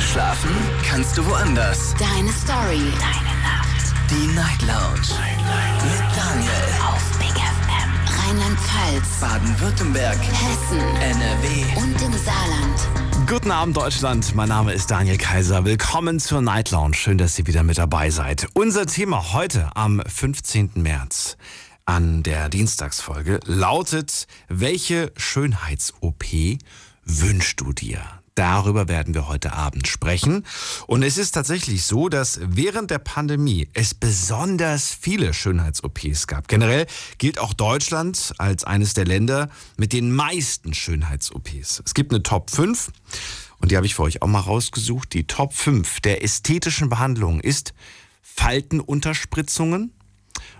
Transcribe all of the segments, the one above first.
Schlafen kannst du woanders. Deine Story. Deine Nacht. Die Night Lounge. Mit Daniel. Auf Big FM. Rheinland-Pfalz. Baden-Württemberg. Hessen. NRW. Und im Saarland. Guten Abend, Deutschland. Mein Name ist Daniel Kaiser. Willkommen zur Night Lounge. Schön, dass ihr wieder mit dabei seid. Unser Thema heute am 15. März an der Dienstagsfolge lautet, welche Schönheits-OP wünschst du dir? Darüber werden wir heute Abend sprechen. Und es ist tatsächlich so, dass während der Pandemie es besonders viele Schönheits-OPs gab. Generell gilt auch Deutschland als eines der Länder mit den meisten Schönheits-OPs. Es gibt eine Top 5 und die habe ich für euch auch mal rausgesucht. Die Top 5 der ästhetischen Behandlungen ist Faltenunterspritzungen,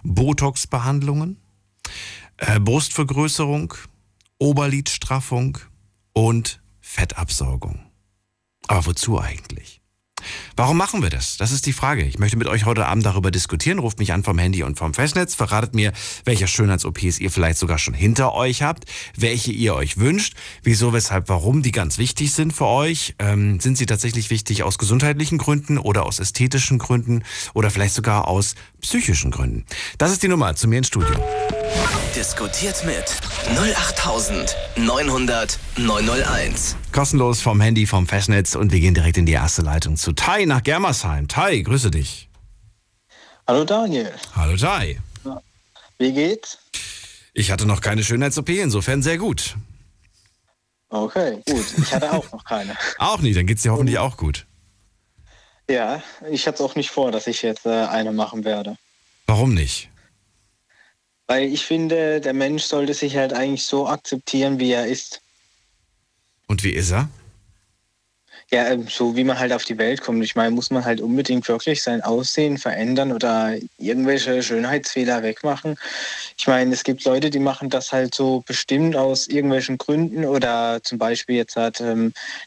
Botox-Behandlungen, äh, Brustvergrößerung, Oberlidstraffung und Fettabsaugung. Aber wozu eigentlich? Warum machen wir das? Das ist die Frage. Ich möchte mit euch heute Abend darüber diskutieren. Ruft mich an vom Handy und vom Festnetz. Verratet mir, welche Schönheits-OPs ihr vielleicht sogar schon hinter euch habt, welche ihr euch wünscht, wieso, weshalb, warum die ganz wichtig sind für euch. Ähm, sind sie tatsächlich wichtig aus gesundheitlichen Gründen oder aus ästhetischen Gründen oder vielleicht sogar aus psychischen Gründen? Das ist die Nummer zu mir ins Studio. Diskutiert mit 08900 901. Kostenlos vom Handy, vom Festnetz und wir gehen direkt in die erste Leitung zu Tai nach Germersheim. Tai, grüße dich. Hallo Daniel, Hallo Tai. wie geht's? Ich hatte noch keine Schönheits-OP, insofern sehr gut. Okay, gut. Ich hatte auch noch keine. Auch nie, dann geht's dir hoffentlich auch gut. Ja, ich hatte auch nicht vor, dass ich jetzt äh, eine machen werde. Warum nicht? Weil ich finde, der Mensch sollte sich halt eigentlich so akzeptieren, wie er ist. Und wie ist er? Ja, ähm, so wie man halt auf die Welt kommt. Ich meine, muss man halt unbedingt wirklich sein Aussehen verändern oder irgendwelche Schönheitsfehler wegmachen. Ich meine, es gibt Leute, die machen das halt so bestimmt aus irgendwelchen Gründen oder zum Beispiel jetzt halt,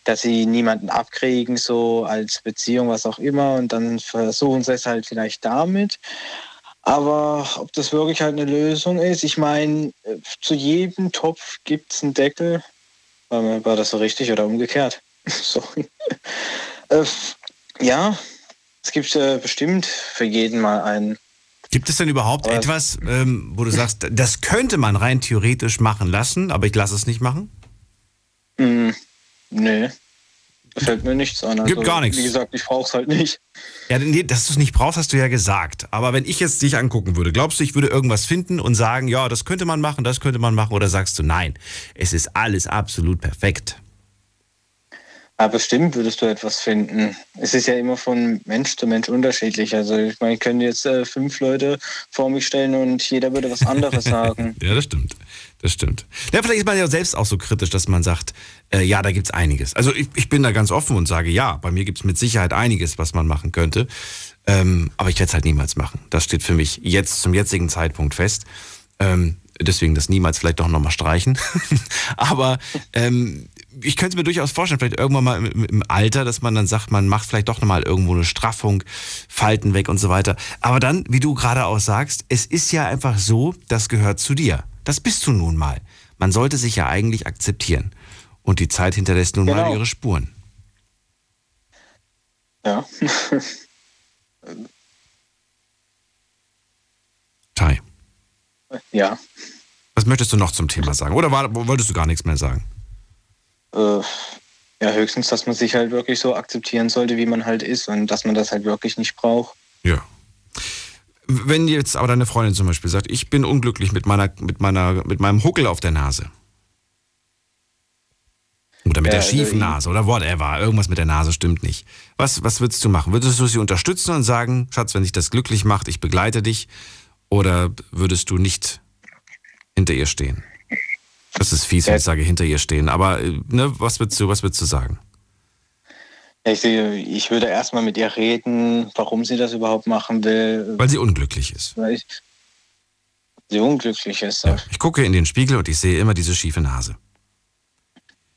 dass sie niemanden abkriegen, so als Beziehung, was auch immer, und dann versuchen sie es halt vielleicht damit. Aber ob das wirklich halt eine Lösung ist, ich meine, äh, zu jedem Topf gibt es einen Deckel. War das so richtig oder umgekehrt? Sorry. Äh, ja, es gibt äh, bestimmt für jeden mal einen. Gibt es denn überhaupt Aber- etwas, ähm, wo du sagst, das könnte man rein theoretisch machen lassen, aber ich lasse es nicht machen? Hm, nee, da fällt mir nichts an. Also, Gibt gar nichts. Wie gesagt, ich brauche es halt nicht. Ja, nee, dass du es nicht brauchst, hast du ja gesagt. Aber wenn ich jetzt dich angucken würde, glaubst du, ich würde irgendwas finden und sagen, ja, das könnte man machen, das könnte man machen? Oder sagst du, nein, es ist alles absolut perfekt? Aber bestimmt würdest du etwas finden. Es ist ja immer von Mensch zu Mensch unterschiedlich. Also ich meine, ich könnte jetzt äh, fünf Leute vor mich stellen und jeder würde was anderes sagen. Ja, das stimmt. Das stimmt. Ja, vielleicht ist man ja selbst auch so kritisch, dass man sagt, äh, ja, da gibt's einiges. Also ich, ich bin da ganz offen und sage, ja, bei mir gibt's mit Sicherheit einiges, was man machen könnte. Ähm, aber ich werde es halt niemals machen. Das steht für mich jetzt zum jetzigen Zeitpunkt fest. Ähm, deswegen das niemals vielleicht doch nochmal streichen. aber ähm, ich könnte mir durchaus vorstellen, vielleicht irgendwann mal im, im Alter, dass man dann sagt, man macht vielleicht doch nochmal irgendwo eine Straffung, Falten weg und so weiter. Aber dann, wie du gerade auch sagst, es ist ja einfach so, das gehört zu dir. Das bist du nun mal. Man sollte sich ja eigentlich akzeptieren. Und die Zeit hinterlässt nun mal Genau. ihre Spuren. Ja. Tai, ja. was möchtest du noch zum Thema sagen? Oder war, wolltest du gar nichts mehr sagen? Äh, ja, höchstens, dass man sich halt wirklich so akzeptieren sollte, wie man halt ist und dass man das halt wirklich nicht braucht. Ja. Wenn jetzt aber deine Freundin zum Beispiel sagt, ich bin unglücklich mit meiner, mit meiner, mit meinem Huckel auf der Nase. Oder mit Ja, der also schiefen Nase oder whatever. Irgendwas mit der Nase stimmt nicht. Was, was würdest du machen? Würdest du sie unterstützen und sagen, Schatz, wenn dich das glücklich macht, ich begleite dich? Oder würdest du nicht hinter ihr stehen? Das ist fies, wenn ich sage, hinter ihr stehen. Aber äh, ne, was würdest du, was würdest du sagen? Ich, sehe, ich würde erstmal mit ihr reden, warum sie das überhaupt machen will, Weil sie unglücklich ist. weil ich sie unglücklich ist. Ja. Ich gucke in den Spiegel und ich sehe immer diese schiefe Nase.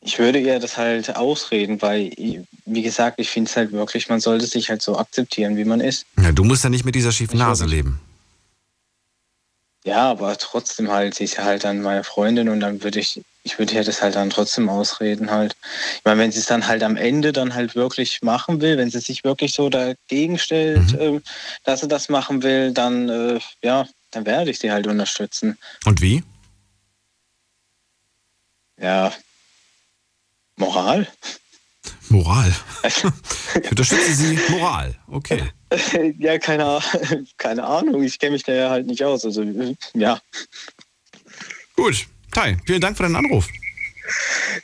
Ich würde ihr das halt ausreden, weil, wie gesagt, ich finde es halt wirklich, man sollte sich halt so akzeptieren, wie man ist. Ja, du musst ja nicht mit dieser schiefen Ich Nase leben. Ja, aber trotzdem halt, sie ist ja halt dann meine Freundin und dann würde ich ich würde ja das halt dann trotzdem ausreden halt. Ich meine, wenn sie es dann halt am Ende dann halt wirklich machen will, wenn sie sich wirklich so dagegen stellt, Mhm. ähm, dass sie das machen will, dann äh, ja, dann werde ich sie halt unterstützen. Und wie? Ja, Moral. Moral. Ich unterstütze Sie Moral. Okay. ja, keine, Ah- keine Ahnung, ich kenne mich da ja halt nicht aus. Also äh, ja. Gut. Tai, vielen Dank für deinen Anruf.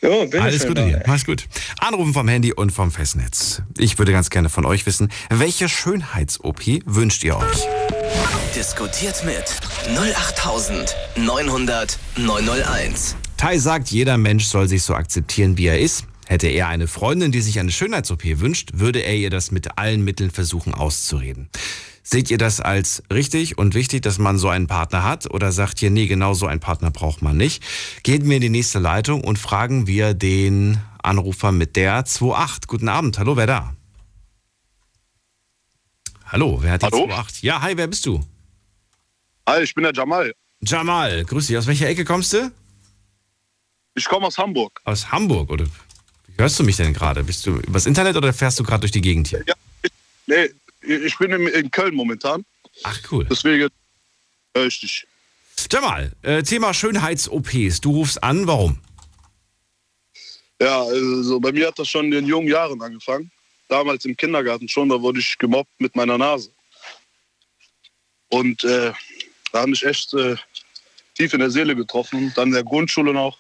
Jo, bitte Alles Gute dir. Mach's gut. Anrufen vom Handy und vom Festnetz. Ich würde ganz gerne von euch wissen, welche Schönheits-OP wünscht ihr euch? Diskutiert mit 08900 901. Tai sagt, jeder Mensch soll sich so akzeptieren, wie er ist. Hätte er eine Freundin, die sich eine Schönheits-OP wünscht, würde er ihr das mit allen Mitteln versuchen auszureden. Seht ihr das als richtig und wichtig, dass man so einen Partner hat? Oder sagt ihr, nee, genau so einen Partner braucht man nicht? Gehen wir in die nächste Leitung und fragen wir den Anrufer mit der 28. Guten Abend. Hallo, wer da? Hallo, wer hat die Hallo? 28? Ja, hi, wer bist du? Hi, ich bin der Jamal. Jamal, grüß dich. Aus welcher Ecke kommst du? Ich komme aus Hamburg. Aus Hamburg, oder? Hörst du mich denn gerade? Bist du übers Internet oder fährst du gerade durch die Gegend hier? Ja, ich, nee, ich bin in, in Köln momentan. Ach, cool. Deswegen höre ich dich. Jamal, äh, Thema Schönheits-OPs. Du rufst an, warum? Ja, also bei mir hat das schon in jungen Jahren angefangen. Damals im Kindergarten schon, da wurde ich gemobbt mit meiner Nase. Und äh, da hat mich echt äh, tief in der Seele getroffen. Dann in der Grundschule noch.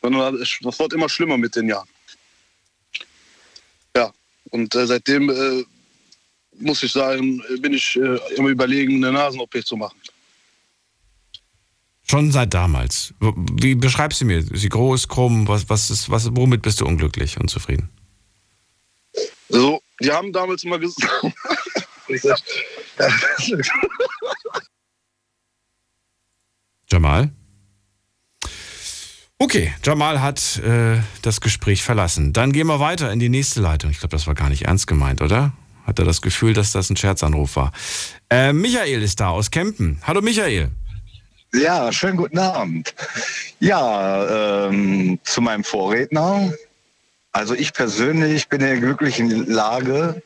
Und dann, das wurde immer schlimmer mit den Jahren. Und äh, seitdem äh, muss ich sagen, bin ich äh, immer überlegen, eine Nasen-OP zu machen. Schon seit damals. Wie beschreibst du mir? Ist sie groß, krumm? Was, was ist, was, womit bist du unglücklich und zufrieden? So, die haben damals immer gesagt. Jamal? Okay, Jamal hat äh, das Gespräch verlassen. Dann gehen wir weiter in die nächste Leitung. Ich glaube, das war gar nicht ernst gemeint, oder? Hat er das Gefühl, dass das ein Scherzanruf war? Äh, Michael ist da aus Kempen. Hallo Michael. Ja, schönen guten Abend. Ja, ähm, zu meinem Vorredner. Also ich persönlich bin in der glücklichen Lage,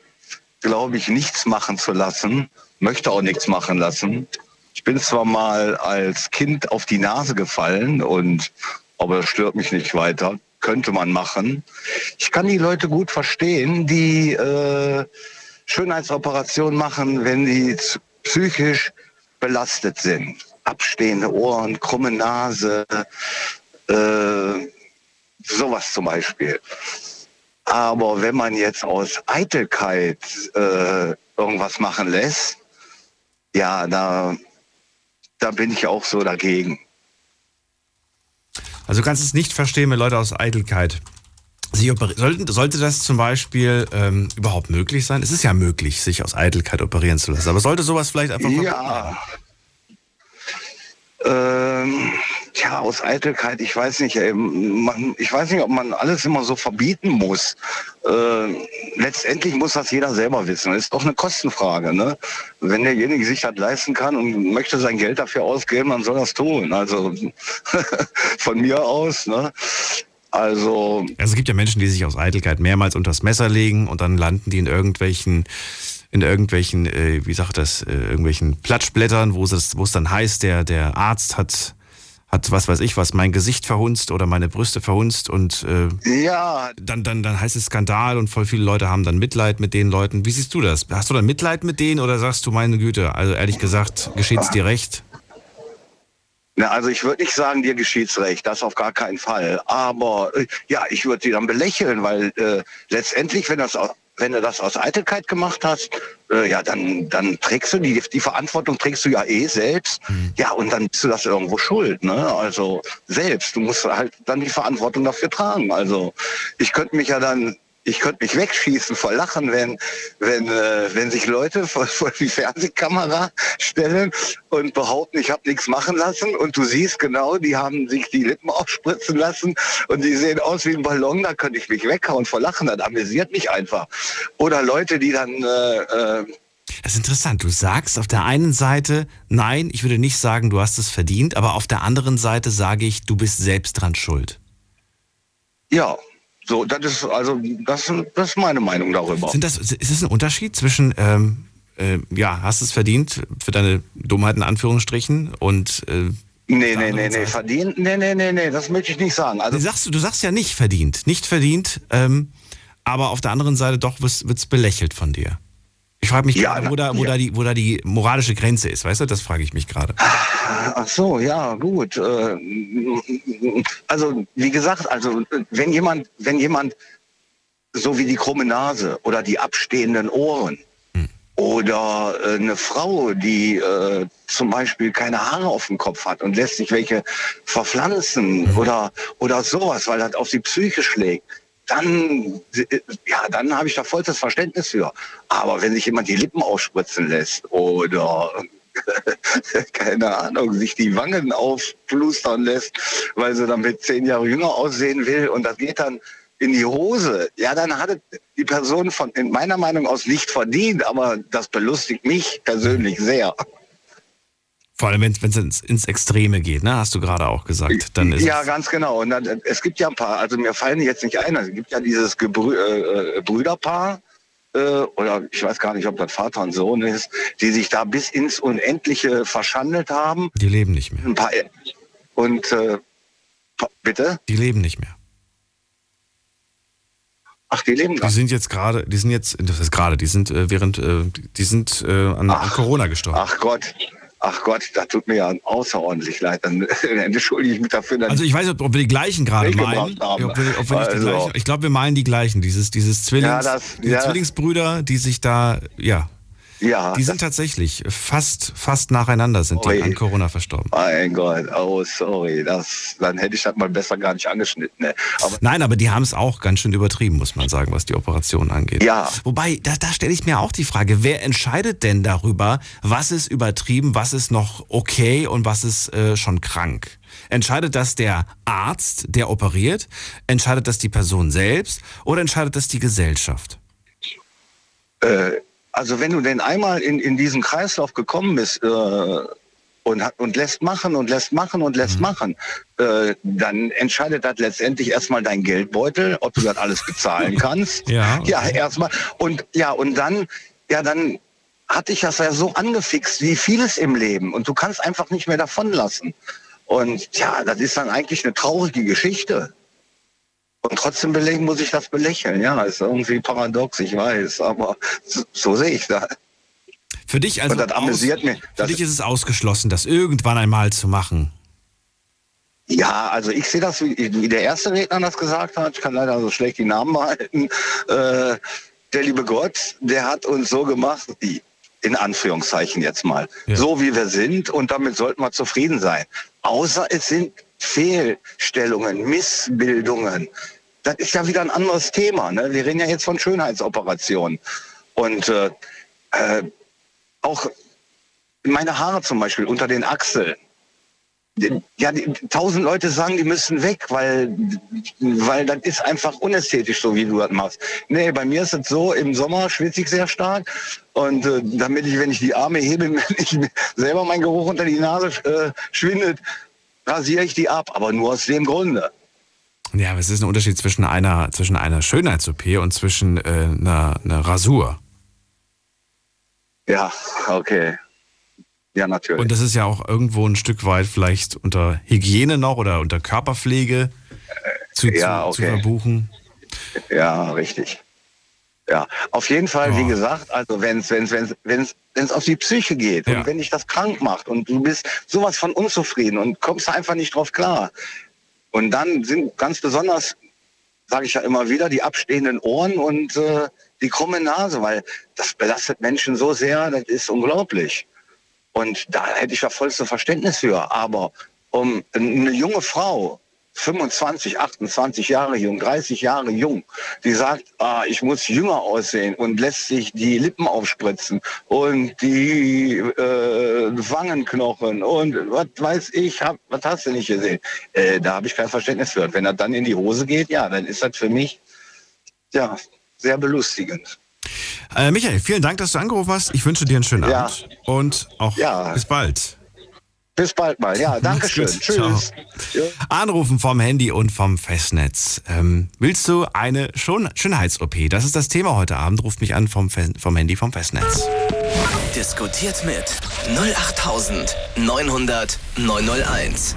glaube ich, nichts machen zu lassen, möchte auch nichts machen lassen. Ich bin zwar mal als Kind auf die Nase gefallen und aber das stört mich nicht weiter. Könnte man machen. Ich kann die Leute gut verstehen, die äh, Schönheitsoperationen machen, wenn die psychisch belastet sind. Abstehende Ohren, krumme Nase, äh, sowas zum Beispiel. Aber wenn man jetzt aus Eitelkeit äh, irgendwas machen lässt, ja, da, da bin ich auch so dagegen. Also du kannst es nicht verstehen, wenn Leute aus Eitelkeit sich operieren. Sollte, das zum Beispiel ähm, überhaupt möglich sein? Es ist ja möglich, sich aus Eitelkeit operieren zu lassen. Aber sollte sowas vielleicht einfach? Ja. Ähm, tja, aus Eitelkeit, ich weiß nicht, ey, man, ich weiß nicht, ob man alles immer so verbieten muss. Äh, letztendlich muss das jeder selber wissen. Das ist doch eine Kostenfrage. Ne? Wenn derjenige sich das leisten kann und möchte sein Geld dafür ausgeben, dann soll das tun. Also von mir aus. Ne? Also Also es gibt ja Menschen, die sich aus Eitelkeit mehrmals unters Messer legen und dann landen die in irgendwelchen, in irgendwelchen, äh, wie sagt das, äh, irgendwelchen Platschblättern, wo es, wo es dann heißt, der, der Arzt hat, hat was weiß ich was, mein Gesicht verhunzt oder meine Brüste verhunzt und äh, ja, dann, dann, dann heißt es Skandal und voll viele Leute haben dann Mitleid mit den Leuten. Wie siehst du das? Hast du dann Mitleid mit denen oder sagst du, meine Güte, also ehrlich gesagt, geschieht's dir recht? Na, also ich würde nicht sagen, dir geschieht's recht, das auf gar keinen Fall. Aber äh, ja, ich würde die dann belächeln, weil äh, letztendlich, wenn das wenn du das aus Eitelkeit gemacht hast, äh, ja, dann, dann trägst du die, die Verantwortung trägst du ja eh selbst. Ja, und dann bist du das irgendwo schuld, ne? Also selbst. Du musst halt dann die Verantwortung dafür tragen. Also ich könnte mich ja dann ich könnte mich wegschießen vor Lachen, wenn, wenn, äh, wenn sich Leute vor, vor die Fernsehkamera stellen und behaupten, ich habe nichts machen lassen und du siehst genau, die haben sich die Lippen aufspritzen lassen und die sehen aus wie ein Ballon, da könnte ich mich weghauen vor Lachen, das amüsiert mich einfach. Oder Leute, die dann... Äh, äh, Das ist interessant. Du sagst auf der einen Seite, nein, ich würde nicht sagen, du hast es verdient, aber auf der anderen Seite sage ich, du bist selbst dran schuld. Ja, so, das ist also das, das ist meine Meinung darüber. Sind das, ist es ein Unterschied zwischen, ähm, äh, ja, hast es verdient für deine Dummheit in Anführungsstrichen und äh, Nee, nee, nee, nee, verdient, nee, nee, nee, nee, das möchte ich nicht sagen. Also Du sagst, du sagst ja nicht verdient, nicht verdient, ähm, aber auf der anderen Seite doch wird es belächelt von dir. Ich frage mich Ja, gerade, wo, da, wo, ja. da die, wo da die moralische Grenze ist, weißt du? Das frage ich mich gerade. Ach so, ja, gut. Äh, Also, wie gesagt, also wenn jemand, wenn jemand so wie die krumme Nase oder die abstehenden Ohren oder äh, eine Frau, die äh, zum Beispiel keine Haare auf dem Kopf hat und lässt sich welche verpflanzen oder oder sowas, weil das auf die Psyche schlägt, dann äh, ja, dann habe ich da vollstes Verständnis für. Aber wenn sich jemand die Lippen ausspritzen lässt oder keine Ahnung, sich die Wangen aufplustern lässt, weil sie damit zehn Jahre jünger aussehen will und das geht dann in die Hose, ja, dann hat die Person von in meiner Meinung aus nicht verdient, aber das belustigt mich persönlich sehr. Vor allem, wenn es ins, ins Extreme geht, ne? Hast du gerade auch gesagt. Dann ist ja, ganz genau. Und dann, es gibt ja ein paar, also mir fallen jetzt nicht ein, es gibt ja dieses Gebrü äh, Brüderpaar, äh, oder ich weiß gar nicht, ob das Vater und Sohn ist, die sich da bis ins Unendliche verschandelt haben. die leben nicht mehr. Ein paar, und äh, bitte? Die leben nicht mehr. Ach, die leben Die gar sind jetzt gerade, die sind jetzt, das ist gerade, die sind äh, während, äh, die sind äh, an, an. Corona gestorben. Ach Gott, ach Gott, das tut mir ja außerordentlich leid. Dann entschuldige ich mich dafür. Also ich weiß nicht, ob wir die gleichen gerade meinen. Ob wir, ob wir die Also. gleichen, ich glaube, wir meinen die gleichen. Dieses, dieses Zwillings, Ja, das- diese ja. Zwillingsbrüder, die sich da, ja, ja, die sind tatsächlich fast, fast nacheinander sind die Ui. an Corona verstorben. mein Gott, oh sorry, das, dann hätte ich das mal besser gar nicht angeschnitten. Ne? Aber Nein, aber die haben es auch ganz schön übertrieben, muss man sagen, was die Operation angeht. Ja. Wobei, da, da stelle ich mir auch die Frage, wer entscheidet denn darüber, was ist übertrieben, was ist noch okay und was ist äh, schon krank? Entscheidet das der Arzt, der operiert? Entscheidet das die Person selbst? Oder entscheidet das die Gesellschaft? äh, also wenn du denn einmal in, in diesen Kreislauf gekommen bist äh, und, und lässt machen und lässt machen und Mhm. lässt machen, äh, dann entscheidet das letztendlich erstmal dein Geldbeutel, ob du das alles bezahlen kannst. Ja, okay. Ja, erstmal. Und ja, und dann, ja, dann hat dich das ja so angefixt wie vieles im Leben und du kannst einfach nicht mehr davon lassen. Und ja, das ist dann eigentlich eine traurige Geschichte. Und trotzdem belegen muss ich das belächeln. Ja, ist irgendwie paradox, ich weiß, aber so, so sehe ich das. Für dich also Und das amüsiert mich. Für dich ist es ausgeschlossen, das irgendwann einmal zu machen. Ja, also ich sehe das, wie, der erste Redner das gesagt hat. Ich kann leider so schlecht die Namen behalten. Äh, der liebe Gott, der hat uns so gemacht, in Anführungszeichen jetzt mal, Ja. so wie wir sind und damit sollten wir zufrieden sein. Außer es sind Fehlstellungen, Missbildungen. Das ist ja wieder ein anderes Thema. Ne? Wir reden ja jetzt von Schönheitsoperationen. Und äh, äh, auch meine Haare zum Beispiel unter den Achseln. Ja, tausend Leute sagen, die müssen weg, weil, weil das ist einfach unästhetisch, so wie du das machst. Nee, bei mir ist es so, im Sommer schwitze ich sehr stark und äh, damit ich, wenn ich die Arme hebe, wenn ich selber mein Geruch unter die Nase äh, schwindet, rasiere ich die ab, aber nur aus dem Grunde. Ja, aber es ist ein Unterschied zwischen einer, zwischen einer Schönheits-OP und zwischen äh, einer, einer Rasur. Ja, okay. Ja, natürlich. Und das ist ja auch irgendwo ein Stück weit vielleicht unter Hygiene noch oder unter Körperpflege zu, Ja, zu, zu okay. verbuchen. Ja, richtig. Ja, auf jeden Fall, Oh. wie gesagt, also wenn es wenn's, wenn's, wenn's, wenn's auf die Psyche geht Ja. und wenn dich das krank macht und du bist sowas von unzufrieden und kommst einfach nicht drauf klar. Und dann sind ganz besonders, sage ich ja immer wieder, die abstehenden Ohren und äh, die krumme Nase, weil das belastet Menschen so sehr, das ist unglaublich. Und da hätte ich ja vollste Verständnis für. Aber um eine junge Frau, 25, 28 Jahre jung, 30 Jahre jung, die sagt, ah, ich muss jünger aussehen und lässt sich die Lippen aufspritzen und die äh, Wangenknochen und was weiß ich, hab, was hast du nicht gesehen? Äh, da habe ich kein Verständnis für. Und wenn das dann in die Hose geht, ja, dann ist das für mich ja sehr belustigend. Äh, Michael, vielen Dank, dass du angerufen hast. Ich wünsche dir einen schönen Ja. Abend und auch Ja. bis bald. Bis bald mal. Ja, danke schön. Tschüss. Anrufen vom Handy und vom Festnetz. Ähm, willst du eine Schon Schönheits-OP? Das ist das Thema heute Abend. Ruft mich an vom, Fe vom Handy vom Festnetz. Diskutiert mit 08900 901.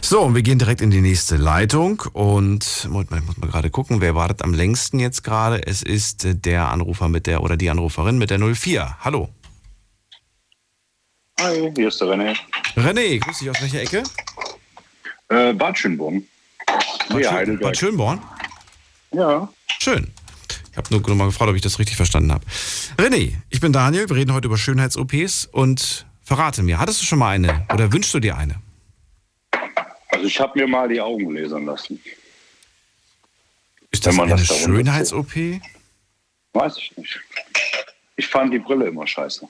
So, und wir gehen direkt in die nächste Leitung und Moment mal, ich muss mal gerade gucken, wer wartet am längsten jetzt gerade? Es ist äh, der Anrufer mit der oder die Anruferin mit der 04. Hallo. Hi, hier ist der René. René, grüß dich aus welcher Ecke? Äh, Bad Schönborn. Bad, Ja, Schön. Bad Schönborn? Ja. Schön. Ich habe nur mal gefragt, ob ich das richtig verstanden habe. René, ich bin Daniel. Wir reden heute über Schönheits-OPs und verrate mir, hattest du schon mal eine oder wünschst du dir eine? Also ich habe mir mal die Augen lasern lassen. Ist das eine Schönheits-OP? Weiß ich nicht. Ich fand die Brille immer scheiße.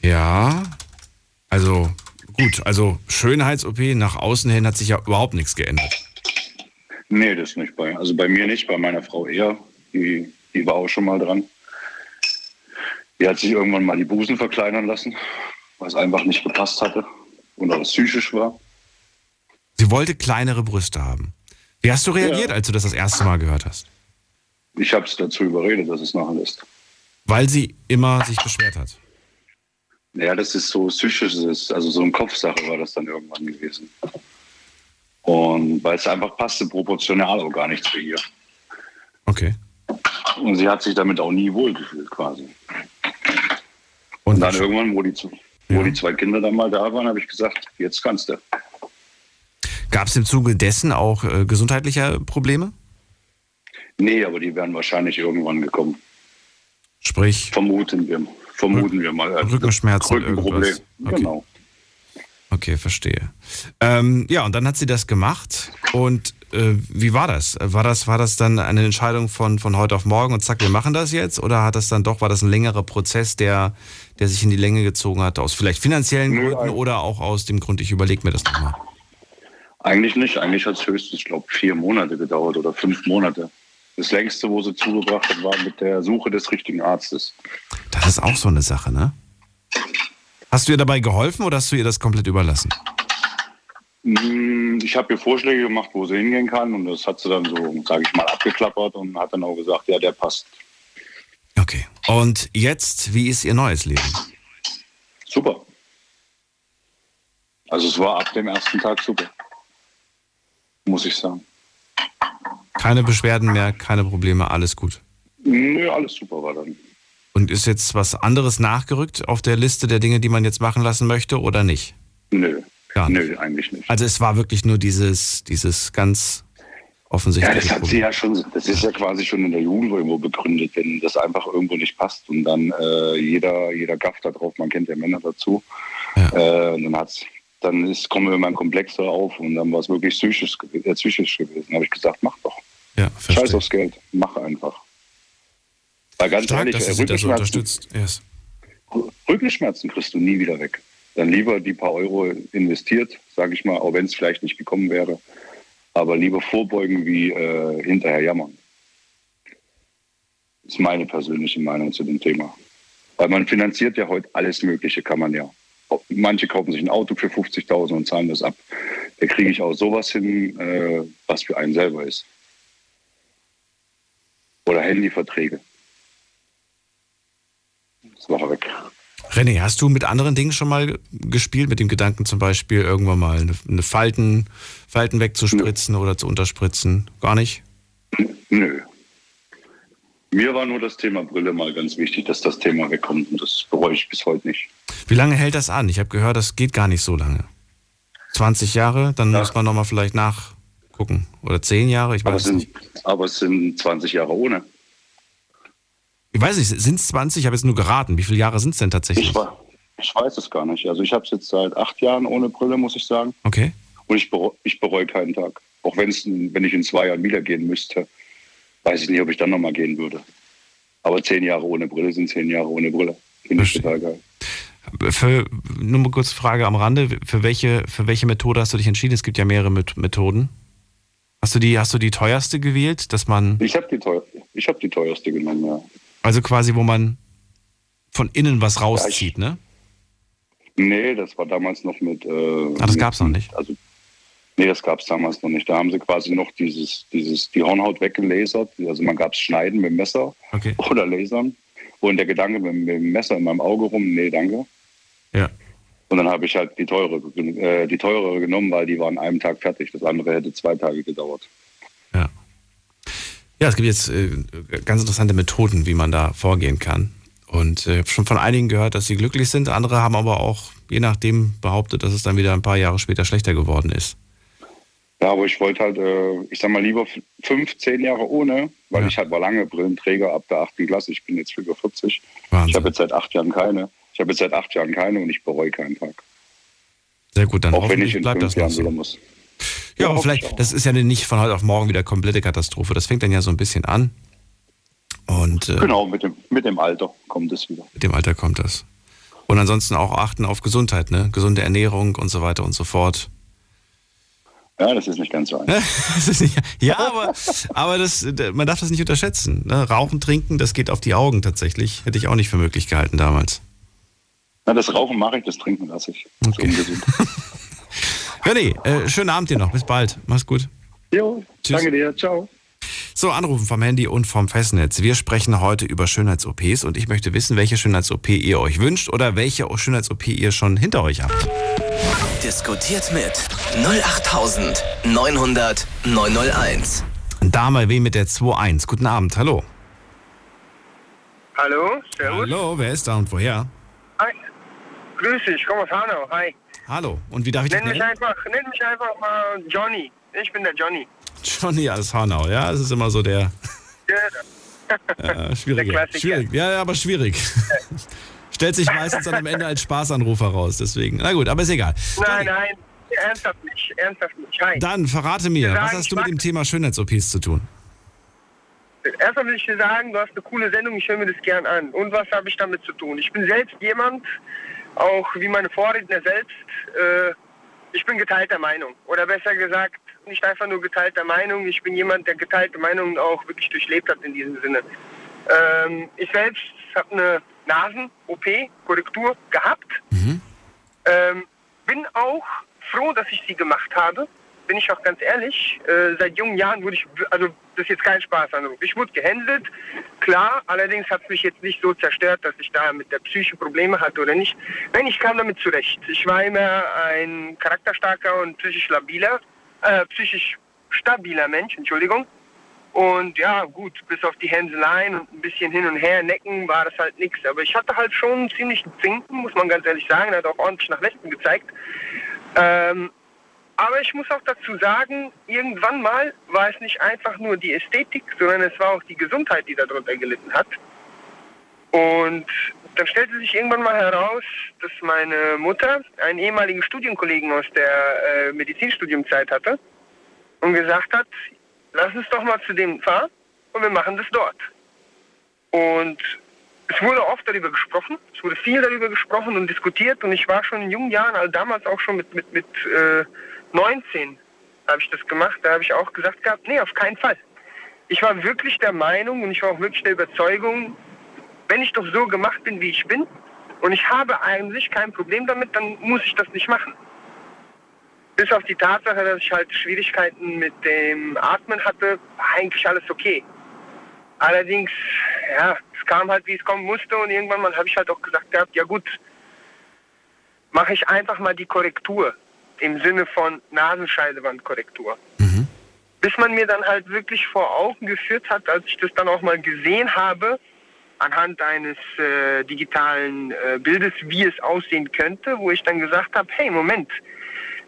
Ja. Also gut, also Schönheits-OP nach außen hin hat sich ja überhaupt nichts geändert. Nee, das nicht bei. Also bei mir nicht, bei meiner Frau eher. Die, die war auch schon mal dran. Die hat sich irgendwann mal die Busen verkleinern lassen, was einfach nicht gepasst hatte und auch psychisch war. Sie wollte kleinere Brüste haben. Wie hast du reagiert, Ja. als du das das erste Mal gehört hast? Ich habe es dazu überredet, dass es machen lässt. Weil sie immer sich beschwert hat. Ja, das ist so psychisches, also so eine Kopfsache war das dann irgendwann gewesen. Und weil es einfach passte, proportional auch gar nichts für ihr. Okay. Und sie hat sich damit auch nie wohlgefühlt quasi. Und, Und dann irgendwann, wo die, wo Ja. die zwei Kinder dann mal da waren, habe ich gesagt, jetzt kannst du. gab es im Zuge dessen auch äh, gesundheitliche Probleme? Nee, aber die wären wahrscheinlich irgendwann gekommen. Sprich, Vermuten wir, vermuten wir mal. Also Rückenschmerzen, Rückenproblem. Okay. Genau. okay, verstehe. Ähm, ja, und dann hat sie das gemacht. Und äh, wie war das? War das, war das dann eine Entscheidung von, von heute auf morgen und zack, wir machen das jetzt? Oder hat das dann doch, war das ein längerer Prozess, der, der sich in die Länge gezogen hat, aus vielleicht finanziellen Gründen oder auch aus dem Grund, ich überlege mir das nochmal? Eigentlich nicht. Eigentlich hat es höchstens, ich glaube, vier Monate gedauert oder fünf Monate. Das längste, wo sie zugebracht hat, war mit der Suche des richtigen Arztes. Das ist auch so eine Sache, ne? Hast du ihr dabei geholfen oder hast du ihr das komplett überlassen? Mm, Ich habe ihr Vorschläge gemacht, wo sie hingehen kann und das hat sie dann so, sage ich mal, abgeklappert und hat dann auch gesagt, ja, der passt. Okay. Und jetzt, wie ist ihr neues Leben? Super. Also es war ab dem ersten Tag super. Muss ich sagen. Keine Beschwerden mehr, keine Probleme, alles gut. Nö, alles super war dann. Und ist jetzt was anderes nachgerückt auf der Liste der Dinge, die man jetzt machen lassen möchte oder nicht? Nö. Gar nicht. Nö, eigentlich nicht. Also es war wirklich nur dieses, dieses ganz Ja, offensichtliche das hat sie Problem. ja schon, das ist ja quasi schon in der Jugend irgendwo begründet, wenn das einfach irgendwo nicht passt und dann äh, jeder, jeder gafft da drauf, man kennt ja Männer dazu. Ja. Äh, und dann hat's, dann ist, kommen immer ein Komplexer auf und dann war es wirklich psychisch, äh, psychisch gewesen. Da habe ich gesagt, mach doch. Ja, Scheiß aufs Geld, mach einfach. Weil ganz Stark, ehrlich, dass äh, das unterstützt. Yes. Rückenschmerzen kriegst du nie wieder weg. Dann lieber die paar Euro investiert, sage ich mal, auch wenn es vielleicht nicht gekommen wäre. Aber lieber vorbeugen wie äh, hinterher jammern. Das ist meine persönliche Meinung zu dem Thema. Weil man finanziert ja heute alles Mögliche, kann man ja. Manche kaufen sich ein Auto für 50.000 und zahlen das ab. Da kriege ich auch sowas hin, äh, was für einen selber ist. Oder Handyverträge. Das war weg. René, hast du mit anderen Dingen schon mal gespielt? Mit dem Gedanken zum Beispiel irgendwann mal eine, eine Falten, Falten wegzuspritzen oder zu unterspritzen? Gar nicht? Nö. Mir war nur das Thema Brille mal ganz wichtig, dass das Thema wegkommt und das bereue ich bis heute nicht. Wie lange hält das an? Ich habe gehört, das geht gar nicht so lange. 20 Jahre, dann Ja. muss man nochmal vielleicht nachgucken. Oder 10 Jahre, ich Aber weiß es, sind, nicht. aber es sind 20 Jahre ohne. Ich weiß nicht, sind es 20? Ich habe jetzt nur geraten. Wie viele Jahre sind es denn tatsächlich? Ich, wa- ich weiß es gar nicht. Also ich habe es jetzt seit acht Jahren ohne Brille, muss ich sagen. Okay. Und ich bereue, ich bereue keinen Tag. Auch wenn's, wenn ich in zwei Jahren wieder gehen müsste, weiß ich nicht, ob ich dann nochmal gehen würde. Aber zehn Jahre ohne Brille sind zehn Jahre ohne Brille. Finde ich total geil. Für, nur mal kurz Frage am Rande. Für welche, für welche Methode hast du dich entschieden? Es gibt ja mehrere Met- Methoden. Hast du die, hast du die teuerste gewählt, dass man, Ich habe die, teuer, ich hab die teuerste genommen, ja. also quasi, wo man von innen was rauszieht, ne? Nee, das war damals noch mit. Äh, Ah, das gab's noch nicht? Also, nee, das gab es damals noch nicht. Da haben sie quasi noch dieses, dieses, die Hornhaut weggelasert. Also man gab es Schneiden mit dem Messer Okay. oder Lasern. Und der Gedanke mit, mit dem Messer in meinem Auge rum, nee, danke. Ja. Und dann habe ich halt die teure, äh, die teurere genommen, weil die war an einem Tag fertig. Das andere hätte zwei Tage gedauert. Ja. Ja, es gibt jetzt äh, ganz interessante Methoden, wie man da vorgehen kann. Und äh, ich habe schon von einigen gehört, dass sie glücklich sind. Andere haben aber auch, je nachdem, behauptet, dass es dann wieder ein paar Jahre später schlechter geworden ist. Ja, aber ich wollte halt, äh, ich sag mal, lieber fünf, zehn Jahre ohne, weil Ja. ich halt war lange Brillenträger ab der achten Klasse. Ich bin jetzt über 40. Wahnsinn. Ich habe jetzt seit acht Jahren keine. Ich habe jetzt seit acht Jahren keine und ich bereue keinen Tag. Sehr gut, dann Auch wenn ich in bleibt fünf das Jahren wieder so. muss. Ja, aber hoffe ich vielleicht, das ist ja nicht von heute auf morgen wieder komplette Katastrophe. Das fängt dann ja so ein bisschen an. Und äh, Genau, mit dem, mit dem Alter kommt es wieder. mit dem Alter kommt das. Und ansonsten auch achten auf Gesundheit, ne? Gesunde Ernährung und so weiter und so fort. Ja, das ist nicht ganz so einfach. Ja, aber, aber das, man darf das nicht unterschätzen. Ne? Rauchen, trinken, das geht auf die Augen tatsächlich. Hätte ich auch nicht für möglich gehalten damals. Na, das Rauchen mache ich, das Trinken lasse ich. Das ist Okay. René, äh, schönen Abend dir noch. Bis bald. Mach's gut. Jo, Tschüss. danke dir. Ciao. So, anrufen vom Handy und vom Festnetz. Wir sprechen heute über Schönheits-OPs und ich möchte wissen, welche Schönheits-OP ihr euch wünscht oder welche Schönheits-OP ihr schon hinter euch habt. Diskutiert mit 08900 901. Dame W mit der 2.1. Guten Abend, hallo. Hallo, servus. Hallo, wer ist da und woher? Hi. Grüß dich, ich komme aus Hanau. Hi. Hallo, und wie darf ich dich Nenn mich nennen? einfach, nenn mich einfach mal Johnny. Ich bin der Johnny. Johnny aus Hanau, ja, das ist immer so der Ja, Klassiker. Schwierig, ja, ja, aber schwierig. Stellt sich meistens dann am Ende als Spaßanruf heraus, deswegen. Na gut, aber ist egal. Nein, nein, ernsthaft nicht, ernsthaft nicht. Hi. Dann verrate mir, Wir was sagen, hast du mit dem Thema Schönheits-OPs zu tun? Erstmal will ich dir sagen, du hast eine coole Sendung, ich höre mir das gern an. Und was habe ich damit zu tun? Ich bin selbst jemand, auch wie meine Vorredner selbst, äh, ich bin geteilter Meinung. Oder besser gesagt, nicht einfach nur geteilter Meinung, ich bin jemand, der geteilte Meinungen auch wirklich durchlebt hat in diesem Sinne. Ähm, ich selbst habe eine Nasen-OP, Korrektur gehabt. Ähm, bin auch froh, dass ich sie gemacht habe. Bin ich auch ganz ehrlich. Äh, seit jungen Jahren wurde ich, also das ist jetzt kein Spaßanruf. Ich wurde gehändelt, klar. Allerdings hat es mich jetzt nicht so zerstört, dass ich da mit der Psyche Probleme hatte oder nicht. Nein, ich kam damit zurecht. Ich war immer ein charakterstarker und psychisch labiler, äh, psychisch stabiler Mensch, Entschuldigung. Und ja, gut, bis auf die Hänseleien und ein bisschen hin und her necken war das halt nichts. Aber ich hatte halt schon einen ziemlichen Zinken, muss man ganz ehrlich sagen. Er hat auch ordentlich nach Westen gezeigt. Ähm, aber ich muss auch dazu sagen, irgendwann mal war es nicht einfach nur die Ästhetik, sondern es war auch die Gesundheit, die darunter gelitten hat. Und dann stellte sich irgendwann mal heraus, dass meine Mutter einen ehemaligen Studienkollegen aus der äh, Medizinstudiumzeit hatte und gesagt hat, lass uns doch mal zu dem fahren und wir machen das dort. Und es wurde oft darüber gesprochen, es wurde viel darüber gesprochen und diskutiert und ich war schon in jungen Jahren, also damals auch schon mit, mit, mit äh, 19 habe ich das gemacht, da habe ich auch gesagt gehabt, nee, auf keinen Fall. Ich war wirklich der Meinung und ich war auch wirklich der Überzeugung, wenn ich doch so gemacht bin, wie ich bin und ich habe eigentlich kein Problem damit, dann muss ich das nicht machen. Bis auf die Tatsache, dass ich halt Schwierigkeiten mit dem Atmen hatte, war eigentlich alles okay. Allerdings, ja, es kam halt, wie es kommen musste und irgendwann mal habe ich halt auch gesagt gehabt, ja gut, mache ich einfach mal die Korrektur im Sinne von Nasenscheidewandkorrektur. Bis man mir dann halt wirklich vor Augen geführt hat, als ich das dann auch mal gesehen habe, anhand eines äh, digitalen äh, Bildes, wie es aussehen könnte, wo ich dann gesagt habe, hey, Moment,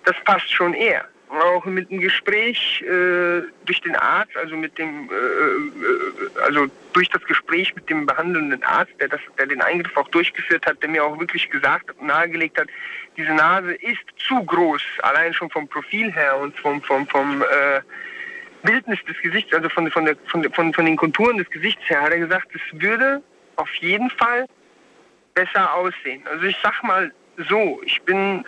das passt schon eher. Auch mit dem Gespräch äh, durch den Arzt, also mit dem, äh, äh, also durch das Gespräch mit dem behandelnden Arzt, der, das, der den Eingriff auch durchgeführt hat, der mir auch wirklich gesagt und nahegelegt hat, diese Nase ist zu groß, allein schon vom Profil her und vom, vom, vom äh, Bildnis des Gesichts, also von, von, der, von, von, von den Konturen des Gesichts her, hat er gesagt, es würde auf jeden Fall besser aussehen. Also ich sag mal so, ich bin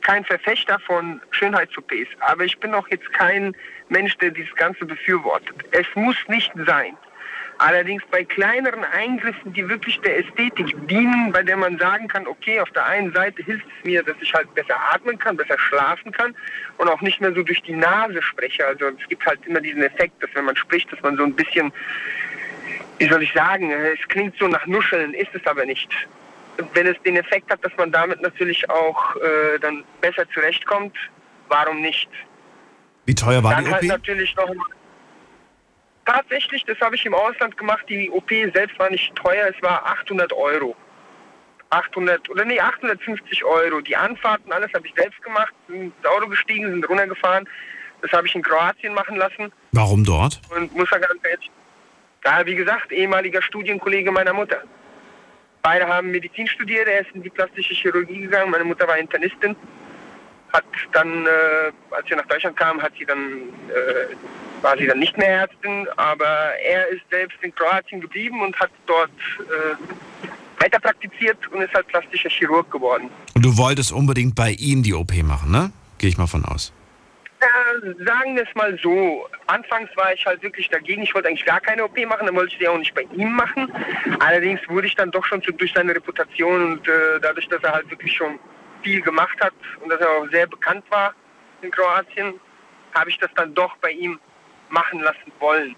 kein Verfechter von Schönheits-OPs, aber ich bin auch jetzt kein Mensch, der dieses Ganze befürwortet. Es muss nicht sein. Allerdings bei kleineren Eingriffen, die wirklich der Ästhetik dienen, bei der man sagen kann, okay, auf der einen Seite hilft es mir, dass ich halt besser atmen kann, besser schlafen kann und auch nicht mehr so durch die Nase spreche. Also es gibt halt immer diesen Effekt, dass wenn man spricht, dass man so ein bisschen, wie soll ich sagen, es klingt so nach Nuscheln, ist es aber nicht. Wenn es den Effekt hat, dass man damit natürlich auch äh, dann besser zurechtkommt, warum nicht? Wie teuer war Dann die OP? halt natürlich noch Tatsächlich, das habe ich im Ausland gemacht. Die OP selbst war nicht teuer, es war 800 Euro. 800 oder nee, 850 Euro. Die Anfahrten, alles habe ich selbst gemacht, sind ins Auto gestiegen, sind runtergefahren. Das habe ich in Kroatien machen lassen Warum dort? und muss da ganz ehrlich, da wie gesagt, ehemaliger Studienkollege meiner Mutter. Beide haben Medizin studiert, er ist in die plastische Chirurgie gegangen, meine Mutter war Internistin. Hat dann, äh, als sie nach Deutschland kam, hat sie dann, äh, war sie dann nicht mehr Ärztin, aber er ist selbst in Kroatien geblieben und hat dort äh, weiter praktiziert und ist halt plastischer Chirurg geworden. Und du wolltest unbedingt bei ihm die OP machen, ne? Gehe ich mal von aus. Äh, sagen wir es mal so. Anfangs war ich halt wirklich dagegen. Ich wollte eigentlich gar keine OP machen, dann wollte ich sie auch nicht bei ihm machen. Allerdings wurde ich dann doch schon zu, durch seine Reputation und äh, dadurch, dass er halt wirklich schon viel gemacht hat und dass er auch sehr bekannt war in Kroatien, habe ich das dann doch bei ihm machen lassen wollen.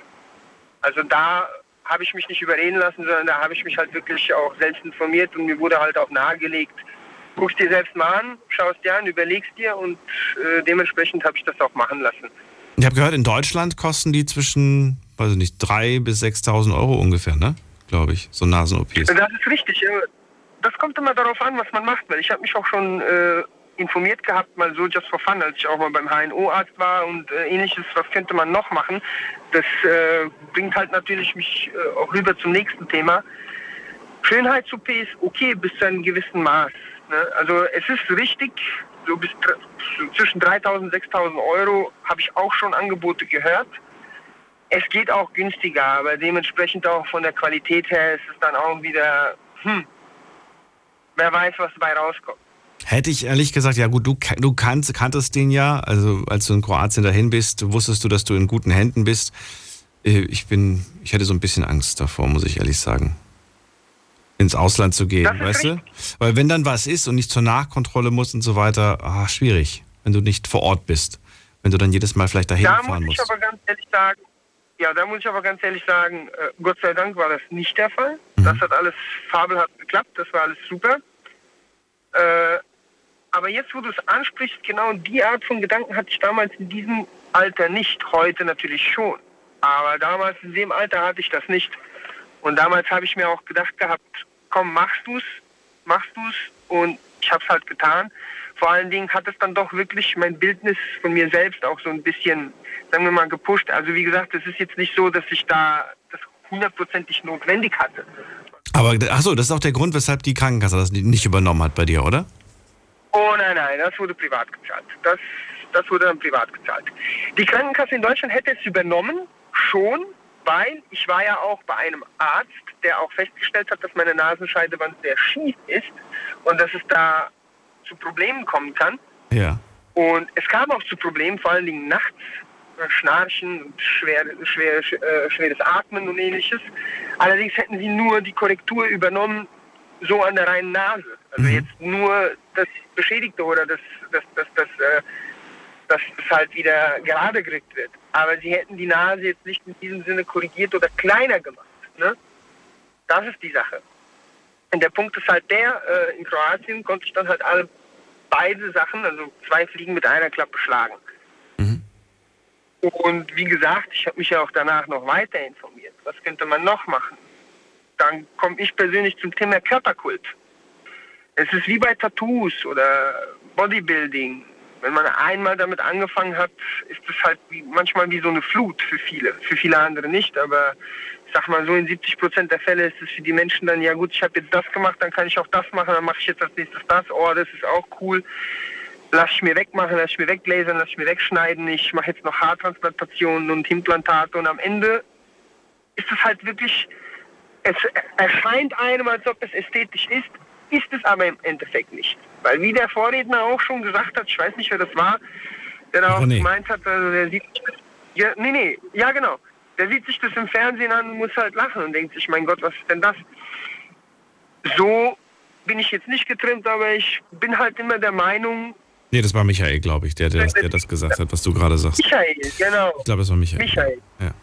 Also da habe ich mich nicht überreden lassen, sondern da habe ich mich halt wirklich auch selbst informiert und mir wurde halt auch nahegelegt, guck's dir selbst mal an, schaust dir an, überlegst dir und äh, dementsprechend habe ich das auch machen lassen. Ich habe gehört, in Deutschland kosten die zwischen, weiß ich nicht, 3.000 bis 6.000 Euro ungefähr, ne? Glaube ich, so Nasen-OPs. Das ist richtig. Das kommt immer darauf an, was man macht. Weil ich habe mich auch schon äh, informiert gehabt, mal so just for fun, als ich auch mal beim HNO-Arzt war und äh, ähnliches, was könnte man noch machen. Das äh, bringt halt natürlich mich äh, auch rüber zum nächsten Thema. Schönheits-OP ist okay bis zu einem gewissen Maß. Ne? Also es ist richtig, so bis zwischen 3.000 und 6.000 Euro habe ich auch schon Angebote gehört. Es geht auch günstiger, aber dementsprechend auch von der Qualität her ist es dann auch wieder, hm, wer weiß, was dabei rauskommt. Hätte ich ehrlich gesagt, ja gut, du, du kannt, kanntest den ja, also als du in Kroatien dahin bist, wusstest du, dass du in guten Händen bist. Äh, Ich bin, ich hätte so ein bisschen Angst davor, muss ich ehrlich sagen. Ins Ausland zu gehen, weißt du? Weil wenn dann was ist und nicht zur Nachkontrolle musst und so weiter, ah, schwierig, wenn du nicht vor Ort bist. Wenn du dann jedes Mal vielleicht dahin Da muss fahren ich musst. aber ganz ehrlich sagen, ja, da muss ich aber ganz ehrlich sagen, äh, Gott sei Dank war das nicht der Fall. Mhm. Das hat alles fabelhaft geklappt, das war alles super. Äh, aber jetzt, wo du es ansprichst, genau die Art von Gedanken hatte ich damals in diesem Alter nicht, heute natürlich schon. Aber damals in dem Alter hatte ich das nicht. Und damals habe ich mir auch gedacht gehabt, komm, machst du's, machst du's. Und ich habe es halt getan. Vor allen Dingen hat es dann doch wirklich mein Bildnis von mir selbst auch so ein bisschen, sagen wir mal, gepusht. Also wie gesagt, es ist jetzt nicht so, dass ich da das hundertprozentig notwendig hatte. Aber achso, das ist auch der Grund, weshalb die Krankenkasse das nicht übernommen hat bei dir, oder? Oh nein, nein, das wurde privat gezahlt. Das, das wurde dann privat gezahlt. Die Krankenkasse in Deutschland hätte es übernommen, schon, weil ich war ja auch bei einem Arzt, der auch festgestellt hat, dass meine Nasenscheidewand sehr schief ist und dass es da zu Problemen kommen kann. Ja. Und es kam auch zu Problemen, vor allen Dingen nachts, Schnarchen, und schwer, schwer, äh, schweres Atmen und ähnliches. Allerdings hätten sie nur die Korrektur übernommen, so an der reinen Nase. Also jetzt nur das Beschädigte oder das, das, das, das, äh, dass es halt wieder gerade gerückt wird. Aber sie hätten die Nase jetzt nicht in diesem Sinne korrigiert oder kleiner gemacht. Ne? Das ist die Sache. Und der Punkt ist halt der, äh, in Kroatien konnte ich dann halt alle beide Sachen, also zwei Fliegen mit einer Klappe schlagen. Und wie gesagt, ich habe mich ja auch danach noch weiter informiert. Was könnte man noch machen? Dann komme ich persönlich zum Thema Körperkult. Es ist wie bei Tattoos oder Bodybuilding. Wenn man einmal damit angefangen hat, ist es halt wie, manchmal wie so eine Flut für viele. Für viele andere nicht, aber ich sag mal so, in 70 Prozent der Fälle ist es für die Menschen dann, ja gut, ich habe jetzt das gemacht, dann kann ich auch das machen, dann mache ich jetzt als nächstes das. Oh, das ist auch cool. Lass ich mir wegmachen, lass ich mir weglasern, lass ich mir wegschneiden. Ich mache jetzt noch Haartransplantationen und Implantate und am Ende ist es halt wirklich, es erscheint einem, als ob es ästhetisch ist, ist es aber im Endeffekt nicht. Weil wie der Vorredner auch schon gesagt hat, ich weiß nicht, wer das war, der da auch René. gemeint hat, also der sieht, ja, nee, nee, ja genau. Der sieht sich das im Fernsehen an und muss halt lachen und denkt sich, mein Gott, was ist denn das? So bin ich jetzt nicht getrimmt, aber ich bin halt immer der Meinung, Nee, das war Michael, glaube ich, der, der, das, der das gesagt hat, was du gerade sagst. Michael, genau. Ich glaube, es war Michael. Michael. Ja.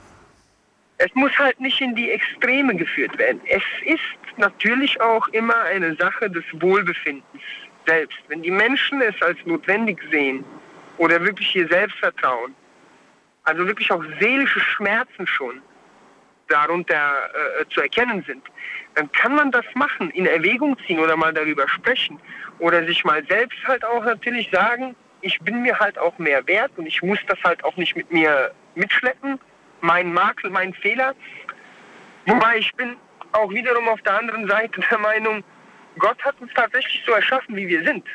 Es muss halt nicht in die Extreme geführt werden. Es ist natürlich auch immer eine Sache des Wohlbefindens selbst. Wenn die Menschen es als notwendig sehen oder wirklich ihr Selbstvertrauen, also wirklich auch seelische Schmerzen schon darunter äh, zu erkennen sind, dann kann man das machen, in Erwägung ziehen oder mal darüber sprechen oder sich mal selbst halt auch natürlich sagen, ich bin mir halt auch mehr wert und ich muss das halt auch nicht mit mir mitschleppen, mein Makel, mein Fehler. Wobei ich bin auch wiederum auf der anderen Seite der Meinung, Gott hat uns tatsächlich so erschaffen, wie wir sind.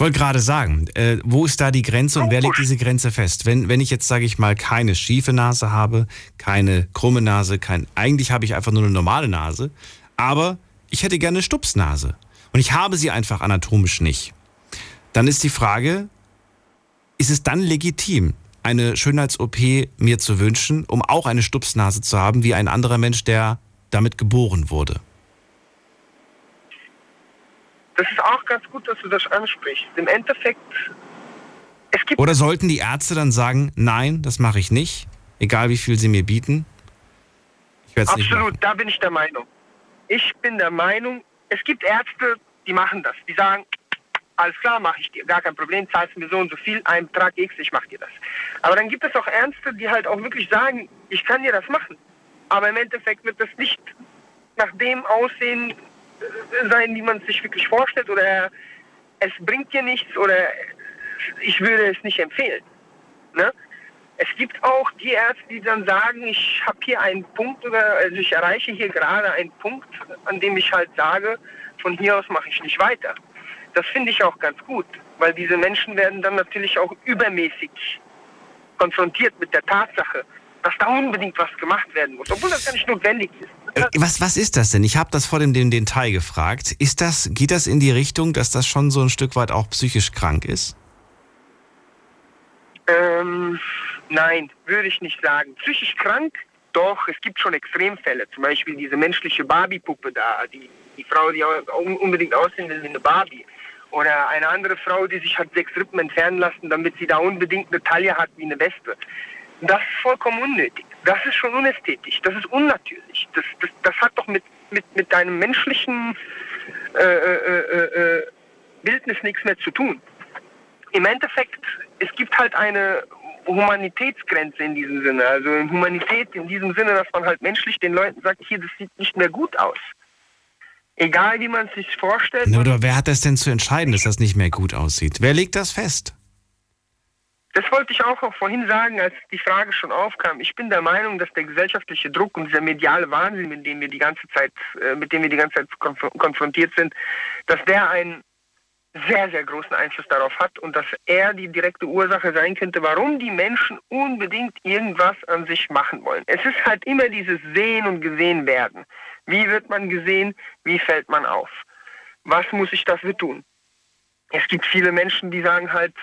Ich wollte gerade sagen, äh, wo ist da die Grenze und wer legt diese Grenze fest? Wenn, wenn ich jetzt, sage ich mal, keine schiefe Nase habe, keine krumme Nase, kein, eigentlich habe ich einfach nur eine normale Nase, aber ich hätte gerne eine Stupsnase und ich habe sie einfach anatomisch nicht. Dann ist die Frage, ist es dann legitim, eine Schönheits-OP mir zu wünschen, um auch eine Stupsnase zu haben, wie ein anderer Mensch, der damit geboren wurde? Das ist auch ganz gut, dass du das ansprichst. Im Endeffekt, es gibt. Oder sollten die Ärzte dann sagen, nein, das mache ich nicht, egal wie viel sie mir bieten? Ich werde es nicht Absolut, da bin ich der Meinung. Ich bin der Meinung, es gibt Ärzte, die machen das. Die sagen, alles klar, mache ich dir, gar kein Problem, zahlst mir so und so viel, ein Betrag X, ich mache dir das. Aber dann gibt es auch Ärzte, die halt auch wirklich sagen, ich kann dir das machen. Aber im Endeffekt wird das nicht nach dem aussehen, sein, wie man es sich wirklich vorstellt, oder es bringt dir nichts, oder ich würde es nicht empfehlen. Ne? Es gibt auch die Ärzte, die dann sagen, ich habe hier einen Punkt, oder also ich erreiche hier gerade einen Punkt, an dem ich halt sage, von hier aus mache ich nicht weiter. Das finde ich auch ganz gut, weil diese Menschen werden dann natürlich auch übermäßig konfrontiert mit der Tatsache, dass da unbedingt was gemacht werden muss, obwohl das gar nicht notwendig ist. Äh, was, was ist das denn? Ich habe das vor dem, dem Detail gefragt. Ist das, geht das in die Richtung, dass das schon so ein Stück weit auch psychisch krank ist? Ähm, nein, würde ich nicht sagen. Psychisch krank? Doch, es gibt schon Extremfälle. Zum Beispiel diese menschliche Barbie-Puppe da, die, die Frau, die unbedingt aussehen will wie eine Barbie. Oder eine andere Frau, die sich hat sechs Rippen entfernen lassen, damit sie da unbedingt eine Taille hat wie eine Wespe. Das ist vollkommen unnötig. Das ist schon unästhetisch. Das ist unnatürlich. Das, das, das hat doch mit, mit, mit deinem menschlichen äh, äh, äh, äh, Bildnis nichts mehr zu tun. Im Endeffekt, es gibt halt eine Humanitätsgrenze in diesem Sinne. Also Humanität in diesem Sinne, dass man halt menschlich den Leuten sagt, hier, das sieht nicht mehr gut aus. Egal wie man es sich vorstellt. Oder wer hat das denn zu entscheiden, dass das nicht mehr gut aussieht? Wer legt das fest? Das wollte ich auch vorhin sagen, als die Frage schon aufkam. Ich bin der Meinung, dass der gesellschaftliche Druck und dieser mediale Wahnsinn, mit dem wir die ganze Zeit, äh, mit dem wir die ganze Zeit konf konfrontiert sind, dass der einen sehr, sehr großen Einfluss darauf hat und dass er die direkte Ursache sein könnte, warum die Menschen unbedingt irgendwas an sich machen wollen. Es ist halt immer dieses Sehen und Gesehen werden. Wie wird man gesehen? Wie fällt man auf? Was muss ich dafür tun? Es gibt viele Menschen, die sagen halt,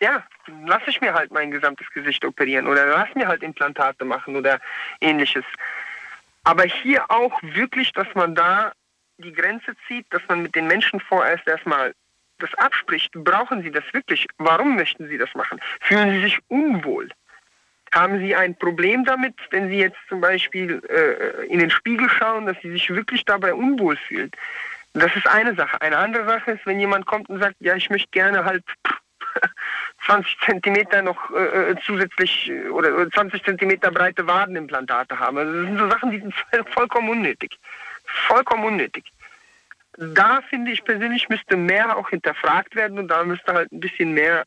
ja, lass ich mir halt mein gesamtes Gesicht operieren oder lass mir halt Implantate machen oder ähnliches. Aber hier auch wirklich, dass man da die Grenze zieht, dass man mit den Menschen vorerst erstmal das abspricht. Brauchen sie das wirklich? Warum möchten sie das machen? Fühlen sie sich unwohl? Haben Sie ein Problem damit, wenn Sie jetzt zum Beispiel äh, in den Spiegel schauen, dass Sie sich wirklich dabei unwohl fühlen? Das ist eine Sache. Eine andere Sache ist, wenn jemand kommt und sagt, ja, ich möchte gerne halt 20 Zentimeter noch äh, äh zusätzlich äh, oder 20 Zentimeter breite Wadenimplantate haben. Also das sind so Sachen, die sind vollkommen unnötig. Vollkommen unnötig. Da finde ich persönlich müsste mehr auch hinterfragt werden und da müsste halt ein bisschen mehr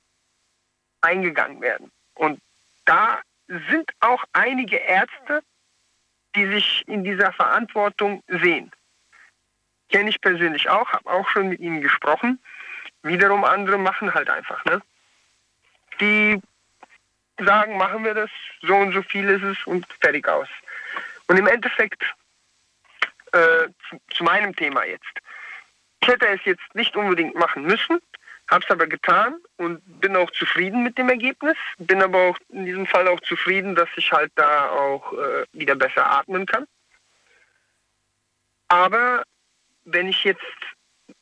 eingegangen werden. Und da sind auch einige Ärzte, die sich in dieser Verantwortung sehen. Kenne ich persönlich auch, habe auch schon mit ihnen gesprochen. Wiederum andere machen halt einfach, ne? Die sagen, machen wir das, so und so viel ist es und fertig aus. Und im Endeffekt, äh, zu, zu meinem Thema jetzt. Ich hätte es jetzt nicht unbedingt machen müssen, Hab's aber getan und bin auch zufrieden mit dem Ergebnis. Bin aber auch in diesem Fall auch zufrieden, dass ich halt da auch äh, wieder besser atmen kann. Aber wenn ich jetzt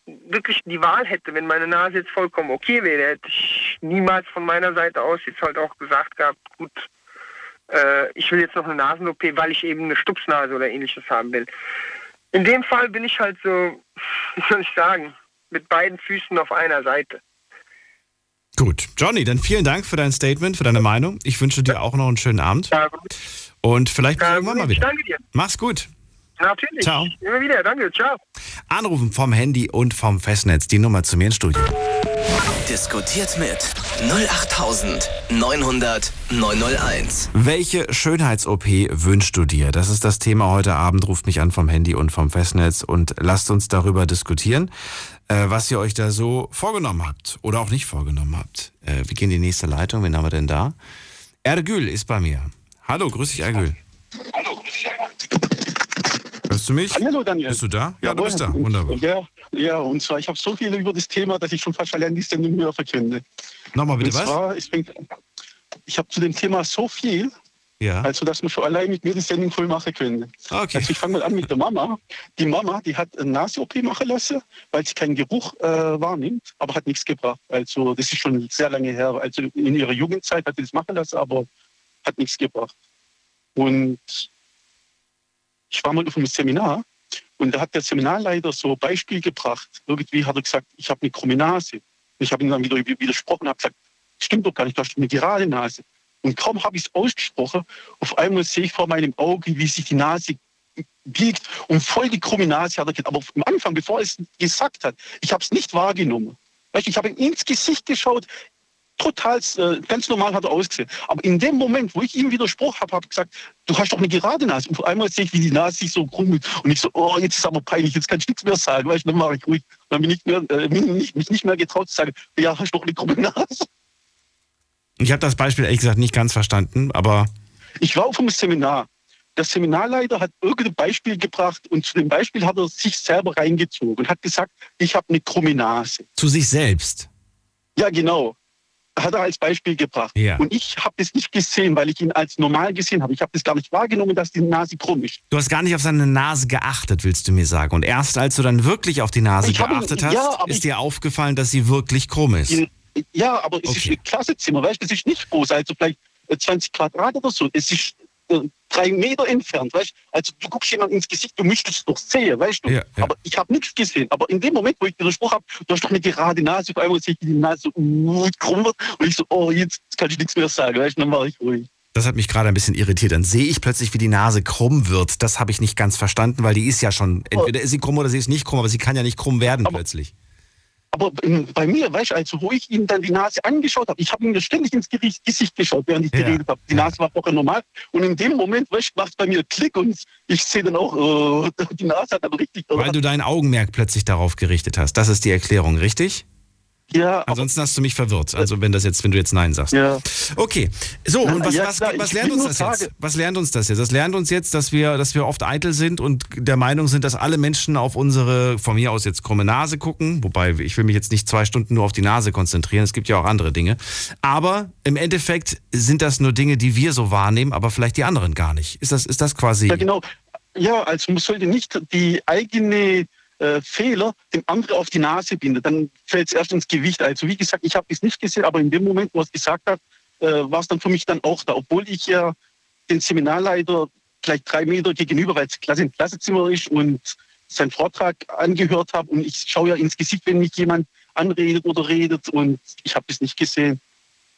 wirklich die Wahl hätte, wenn meine Nase jetzt vollkommen okay wäre, hätte ich niemals von meiner Seite aus jetzt halt auch gesagt gehabt, gut, äh, ich will jetzt noch eine Nasen-OP, weil ich eben eine Stupsnase oder ähnliches haben will. In dem Fall bin ich halt so, wie soll ich sagen, mit beiden Füßen auf einer Seite. Gut, Johnny, dann vielen Dank für dein Statement, für deine Meinung. Ich wünsche dir auch noch einen schönen Abend. Und vielleicht bis irgendwann mal wieder. Danke dir. Mach's gut. Natürlich. Ciao. Immer wieder. Danke. Ciao. Anrufen vom Handy und vom Festnetz. Die Nummer zu mir ins Studio. Diskutiert mit 08900 901. Welche Schönheits-OP wünschst du dir? Das ist das Thema heute Abend. Ruft mich an vom Handy und vom Festnetz und lasst uns darüber diskutieren, äh, was ihr euch da so vorgenommen habt oder auch nicht vorgenommen habt. Äh, wir gehen in die nächste Leitung. Wen haben wir denn da? Ergül ist bei mir. Hallo, grüß dich, Ergül. Hörst du mich? Hallo Daniel. Bist du da? Ja, du Jawohl. bist da. Wunderbar. Ja, ja, und zwar, ich habe so viel über das Thema, dass ich schon fast allein die Sendung mehr verkünde. Nochmal bitte und was? Zwar, ich ich habe zu dem Thema so viel, Ja. also dass man schon allein mit mir die Sendung voll machen könnte. Okay. Also ich fange mal an mit der Mama. Die Mama, die hat eine Nase-OP machen lassen, weil sie keinen Geruch äh, wahrnimmt, aber hat nichts gebracht. Also das ist schon sehr lange her. Also in ihrer Jugendzeit hat sie das machen lassen, aber hat nichts gebracht. Und ich war mal auf einem Seminar und da hat der Seminarleiter so ein Beispiel gebracht. Irgendwie hat er gesagt, ich habe eine krumme Nase. Ich habe ihm dann wieder widersprochen und habe gesagt, stimmt doch gar nicht, du hast eine gerade Nase. Und kaum habe ich es ausgesprochen, auf einmal sehe ich vor meinem Auge, wie sich die Nase biegt und voll die krumme Nase hat er gehabt. Aber am Anfang, bevor er es gesagt hat, ich habe es nicht wahrgenommen. Ich habe ihm ins Gesicht geschaut, total, äh, ganz normal hat er ausgesehen. Aber in dem Moment, wo ich ihm widersprochen habe, habe ich gesagt, du hast doch eine gerade Nase. Und auf einmal sehe ich, wie die Nase sich so krummelt. Und ich so, oh, jetzt ist aber peinlich, jetzt kann ich nichts mehr sagen. Weißt, du, dann mache ich ruhig. Dann bin ich mehr, äh, mich, nicht, mich nicht mehr getraut zu sagen, ja, hast doch eine krumme Nase. Ich habe das Beispiel ehrlich gesagt nicht ganz verstanden, aber Ich war auf einem Seminar. Der Seminarleiter hat irgendein Beispiel gebracht und zu dem Beispiel hat er sich selber reingezogen und hat gesagt, ich habe eine krumme Nase. zu sich selbst. Ja, genau. Hat er als Beispiel gebracht. Ja. Und ich habe das nicht gesehen, weil ich ihn als normal gesehen habe. Ich habe das gar nicht wahrgenommen, dass die Nase krumm ist. Du hast gar nicht auf seine Nase geachtet, willst du mir sagen. Und erst als du dann wirklich auf die Nase Ich geachtet hast, ja, aber ist ich- dir aufgefallen, dass sie wirklich krumm ist. Ja, aber es ist Okay. ein Klassezimmer, weißt du, das ist nicht groß, also vielleicht äh, 20 Quadrat oder so. Es ist äh, drei Meter entfernt, weißt du. Also du guckst jemand ins Gesicht, du müsstest es doch sehen, weißt du. Ja, ja. Aber ich habe nichts gesehen. Aber in dem Moment, wo ich widersprochen habe, du hast doch eine gerade Nase, auf einmal sehe ich wie die Nase uh, krumm wird und ich so, oh, jetzt kann ich nichts mehr sagen, weißt du, dann war ich ruhig. Das hat mich gerade ein bisschen irritiert. Dann sehe ich plötzlich, wie die Nase krumm wird. Das habe ich nicht ganz verstanden, weil die ist ja schon, entweder ist sie krumm oder sie ist nicht krumm, aber sie kann ja nicht krumm werden plötzlich. Aber bei mir, weißt du, also wo ich ihm dann die Nase angeschaut habe, ich habe ihm ständig ins Gericht, Gesicht geschaut, während ich Ja, geredet habe. Die ja. Nase war vorher normal. Und in dem Moment, weißt du, macht bei mir Klick und ich sehe dann auch, äh, die Nase hat dann richtig. Weil du dein Augenmerk plötzlich darauf gerichtet hast. Das ist die Erklärung, richtig? Ja, Ansonsten hast du mich verwirrt. Also wenn das jetzt, wenn du jetzt Nein sagst. ja. Okay, so und was, Ja, was, was ich lernt uns das sagen- jetzt? Was lernt uns das jetzt? Das lernt uns jetzt, dass wir, dass wir oft eitel sind und der Meinung sind, dass alle Menschen auf unsere, von mir aus jetzt krumme Nase gucken. Wobei ich will mich jetzt nicht zwei Stunden nur auf die Nase konzentrieren. Es gibt ja auch andere Dinge. Aber im Endeffekt sind das nur Dinge, die wir so wahrnehmen, aber vielleicht die anderen gar nicht. Ist das, ist das quasi? ja, genau. Ja, also man sollte nicht die eigene äh, Fehler dem anderen auf die Nase binden. Dann fällt es erst ins Gewicht. Also wie gesagt, ich habe es nicht gesehen, aber in dem Moment, wo er es gesagt hat, äh, war es dann für mich dann auch da. Obwohl ich ja den Seminarleiter gleich drei Meter gegenüber, weil es Klasse im Klassezimmer ist und seinen Vortrag angehört habe und ich schaue ja ins Gesicht, wenn mich jemand anredet oder redet und ich habe das nicht gesehen.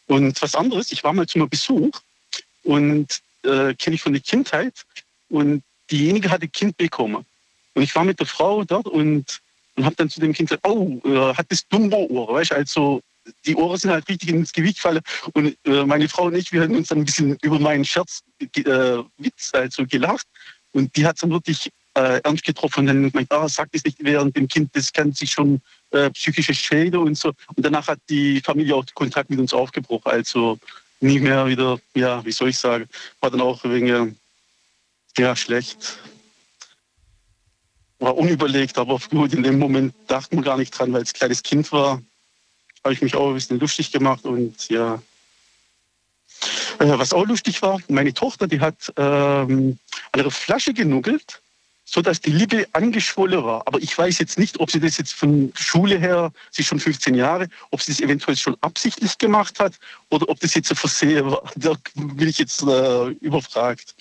Und was anderes, ich war mal zu einem Besuch und äh, kenne ich von der Kindheit und diejenige hatte Kind bekommen. Und ich war mit der Frau dort und, und habe dann zu dem Kind gesagt, oh, äh, hat das Dumbo-Ohr, weißt du, also die Ohren sind halt richtig ins Gewicht gefallen. Und äh, meine Frau und ich, wir haben uns dann ein bisschen über meinen Scherz, äh, Witz also gelacht. Und die hat es dann wirklich äh, ernst getroffen. Und dann gemeint, ah, sag das nicht während dem Kind, das kann sich schon äh, psychische Schäden und so. Und danach hat die Familie auch den Kontakt mit uns aufgebrochen. Also nie mehr wieder, ja, wie soll ich sagen, war dann auch wegen, äh, ja, schlecht. War unüberlegt, aber gut, in dem Moment dachte man gar nicht dran, weil es kleines Kind war. habe ich mich auch ein bisschen lustig gemacht und ja. Äh, was auch lustig war, meine Tochter, die hat ähm, an ihrer Flasche genuggelt, sodass die Lippe angeschwollen war. Aber ich weiß jetzt nicht, ob sie das jetzt von Schule her, sie ist schon 15 Jahre, ob sie das eventuell schon absichtlich gemacht hat oder ob das jetzt ein Versehen war. Da bin ich jetzt äh, überfragt.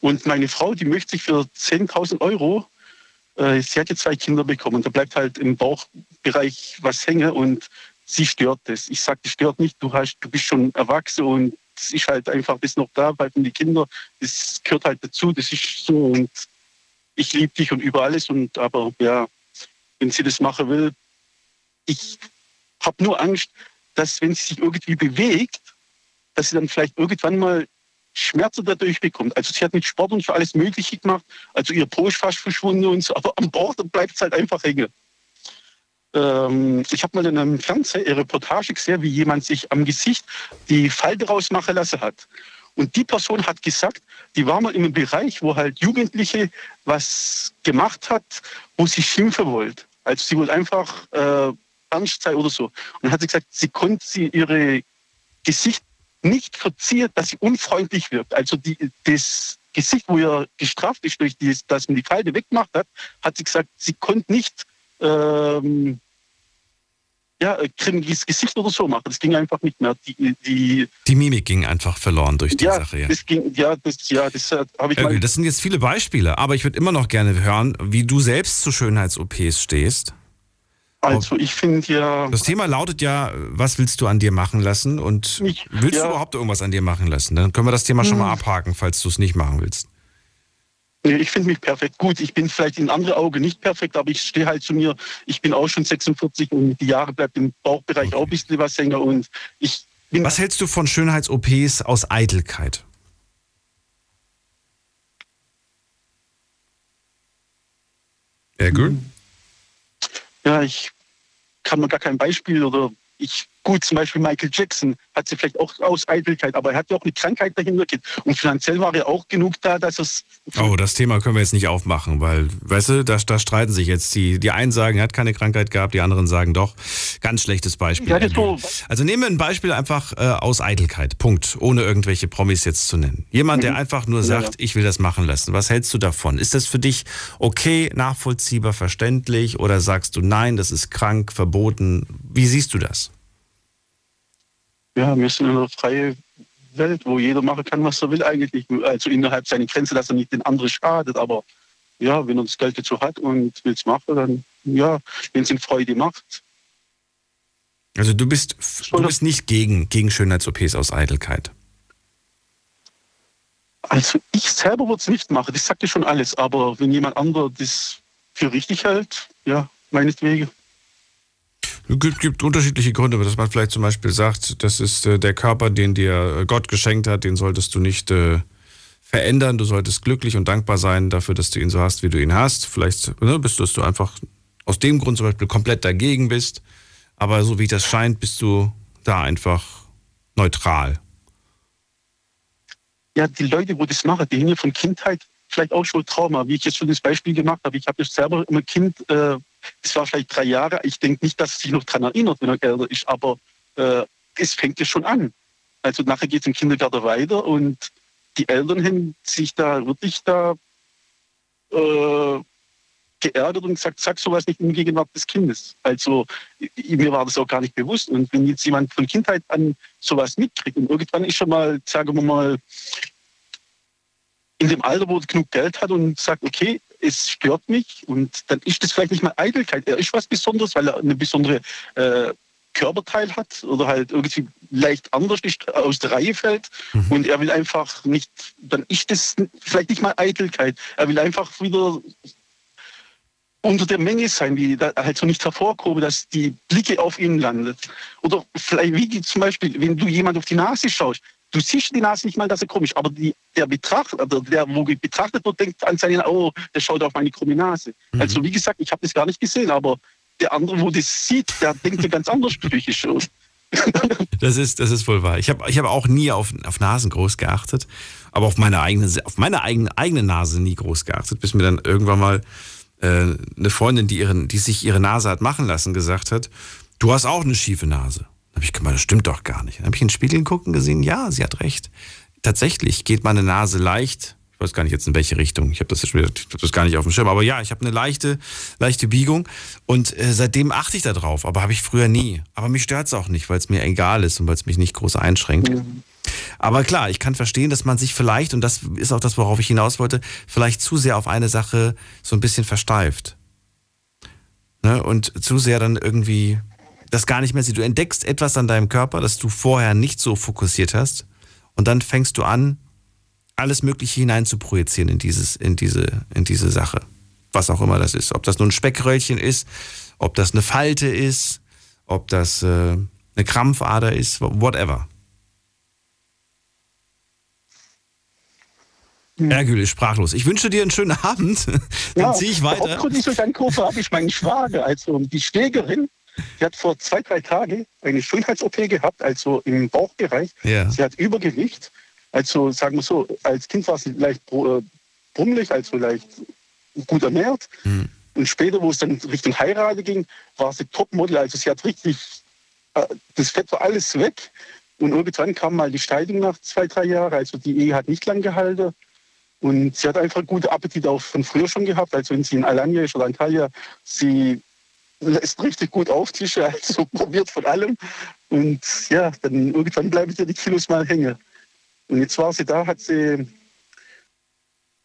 Und meine Frau, die möchte sich für 10.000 Euro äh, sie hat jetzt zwei Kinder bekommen. Da bleibt halt im Bauchbereich was hängen und sie stört das. Ich sage, das stört nicht, du, hast, du bist schon erwachsen und es ist halt einfach, das noch da, bleiben die Kinder, das gehört halt dazu, das ist so und ich liebe dich und über alles und aber ja, wenn sie das machen will, ich habe nur Angst, dass wenn sie sich irgendwie bewegt, dass sie dann vielleicht irgendwann mal Schmerzen dadurch bekommt. Also sie hat mit Sport und für alles Mögliche gemacht. Also ihr Po ist fast verschwunden und so, aber am Bord bleibt es halt einfach hängen. Ähm, ich habe mal in einem Fernseher eine Reportage gesehen, wie jemand sich am Gesicht die Falte rausmachen lassen hat. Und die Person hat gesagt, die war mal in einem Bereich, wo halt Jugendliche was gemacht hat, wo sie schimpfen wollte. Also sie wollte einfach äh, ernst sein oder so. Und dann hat sie gesagt, sie konnte sie ihre Gesicht nicht verziert, dass sie unfreundlich wirkt. Also die, das Gesicht, wo er gestraft ist, durch die, dass man die Falte weggemacht hat, hat sie gesagt, sie konnte nicht ähm, ja, grimmiges Gesicht oder so machen. Das ging einfach nicht mehr. Die, die, die Mimik ging einfach verloren durch die ja, Sache. Ja, das ging, ja, das, ja, das habe ich okay, mal. Das sind jetzt viele Beispiele, aber ich würde immer noch gerne hören, wie du selbst zu Schönheits-OPs stehst. Also ich finde ja. Das Thema lautet ja, was willst du an dir machen lassen und ich, willst ja. du überhaupt irgendwas an dir machen lassen? Dann können wir das Thema schon mal abhaken, falls du es nicht machen willst. Nee, ich finde mich perfekt. Gut, ich bin vielleicht in andere Augen nicht perfekt, aber ich stehe halt zu mir. Ich bin auch schon 46 und die Jahre bleibt im Bauchbereich okay. auch ein bisschen was hängen und ich bin. Was hältst du von Schönheits-OPs aus Eitelkeit? Gut. Ja, ich kann mir gar kein Beispiel oder ich, gut, zum Beispiel Michael Jackson hat sie vielleicht auch aus Eitelkeit, aber er hat ja auch eine Krankheit dahinter und finanziell war er auch genug da, dass es. Oh, das Thema können wir jetzt nicht aufmachen, weil, weißt du, da, da streiten sich jetzt die, die einen sagen, er hat keine Krankheit gehabt, die anderen sagen doch. Ganz schlechtes Beispiel. Ja, so. Also nehmen wir ein Beispiel einfach äh, aus Eitelkeit, Punkt, ohne irgendwelche Promis jetzt zu nennen. Jemand, der einfach nur sagt, ja, ja. ich will das machen lassen. Was hältst du davon? Ist das für dich okay, nachvollziehbar, verständlich oder sagst du, nein, das ist krank, verboten? Wie siehst du das? Ja, wir sind in einer freien Welt, wo jeder machen kann, was er will eigentlich. Also innerhalb seiner Grenze, dass er nicht den anderen schadet. Aber ja, wenn er das Geld dazu hat und will es machen, dann ja, wenn es ihm Freude macht. Also du bist, du bist nicht gegen, gegen Schönheits-OPs aus Eitelkeit. Also ich selber würde es nicht machen, das sagt ja schon alles. Aber wenn jemand anderes das für richtig hält, ja, meinetwegen. Es gibt, gibt, unterschiedliche Gründe, dass man vielleicht zum Beispiel sagt, das ist äh, der Körper, den dir Gott geschenkt hat, den solltest du nicht äh, verändern. Du solltest glücklich und dankbar sein dafür, dass du ihn so hast, wie du ihn hast. Vielleicht ne, bist du, dass du einfach aus dem Grund zum Beispiel komplett dagegen bist. Aber so wie das scheint, bist du da einfach neutral. Ja, die Leute, wo das machen, die haben ja von Kindheit vielleicht auch schon Trauma, wie ich jetzt schon das Beispiel gemacht habe. Ich habe ja selber immer Kind äh, das war vielleicht drei Jahre. Ich denke nicht, dass er sich noch daran erinnert, wenn er älter ist, aber äh, es fängt ja schon an. Also nachher geht es im Kindergarten weiter und die Eltern haben sich da wirklich da äh, geärgert und gesagt, sag sowas nicht in Gegenwart des Kindes. Also mir war das auch gar nicht bewusst. Und wenn jetzt jemand von Kindheit an sowas mitkriegt und irgendwann ist schon mal, sagen wir mal, in dem Alter, wo er genug Geld hat und sagt, okay, es stört mich und dann ist das vielleicht nicht mal Eitelkeit. Er ist was Besonderes, weil er eine besondere äh, Körperteil hat oder halt irgendwie leicht anders ist, aus der Reihe fällt mhm. und er will einfach nicht, dann ist das vielleicht nicht mal Eitelkeit. Er will einfach wieder unter der Menge sein, wie da halt so nicht hervorkommen, dass die Blicke auf ihn landet. Oder vielleicht wie zum Beispiel, wenn du jemand auf die Nase schaust, du siehst die Nase nicht mal, dass er komisch aber die, der Betrachter, also der, wo betrachtet wird, denkt an seinen, oh, der schaut auf meine krumme Nase. Mhm. Also wie gesagt, ich habe das gar nicht gesehen, aber der andere, wo das sieht, der denkt ja ganz anders psychisch schon. Das ist, das ist wohl wahr. Ich habe ich hab auch nie auf, auf Nasen groß geachtet, aber auf meine eigene, auf meine eigene, eigene Nase nie groß geachtet, bis mir dann irgendwann mal äh, eine Freundin, die, ihren, die sich ihre Nase hat machen lassen, gesagt hat, Du hast auch eine schiefe Nase. Habe ich gemeint, das stimmt doch gar nicht. Dann habe ich in den Spiegel gucken gesehen, ja, sie hat recht. Tatsächlich geht meine Nase leicht, ich weiß gar nicht jetzt in welche Richtung, ich habe das, jetzt wieder- ich hab das gar nicht auf dem Schirm, aber ja, ich habe eine leichte, leichte Biegung und äh, seitdem achte ich da drauf, aber habe ich früher nie. Aber mich stört es auch nicht, weil es mir egal ist und weil es mich nicht groß einschränkt. Aber klar, ich kann verstehen, dass man sich vielleicht, und das ist auch das, worauf ich hinaus wollte, vielleicht zu sehr auf eine Sache so ein bisschen versteift. Ne? Und zu sehr dann irgendwie das gar nicht mehr sieht. Du entdeckst etwas an deinem Körper, das du vorher nicht so fokussiert hast. Und dann fängst du an, alles Mögliche hinein zu projizieren in, dieses, in, diese, in diese Sache. Was auch immer das ist. Ob das nun ein Speckröllchen ist, ob das eine Falte ist, ob das äh, eine Krampfader ist, whatever. Ergül ist sprachlos. Ich wünsche dir einen schönen Abend. Dann ziehe ich weiter. Hauptgrund ist durch Anrufe habe ich meinen Schwager, also die Schwägerin, die hat vor zwei, drei Tagen eine Schönheits-OP gehabt, also im Bauchbereich. Ja. Sie hat Übergewicht. Also sagen wir so, als Kind war sie leicht äh, brummelig, also leicht gut ernährt. Hm. Und später, wo es dann Richtung Heirate ging, war sie Topmodel. Also sie hat richtig, äh, das Fett war alles weg. Und irgendwann kam mal die Scheidung nach zwei, drei Jahren. Also die Ehe hat nicht lang gehalten. Und sie hat einfach guten Appetit auch von früher schon gehabt. Also wenn sie in Alanya ist oder Antalya, sie lässt richtig gut auftischen, also probiert von allem. Und ja, dann irgendwann bleiben dir die Kilos mal hängen. Und jetzt war sie da, hat sie,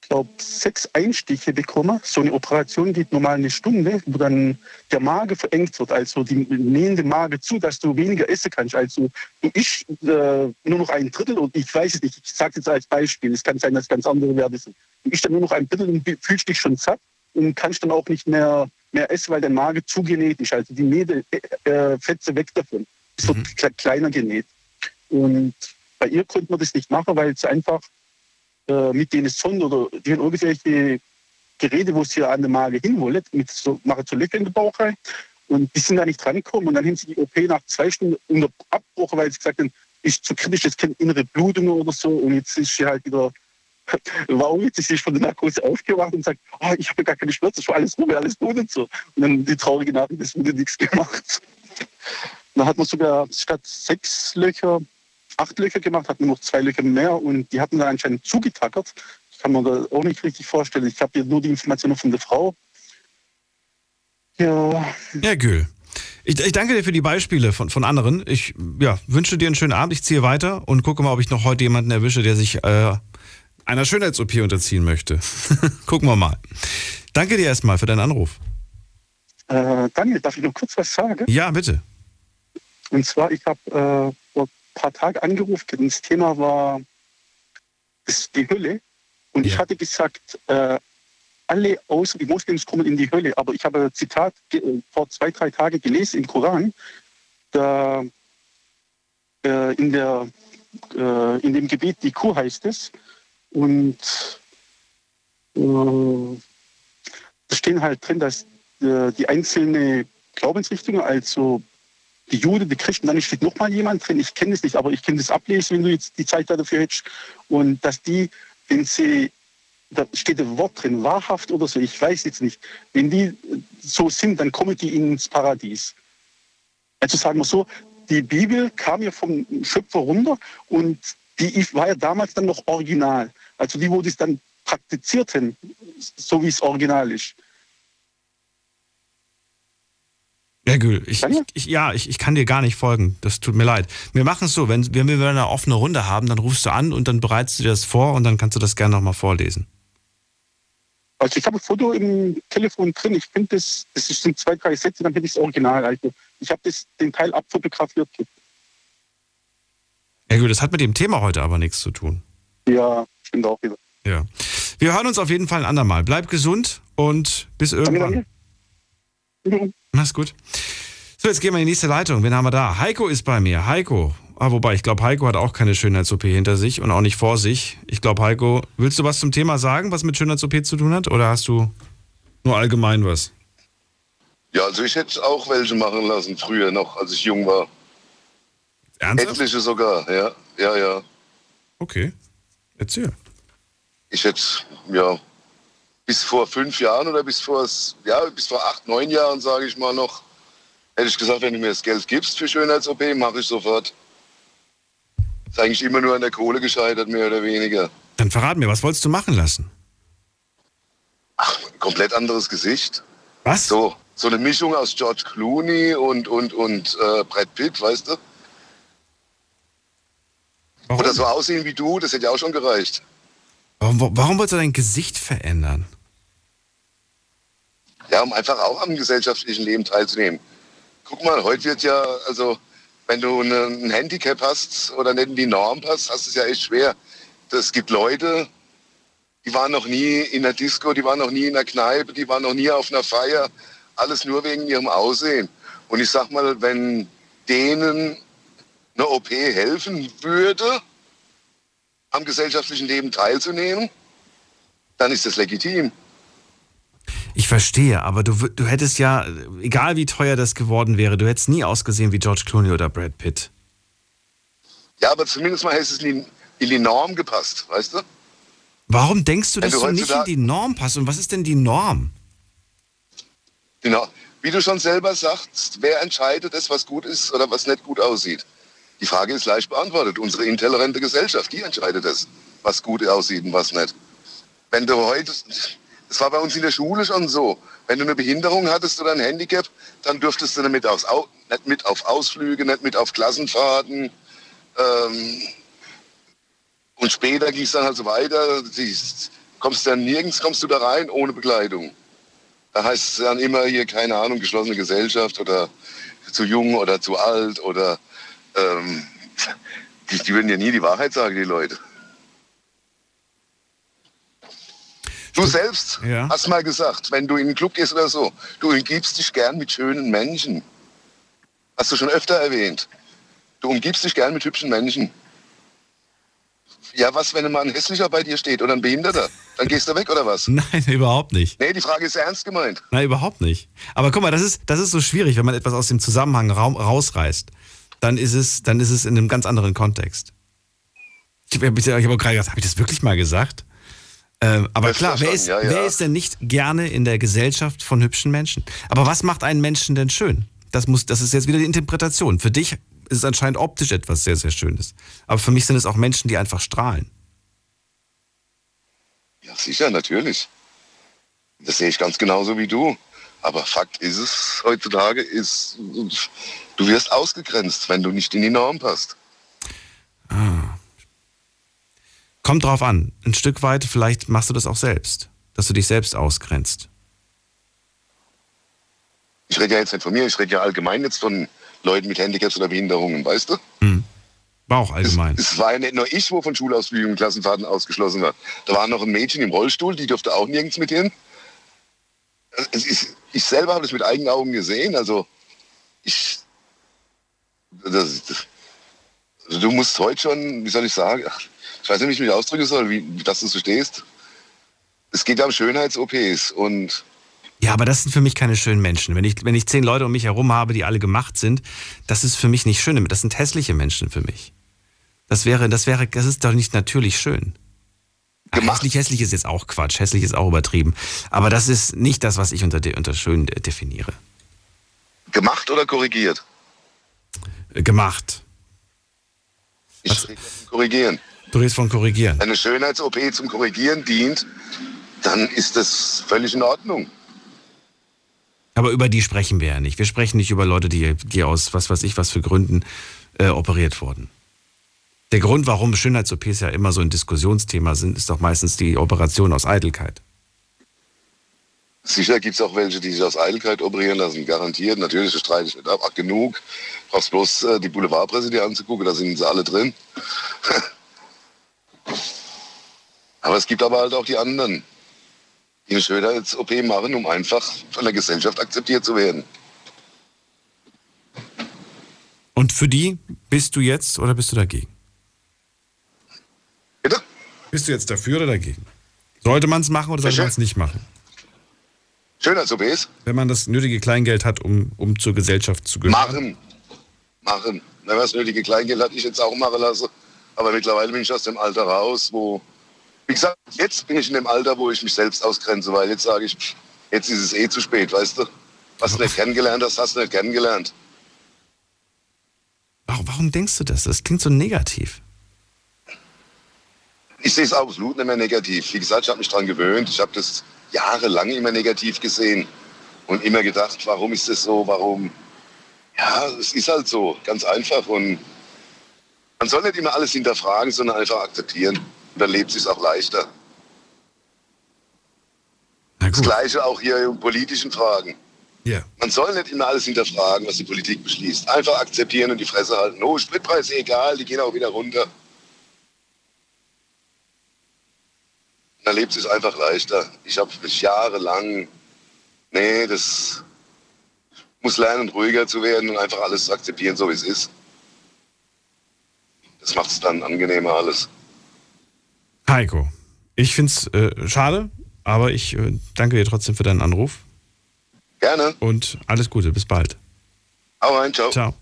ich glaube, sechs Einstiche bekommen. So eine Operation geht normal eine Stunde, wo dann der Magen verengt wird, also die nähen den Magen zu, dass du weniger essen kannst. Also du isch äh, nur noch ein Drittel und ich weiß es nicht, ich sage jetzt als Beispiel, es kann sein, dass ganz andere Werte sind. Du isch dann nur noch ein Drittel und fühlst dich schon satt und kannst dann auch nicht mehr, mehr essen, weil dein Magen zugenäht ist. Also die Nähte, äh, Fetze weg davon. Es wird kle- kleiner genäht. Und bei ihr konnte man das nicht machen, weil sie einfach äh, mit denen Sonden oder die haben irgendwelche Geräte, wo sie an den Magen hinwollen, mit so, machen so Löcher in den Bauch rein. Und die sind da nicht drangekommen. Und dann haben sie die OP nach zwei Stunden unter abgebrochen, weil sie gesagt haben, ist zu kritisch, es kennt innere Blutungen oder so. Und jetzt ist sie halt wieder, war auch witzig, sie ist von der Narkose aufgewacht und sagt, oh, ich habe gar keine Schmerzen, war alles rum, alles gut und so. Und dann die traurige Nachricht, es wurde nichts gemacht. Dann hat man sogar statt sechs Löcher acht Löcher gemacht, hat nur noch zwei Löcher mehr und die hatten dann anscheinend zugetackert. Ich kann mir das auch nicht richtig vorstellen. Ich habe hier nur die Informationen von der Frau. Ja, Ja, Gül. Ich, ich danke dir für die Beispiele von, von anderen. Ich ja, wünsche dir einen schönen Abend. Ich ziehe weiter und gucke mal, ob ich noch heute jemanden erwische, der sich äh, einer Schönheits-OP unterziehen möchte. Gucken wir mal. Danke dir erstmal für deinen Anruf. äh, Daniel, darf ich noch kurz was sagen? Ja, bitte. Und zwar, ich habe äh, vor ein paar Tagen angerufen, das Thema war das, die Hölle. Und ich hatte gesagt, äh, alle außer die Moslems kommen in die Hölle. Aber ich habe ein Zitat äh, vor zwei, drei Tagen gelesen im Koran. Da äh, in, der, äh, in dem Gebet die Kuh heißt es. Und äh, da stehen halt drin, dass äh, die einzelnen Glaubensrichtungen, also die Juden, die Christen, dann steht noch mal jemand drin, ich kenne es nicht, aber ich kann das ablesen, wenn du jetzt die Zeit dafür hättest. Und dass die, wenn sie, da steht ein Wort drin, wahrhaft oder so, ich weiß jetzt nicht, wenn die so sind, dann kommen die ins Paradies. Also sagen wir so, die Bibel kam ja vom Schöpfer runter und die war ja damals dann noch original. Also die, wo das dann praktizierten, so wie es original ist. Ja, Gül, ich, ich, ich, ja, ich, ich kann dir gar nicht folgen. Das tut mir leid. Wir machen es so, wenn, wenn wir eine offene Runde haben, dann rufst du an und dann bereitest du dir das vor und dann kannst du das gerne nochmal vorlesen. Also ich habe ein Foto im Telefon drin. Ich finde das, das sind zwei, drei Sätze, dann hätte ich das Original. Also ich habe den Teil abfotografiert. Ja, Gül, das hat mit dem Thema heute aber nichts zu tun. Ja, stimmt auch wieder. Ja. Wir hören uns auf jeden Fall ein andermal. Bleib gesund und bis irgendwann. Mach's gut. So, jetzt gehen wir in die nächste Leitung. Wen haben wir da? Heiko ist bei mir. Heiko. Ah, wobei, ich glaube, Heiko hat auch keine Schönheits-OP hinter sich und auch nicht vor sich. Ich glaube, Heiko, willst du was zum Thema sagen, was mit Schönheits-OP zu tun hat? Oder hast du nur allgemein was? Ja, also ich hätte auch welche machen lassen, früher noch, als ich jung war. Ernsthaft? Etliche sogar, ja. Ja, ja. Okay. Erzähl. Ich hätte, ja, bis vor fünf Jahren oder bis vor, ja, bis vor acht, neun Jahren, sage ich mal noch, Hätte ich gesagt, wenn du mir das Geld gibst für Schönheits-OP, mache ich sofort. Ist eigentlich immer nur an der Kohle gescheitert, mehr oder weniger. Dann verrat mir, was wolltest du machen lassen? Komplett anderes Gesicht. Was? So, so eine Mischung aus George Clooney und, und, und äh, Brad Pitt, weißt du? Warum? Oder so aussehen wie du, das hätte ja auch schon gereicht. Warum, warum wolltest du dein Gesicht verändern? Ja, um einfach auch am gesellschaftlichen Leben teilzunehmen. Guck mal, heute wird ja, also wenn du eine, ein Handicap hast oder nicht in die Norm passt, hast du es ja echt schwer. Es gibt Leute, die waren noch nie in der Disco, die waren noch nie in der Kneipe, die waren noch nie auf einer Feier. Alles nur wegen ihrem Aussehen. Und ich sag mal, wenn denen eine OP helfen würde, am gesellschaftlichen Leben teilzunehmen, dann ist das legitim. Ich verstehe, aber du, du hättest ja, egal wie teuer das geworden wäre, du hättest nie ausgesehen wie George Clooney oder Brad Pitt. Ja, aber zumindest mal hätte es in die, in die Norm gepasst, weißt du? Warum denkst du, Wenn dass du du, nicht in die Norm passt? Und was ist denn die Norm? Genau. Wie du schon selber sagst, wer entscheidet es, was gut ist oder was nicht gut aussieht? Die Frage ist leicht beantwortet. Unsere intolerante Gesellschaft, die entscheidet es, was gut aussieht und was nicht. Wenn du heute, das war bei uns in der Schule schon so, wenn du eine Behinderung hattest oder ein Handicap, dann durftest du nicht aufs Au nicht mit auf Ausflüge, nicht mit auf Klassenfahrten. Ähm, und später ging es dann halt so weiter. Die, kommst dann nirgends, kommst du da rein ohne Begleitung. Da heißt es dann immer hier, keine Ahnung, geschlossene Gesellschaft oder zu jung oder zu alt oder ähm, die, die würden ja nie die Wahrheit sagen, die Leute. Du selbst Ja. hast mal gesagt, wenn du in einen Club gehst oder so, du umgibst dich gern mit schönen Menschen. Hast du schon öfter erwähnt. Du umgibst dich gern mit hübschen Menschen. Ja, was, wenn mal ein hässlicher bei dir steht oder ein Behinderter? Dann gehst du weg oder was? Nein, überhaupt nicht. Nee, die Frage ist ernst gemeint. Nein, überhaupt nicht. Aber guck mal, das ist, das ist so schwierig, wenn man etwas aus dem Zusammenhang raum, rausreißt. Dann ist, es, dann ist es in einem ganz anderen Kontext. Ich habe hab auch gerade gedacht, habe ich das wirklich mal gesagt? Ähm, aber Das klar, wer ist, ja, ja. wer ist denn nicht gerne in der Gesellschaft von hübschen Menschen? Aber was macht einen Menschen denn schön? Das, muss, das ist jetzt wieder die Interpretation. Für dich ist es anscheinend optisch etwas sehr, sehr Schönes. Aber für mich sind es auch Menschen, die einfach strahlen. Ja, sicher, natürlich. Das sehe ich ganz genauso wie du. Aber Fakt ist es, heutzutage ist, du wirst ausgegrenzt, wenn du nicht in die Norm passt. Kommt drauf an. Ein Stück weit, vielleicht machst du das auch selbst. Dass du dich selbst ausgrenzt. Ich rede ja jetzt nicht von mir, ich rede ja allgemein jetzt von Leuten mit Handicaps oder Behinderungen, weißt du? War auch allgemein. Es war ja nicht nur ich, wo von Schulausflügen und Klassenfahrten ausgeschlossen war. Da war noch ein Mädchen im Rollstuhl, die durfte auch nirgends mit hin. Es ist, ich selber habe das mit eigenen Augen gesehen. Also ich, das, das, also du musst heute schon, wie soll ich sagen, ich weiß nicht, wie ich mich ausdrücken soll, wie, dass du so stehst. Es geht ja um Schönheits-OPs und Ja, aber das sind für mich keine schönen Menschen. Wenn ich, wenn ich zehn Leute um mich herum habe, die alle gemacht sind, das ist für mich nicht schön. Das sind hässliche Menschen für mich. Das wäre, das wäre, das ist doch nicht natürlich schön. Ach, hässlich, hässlich ist jetzt auch Quatsch. Hässlich ist auch übertrieben. Aber das ist nicht das, was ich unter, unter schön definiere. gemacht oder korrigiert? Gemacht. Ich rede vom korrigieren. Du redest von korrigieren. Wenn eine Schönheits-OP zum Korrigieren dient, dann ist das völlig in Ordnung. Aber über die sprechen wir ja nicht. Wir sprechen nicht über Leute, die, die aus was weiß ich was für Gründen äh, operiert wurden. Der Grund, warum Schönheits-OPs ja immer so ein Diskussionsthema sind, ist doch meistens die Operation aus Eitelkeit. Sicher gibt es auch welche, die sich aus Eitelkeit operieren lassen, garantiert. Natürlich, streite ich nicht ab. Genug. Brauchst bloß äh, die Boulevardpresse dir anzugucken, da sind sie alle drin. aber es gibt aber halt auch die anderen, die eine Schönheits-OP machen, um einfach von der Gesellschaft akzeptiert zu werden. Und für die bist du jetzt oder bist du dagegen? Bitte? Bist du jetzt dafür oder dagegen? Sollte man es machen oder sollte Schön- man es nicht machen? Schönheits-OPs? Wenn man das nötige Kleingeld hat, um, um zur Gesellschaft zu gehören. Machen. Machen. Na, was nötige Kleingeld hatte ich jetzt auch machen lassen. Aber mittlerweile bin ich aus dem Alter raus, wo, wie gesagt, jetzt bin ich in dem Alter, wo ich mich selbst ausgrenze, weil jetzt sage ich, jetzt ist es eh zu spät, weißt du? Was du nicht kennengelernt hast, hast du nicht kennengelernt. Warum, warum denkst du das? Das klingt so negativ. Ich sehe es absolut nicht mehr negativ. Wie gesagt, ich habe mich daran gewöhnt. Ich habe das jahrelang immer negativ gesehen und immer gedacht, warum ist das so, warum? Ja, es ist halt so, ganz einfach. Und man soll nicht immer alles hinterfragen, sondern einfach akzeptieren. Und dann lebt es auch leichter. Das Gleiche auch hier in politischen Fragen. Ja. Man soll nicht immer alles hinterfragen, was die Politik beschließt. Einfach akzeptieren und die Fresse halten. Oh, Spritpreise egal, die gehen auch wieder runter. Dann lebt es einfach leichter. Ich habe mich jahrelang, nee, das muss lernen, ruhiger zu werden und einfach alles zu akzeptieren, so wie es ist. Das macht es dann angenehmer alles. Heiko, ich finde es äh, schade, aber ich äh, danke dir trotzdem für deinen Anruf. Gerne. Und alles Gute, bis bald. Hau rein, ciao. Ciao.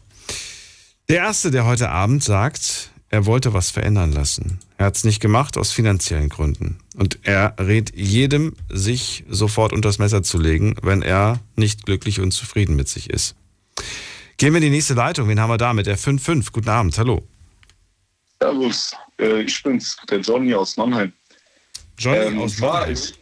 Der Erste, der heute Abend sagt, er wollte was verändern lassen. Er hat es nicht gemacht aus finanziellen Gründen. Und er rät jedem, sich sofort unters Messer zu legen, wenn er nicht glücklich und zufrieden mit sich ist. Gehen wir in die nächste Leitung. Wen haben wir da mit der 5.5? Guten Abend, hallo. Servus, äh, ich bin's, der Johnny aus Mannheim. Johnny Ähm, aus und zwar Mannheim. ist-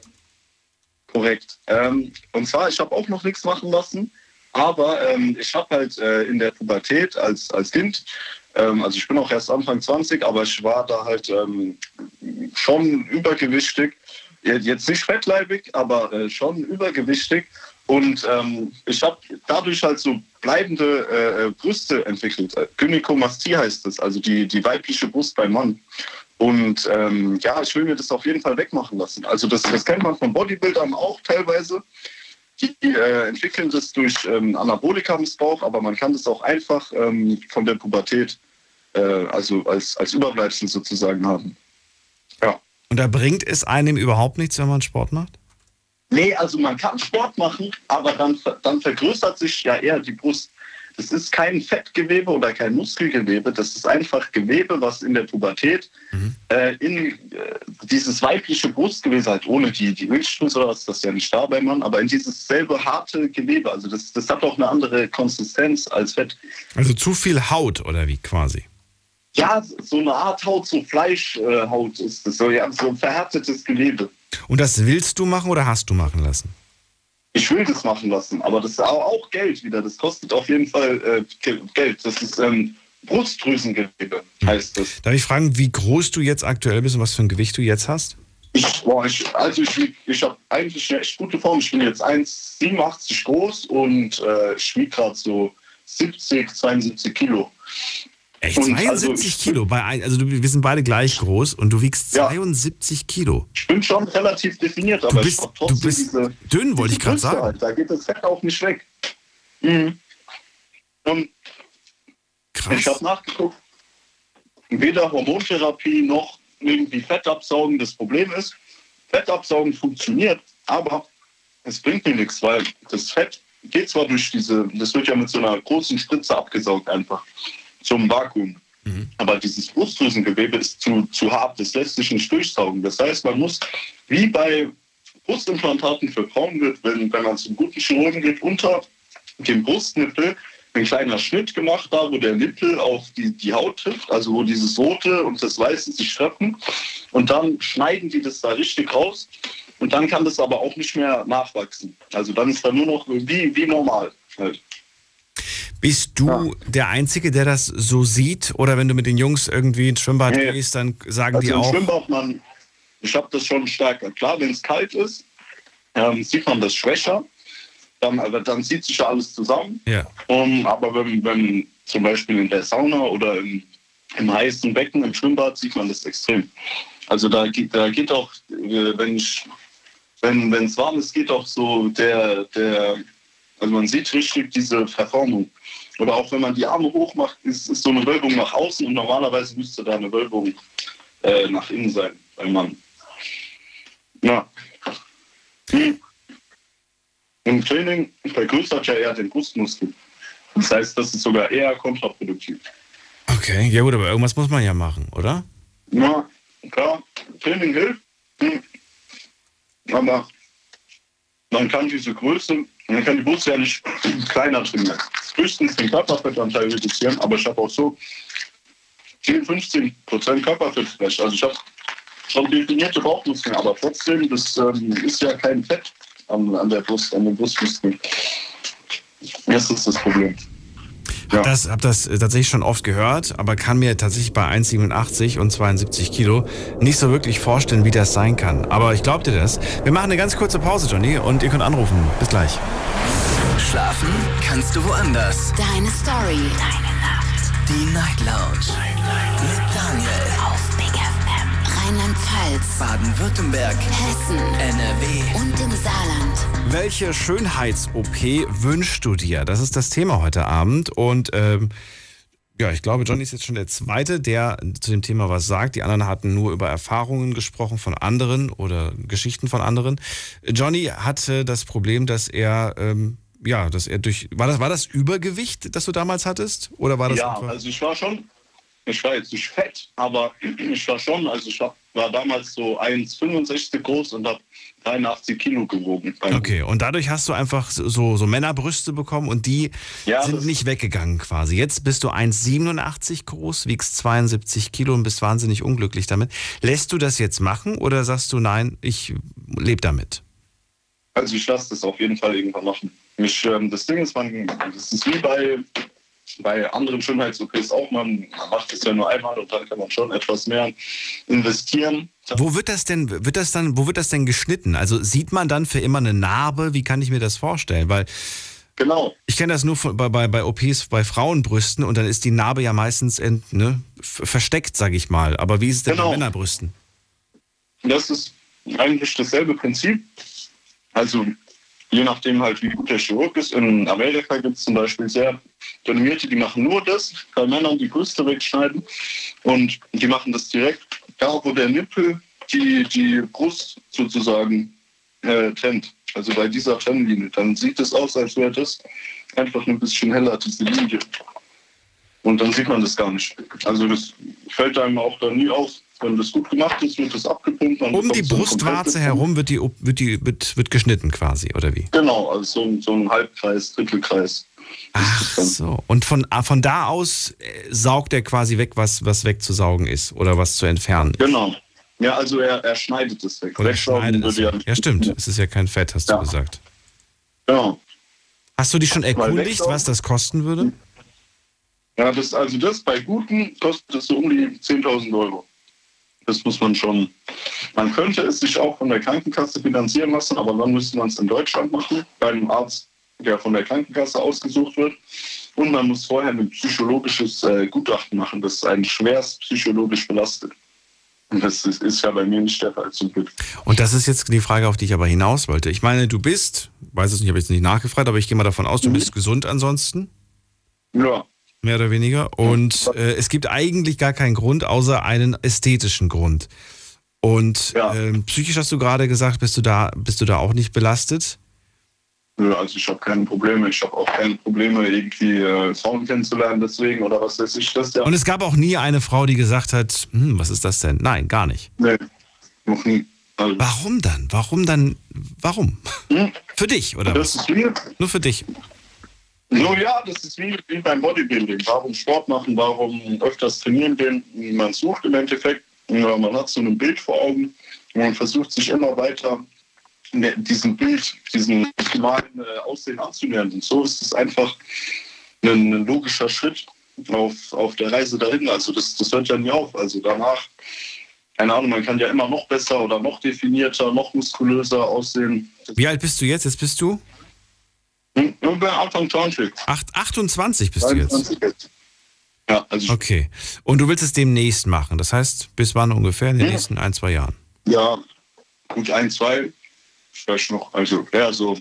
Korrekt. Ähm, und zwar, ich habe auch noch nichts machen lassen, aber ähm, ich habe halt äh, in der Pubertät als, als Kind, ähm, also ich bin auch erst Anfang 20, aber ich war da halt ähm, schon übergewichtig. Jetzt nicht fettleibig, aber äh, schon übergewichtig. Und ähm, ich habe dadurch halt so bleibende äh, äh, Brüste entwickelt. Gynekomastie heißt es, also die, die weibliche Brust beim Mann. Und ähm, ja, ich will mir das auf jeden Fall wegmachen lassen. Also das, das kennt man von Bodybuildern auch teilweise. Die äh, entwickeln das durch ähm, Anabolika-Missbrauch, aber man kann das auch einfach ähm, von der Pubertät, äh, also als, als Überbleibsel sozusagen haben. Und da bringt es einem überhaupt nichts, wenn man Sport macht? Nee, also man kann Sport machen, aber dann, dann vergrößert sich ja eher die Brust. Das ist kein Fettgewebe oder kein Muskelgewebe, das ist einfach Gewebe, was in der Pubertät äh, in äh, dieses weibliche Brustgewebe, halt ohne die, die Milchschluss oder was, das ist ja nicht da beim Mann, aber in dieses selbe harte Gewebe, also das, das hat auch eine andere Konsistenz als Fett. Also zu viel Haut oder wie quasi? Ja, so eine Art Haut, so Fleischhaut ist das, so, ja, so ein verhärtetes Gewebe. Und das willst du machen oder hast du machen lassen? Ich will das machen lassen, aber das ist auch, Geld wieder. Das kostet auf jeden Fall äh, Ge- Geld. Das ist ähm, Brustdrüsengewebe, heißt das. Darf ich fragen, wie groß du jetzt aktuell bist und was für ein Gewicht du jetzt hast? Ich, boah, ich, also ich, ich habe eigentlich eine echt gute Form. Ich bin jetzt 1,87 groß und äh, ich wiege gerade so 70, 72 Kilo. Echt? Und 72 also Kilo? Bei ein, also du, wir sind beide gleich groß und du wiegst 72 Kilo. Ich bin schon relativ definiert, aber bist- ich trotzdem du bist diese, dünn, wollte ich gerade sagen. Halt. Da geht das Fett auch nicht weg. Mhm. Und ich habe nachgeguckt, weder Hormontherapie noch irgendwie Fettabsaugen das Problem ist. Fettabsaugen funktioniert, aber es bringt mir nichts, weil das Fett geht zwar durch diese, das wird ja mit so einer großen Spritze abgesaugt einfach zum Vakuum. Aber dieses Brustdrüsengewebe ist zu, zu hart, das lässt sich nicht durchsaugen. Das heißt, man muss, wie bei Brustimplantaten für Frauen wird, wenn, wenn man zum guten Chirurgen geht, unter dem Brustnippel ein kleiner Schnitt gemacht, da wo der Nippel auf die, die Haut trifft, also wo dieses Rote und das Weiße sich treffen. Und dann schneiden die das da richtig raus. Und dann kann das aber auch nicht mehr nachwachsen. Also dann ist da nur noch wie, wie normal. Halt. Bist du der Einzige, der das so sieht? Oder wenn du mit den Jungs irgendwie ins Schwimmbad Nee. gehst, dann sagen Also die im auch. Schwimmbad, man, ich habe das schon stärker. Klar, wenn es kalt ist, ähm, sieht man das schwächer. Dann, aber dann zieht sich ja alles zusammen. Ja. Um, aber wenn, wenn zum Beispiel in der Sauna oder im, im heißen Becken, im Schwimmbad, sieht man das extrem. Also da geht, da geht auch, äh, wenn ich, wenn es warm ist, geht auch so der, der, also man sieht richtig diese Verformung. Oder auch wenn man die Arme hoch macht, ist, ist so eine Wölbung nach außen und normalerweise müsste da eine Wölbung äh, nach innen sein beim Mann. Ja. Hm. Im Training vergrößert ja eher den Brustmuskel. Das heißt, das ist sogar eher kontraproduktiv. Okay, ja gut, aber irgendwas muss man ja machen, oder? Ja, klar, Training hilft. Hm. Aber man kann diese Größe, man kann die Brust ja nicht kleiner trainieren. Höchstens den Körperfettanteil reduzieren, aber ich habe auch so 10, 15 Prozent Körperfett vielleicht. Also ich habe schon definierte Bauchmuskeln, aber trotzdem, das ähm, ist ja kein Fett an, an der Brust, an den Brustmuskeln. Das ist das Problem. Hab das, hab das tatsächlich schon oft gehört, aber kann mir tatsächlich bei 1,87 und 72 Kilo nicht so wirklich vorstellen, wie das sein kann. Aber ich glaub dir das. Wir machen eine ganz kurze Pause, Johnny, und ihr könnt anrufen. Bis gleich. Schlafen kannst du woanders. Deine Story. Deine Nacht. Die Night Lounge. Rheinland-Pfalz. Baden-Württemberg. Hessen. NRW. Und im Saarland. Welche Schönheits-OP wünschst du dir? Das ist das Thema heute Abend. Und ähm, ja, ich glaube, Johnny ist jetzt schon der Zweite, der zu dem Thema was sagt. Die anderen hatten nur über Erfahrungen gesprochen von anderen oder Geschichten von anderen. Johnny hatte das Problem, dass er, ähm, ja, dass er durch. War das, war das Übergewicht, das du damals hattest? Oder war das ja, einfach- also ich war schon, ich war jetzt nicht fett, aber ich war schon, also ich hab, war damals so 1,65 groß und habe 83 Kilo gewogen. Okay, und dadurch hast du einfach so, so Männerbrüste bekommen und die Ja, sind nicht weggegangen quasi. Jetzt bist du 1,87 groß, wiegst 72 Kilo und bist wahnsinnig unglücklich damit. Lässt du das jetzt machen oder sagst du, nein, ich lebe damit? Also ich lasse das auf jeden Fall irgendwann machen. Mich, ähm, das Ding ist, man, das ist wie bei, bei anderen Schönheits-OPs auch, man macht es ja nur einmal und dann kann man schon etwas mehr investieren. Wo wird das denn, wird das dann, wo wird das denn geschnitten? Also sieht man dann für immer eine Narbe? Wie kann ich mir das vorstellen? Weil Genau. ich kenne das nur von, bei, bei, bei OPs bei Frauenbrüsten und dann ist die Narbe ja meistens ent, ne, versteckt, sag ich mal. Aber wie ist es denn Genau. bei Männerbrüsten? Das ist eigentlich dasselbe Prinzip. Also je nachdem halt, wie gut der Chirurg ist. In Amerika gibt es zum Beispiel sehr renommierte, die machen nur das, bei Männern die Brüste wegschneiden und die machen das direkt da, wo der Nippel die, die Brust sozusagen äh, trennt. Also bei dieser Trennlinie. Dann sieht es aus, als wäre das einfach ein bisschen heller, diese Linie. Und dann sieht man das gar nicht. Also das fällt einem auch dann nie auf. Wenn das gut gemacht ist, wird das abgepumpt. Um die Brustwarze herum wird die, wird die wird, wird geschnitten quasi, oder wie? Genau, also so, ein- so ein Halbkreis, Drittelkreis. Ach so. Und von, ah, von da aus äh, saugt er quasi weg, was, was wegzusaugen ist oder was zu entfernen. ist. Genau. Ja, also er, er schneidet es weg. Oder Wegsaugen schneidet es. würde Ja, stimmt. Es ist ja kein Fett, hast du gesagt. Ja. Hast du dich schon erkundigt, was das kosten würde? Ja, das, also das bei guten kostet es so um die 10.000 Euro. Das muss man schon. Man könnte es sich auch von der Krankenkasse finanzieren lassen, aber dann müsste man es in Deutschland machen, bei einem Arzt, der von der Krankenkasse ausgesucht wird. Und man muss vorher ein psychologisches äh, Gutachten machen, das einen schwerst psychologisch belastet. Und das ist, ist ja bei mir nicht der Fall zum Glück. Und das ist jetzt die Frage, auf die ich aber hinaus wollte. Ich meine, du bist, weiß es nicht, habe ich jetzt nicht nachgefragt, aber ich gehe mal davon aus, du bist gesund ansonsten. Ja. Mehr oder weniger. Und äh, es gibt eigentlich gar keinen Grund, außer einen ästhetischen Grund. Und ähm, psychisch hast du gerade gesagt, bist du da, bist du da auch nicht belastet? Nö, Also ich habe keine Probleme. Ich habe auch keine Probleme, irgendwie äh, Frauen kennenzulernen deswegen oder was weiß ich. Das ja. Und es gab auch nie eine Frau, die gesagt hat, hm, was ist das denn? Nein, gar nicht. Nee, noch nie. Also, Warum dann? Warum dann? Warum? Für dich, oder das was? ist wie, Nur für dich. So, ja, das ist wie, wie beim Bodybuilding. Warum Sport machen, warum öfters trainieren gehen. Man sucht im Endeffekt, man hat so ein Bild vor Augen und man versucht sich immer weiter ne- diesem Bild, diesem optimalen äh, Aussehen anzunähern. Und so ist es einfach ein, ein logischer Schritt auf, auf der Reise dahin. Also das, das hört ja nie auf. Also danach, keine Ahnung, man kann ja immer noch besser oder noch definierter, noch muskulöser aussehen. Wie alt bist du jetzt? Jetzt bist du? Hm, Ich bin Anfang 20. Acht, 28 bist du jetzt. 23 jetzt. Ja, also Okay. Und du willst es demnächst machen. Das heißt, bis wann ungefähr? In den Ja. nächsten ein, zwei Jahren. Ja, gut ein, zwei. Vielleicht noch, also ja, so.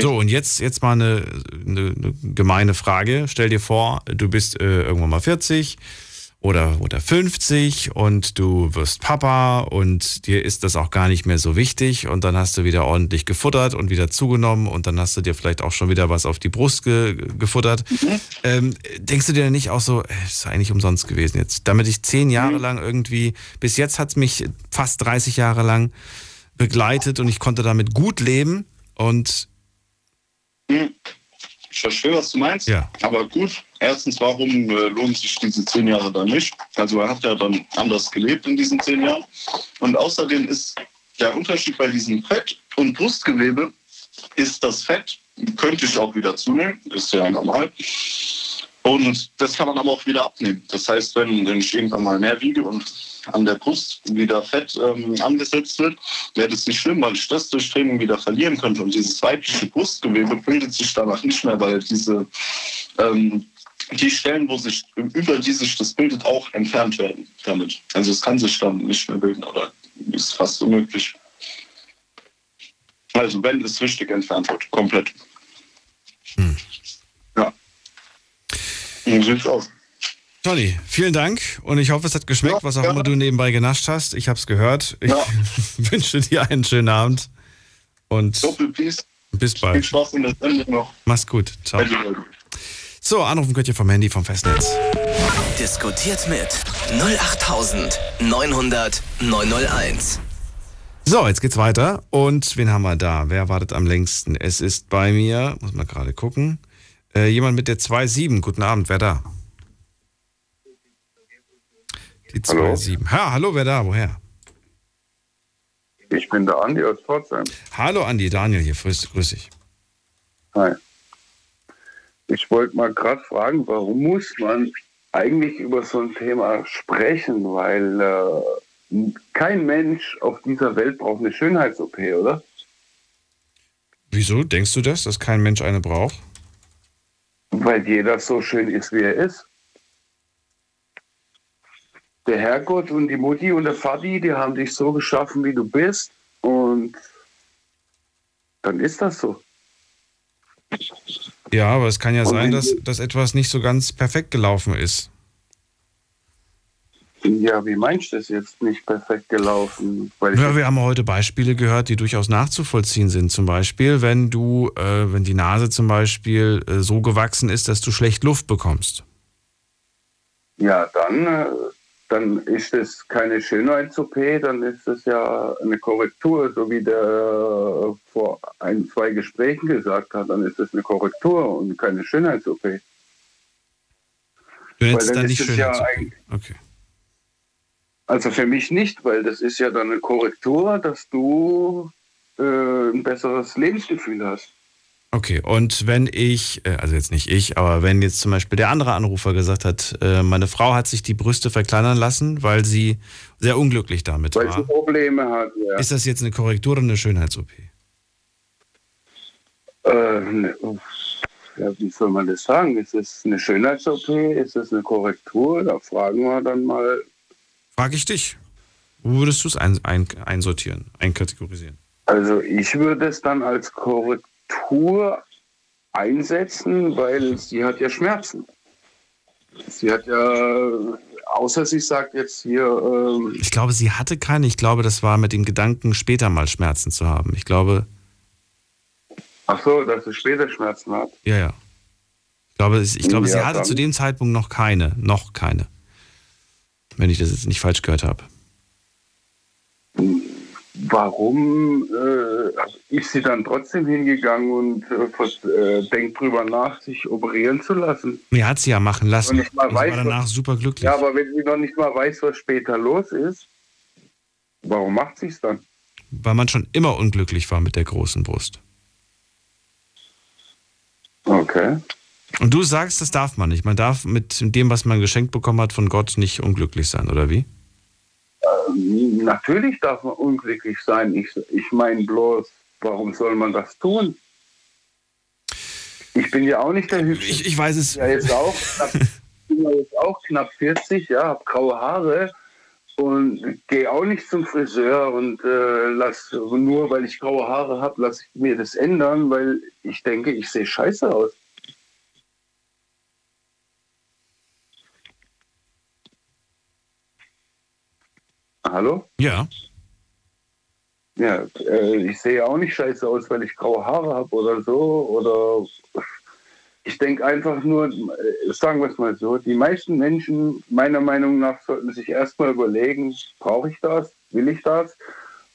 So, und jetzt, jetzt mal eine, eine, eine gemeine Frage. Stell dir vor, du bist äh, irgendwann mal 40 oder, oder 50 und du wirst Papa und dir ist das auch gar nicht mehr so wichtig und dann hast du wieder ordentlich gefuttert und wieder zugenommen und dann hast du dir vielleicht auch schon wieder was auf die Brust ge gefuttert. Ähm, denkst du dir denn nicht auch so, äh, ist eigentlich umsonst gewesen jetzt? Damit ich zehn Jahre lang irgendwie, bis jetzt hat es mich fast 30 Jahre lang begleitet und ich konnte damit gut leben Und. Hm. Ich verstehe, was du meinst. Ja. Aber gut, erstens, warum äh, lohnen sich diese zehn Jahre dann nicht? Also er hat ja dann anders gelebt in diesen zehn Jahren. Und außerdem ist der Unterschied bei diesem Fett und Brustgewebe, ist das Fett, könnte ich auch wieder zunehmen, ist ja normal. Und das kann man aber auch wieder abnehmen. Das heißt, wenn, wenn ich irgendwann mal mehr wiege und an der Brust wieder Fett ähm, angesetzt wird, wäre das nicht schlimm, weil ich das durch Training wieder verlieren könnte. Und dieses weibliche Brustgewebe bildet sich danach nicht mehr, weil diese ähm, die Stellen, wo sich über die sich das bildet, auch entfernt werden damit. Also es kann sich dann nicht mehr bilden oder ist fast unmöglich. Also wenn es richtig entfernt wird, komplett. Hm. Ja. So sieht's aus. Tony, vielen Dank und ich hoffe, es hat geschmeckt, ja, was auch ja. immer du nebenbei genascht hast. Ich habe es gehört. Ich ja. wünsche dir einen schönen Abend und bis bald. Viel Spaß in der Sendung noch. Mach's gut. Ciao. So, anrufen könnt ihr vom Handy vom Festnetz. Diskutiert mit 08900 901. So, jetzt geht's weiter. Und wen haben wir da? Wer wartet am längsten? Es ist bei mir, muss man gerade gucken, äh, jemand mit der 2.7. Guten Abend, wer da? Die 2.7. Ha, hallo, wer da? Woher? Ich bin der Andi aus Pforzheim. Hallo Andi, Daniel hier, grüß, grüß dich. Hi. Ich wollte mal gerade fragen, warum muss man eigentlich über so ein Thema sprechen? Weil äh, kein Mensch auf dieser Welt braucht eine Schönheits-OP, oder? Wieso denkst du das, dass kein Mensch eine braucht? Weil jeder so schön ist, wie er ist der Herrgott und die Mutti und der Vati, die haben dich so geschaffen, wie du bist. Und dann ist das so. Ja, aber es kann ja und sein, dass, dass etwas nicht so ganz perfekt gelaufen ist. Ja, wie meinst du das jetzt nicht perfekt gelaufen? ja, wir haben heute Beispiele gehört, die durchaus nachzuvollziehen sind. Zum Beispiel, wenn du, äh, wenn die Nase zum Beispiel äh, so gewachsen ist, dass du schlecht Luft bekommst. Ja, dann äh, dann ist es keine Schönheits-OP, dann ist es ja eine Korrektur, so wie der vor ein, zwei Gesprächen gesagt hat, dann ist es eine Korrektur und keine Schönheits-OP. Du hättest dann nicht Schönheits-OP? Ja okay. Also für mich nicht, weil das ist ja dann eine Korrektur, dass du äh, ein besseres Lebensgefühl hast. Okay, und wenn ich, äh, also jetzt nicht ich, aber wenn jetzt zum Beispiel der andere Anrufer gesagt hat, äh, meine Frau hat sich die Brüste verkleinern lassen, weil sie sehr unglücklich damit weil war. Weil sie Probleme hat, ja. Ist das jetzt eine Korrektur oder eine Schönheits-OP? Äh, ne, ja, wie soll man das sagen? Ist es eine Schönheits-OP? Ist es eine Korrektur? Da fragen wir dann mal. Frage ich dich. Wo würdest du es ein, ein, einsortieren, einkategorisieren? Also ich würde es dann als Korrektur Tour einsetzen, weil sie hat ja Schmerzen. Sie hat ja, außer sie sagt jetzt hier. Ähm ich glaube, sie hatte keine. Ich glaube, das war mit dem Gedanken, später mal Schmerzen zu haben. Ich glaube. Ach so, dass sie später Schmerzen hat. Ja, ja. Ich glaube, ich glaube ja, sie hatte dann. zu dem Zeitpunkt noch keine. Noch keine. Wenn ich das jetzt nicht falsch gehört habe. Warum äh, ist sie dann trotzdem hingegangen und äh, äh, denkt drüber nach, sich operieren zu lassen? Mir hat sie ja machen lassen. Mal weiß, war danach super glücklich. Ja, aber wenn sie noch nicht mal weiß, was später los ist, warum macht sie es dann? Weil man schon immer unglücklich war mit der großen Brust. Okay. Und du sagst, das darf man nicht. Man darf mit dem, was man geschenkt bekommen hat, von Gott nicht unglücklich sein, oder wie? Ähm, natürlich darf man unglücklich sein. Ich, ich meine bloß, warum soll man das tun? Ich bin ja auch nicht der Hübsche. Ich, ich weiß es. Ja, jetzt auch, ich bin jetzt auch knapp 40, ja, habe graue Haare und gehe auch nicht zum Friseur und äh, lass nur weil ich graue Haare habe, lasse ich mir das ändern, weil ich denke, ich sehe scheiße aus. Hallo? Ja. Ja, äh, ich sehe auch nicht scheiße aus, weil ich graue Haare habe oder so. Oder ich denke einfach nur, äh, sagen wir es mal so, die meisten Menschen, meiner Meinung nach, sollten sich erstmal überlegen, brauche ich das? Will ich das?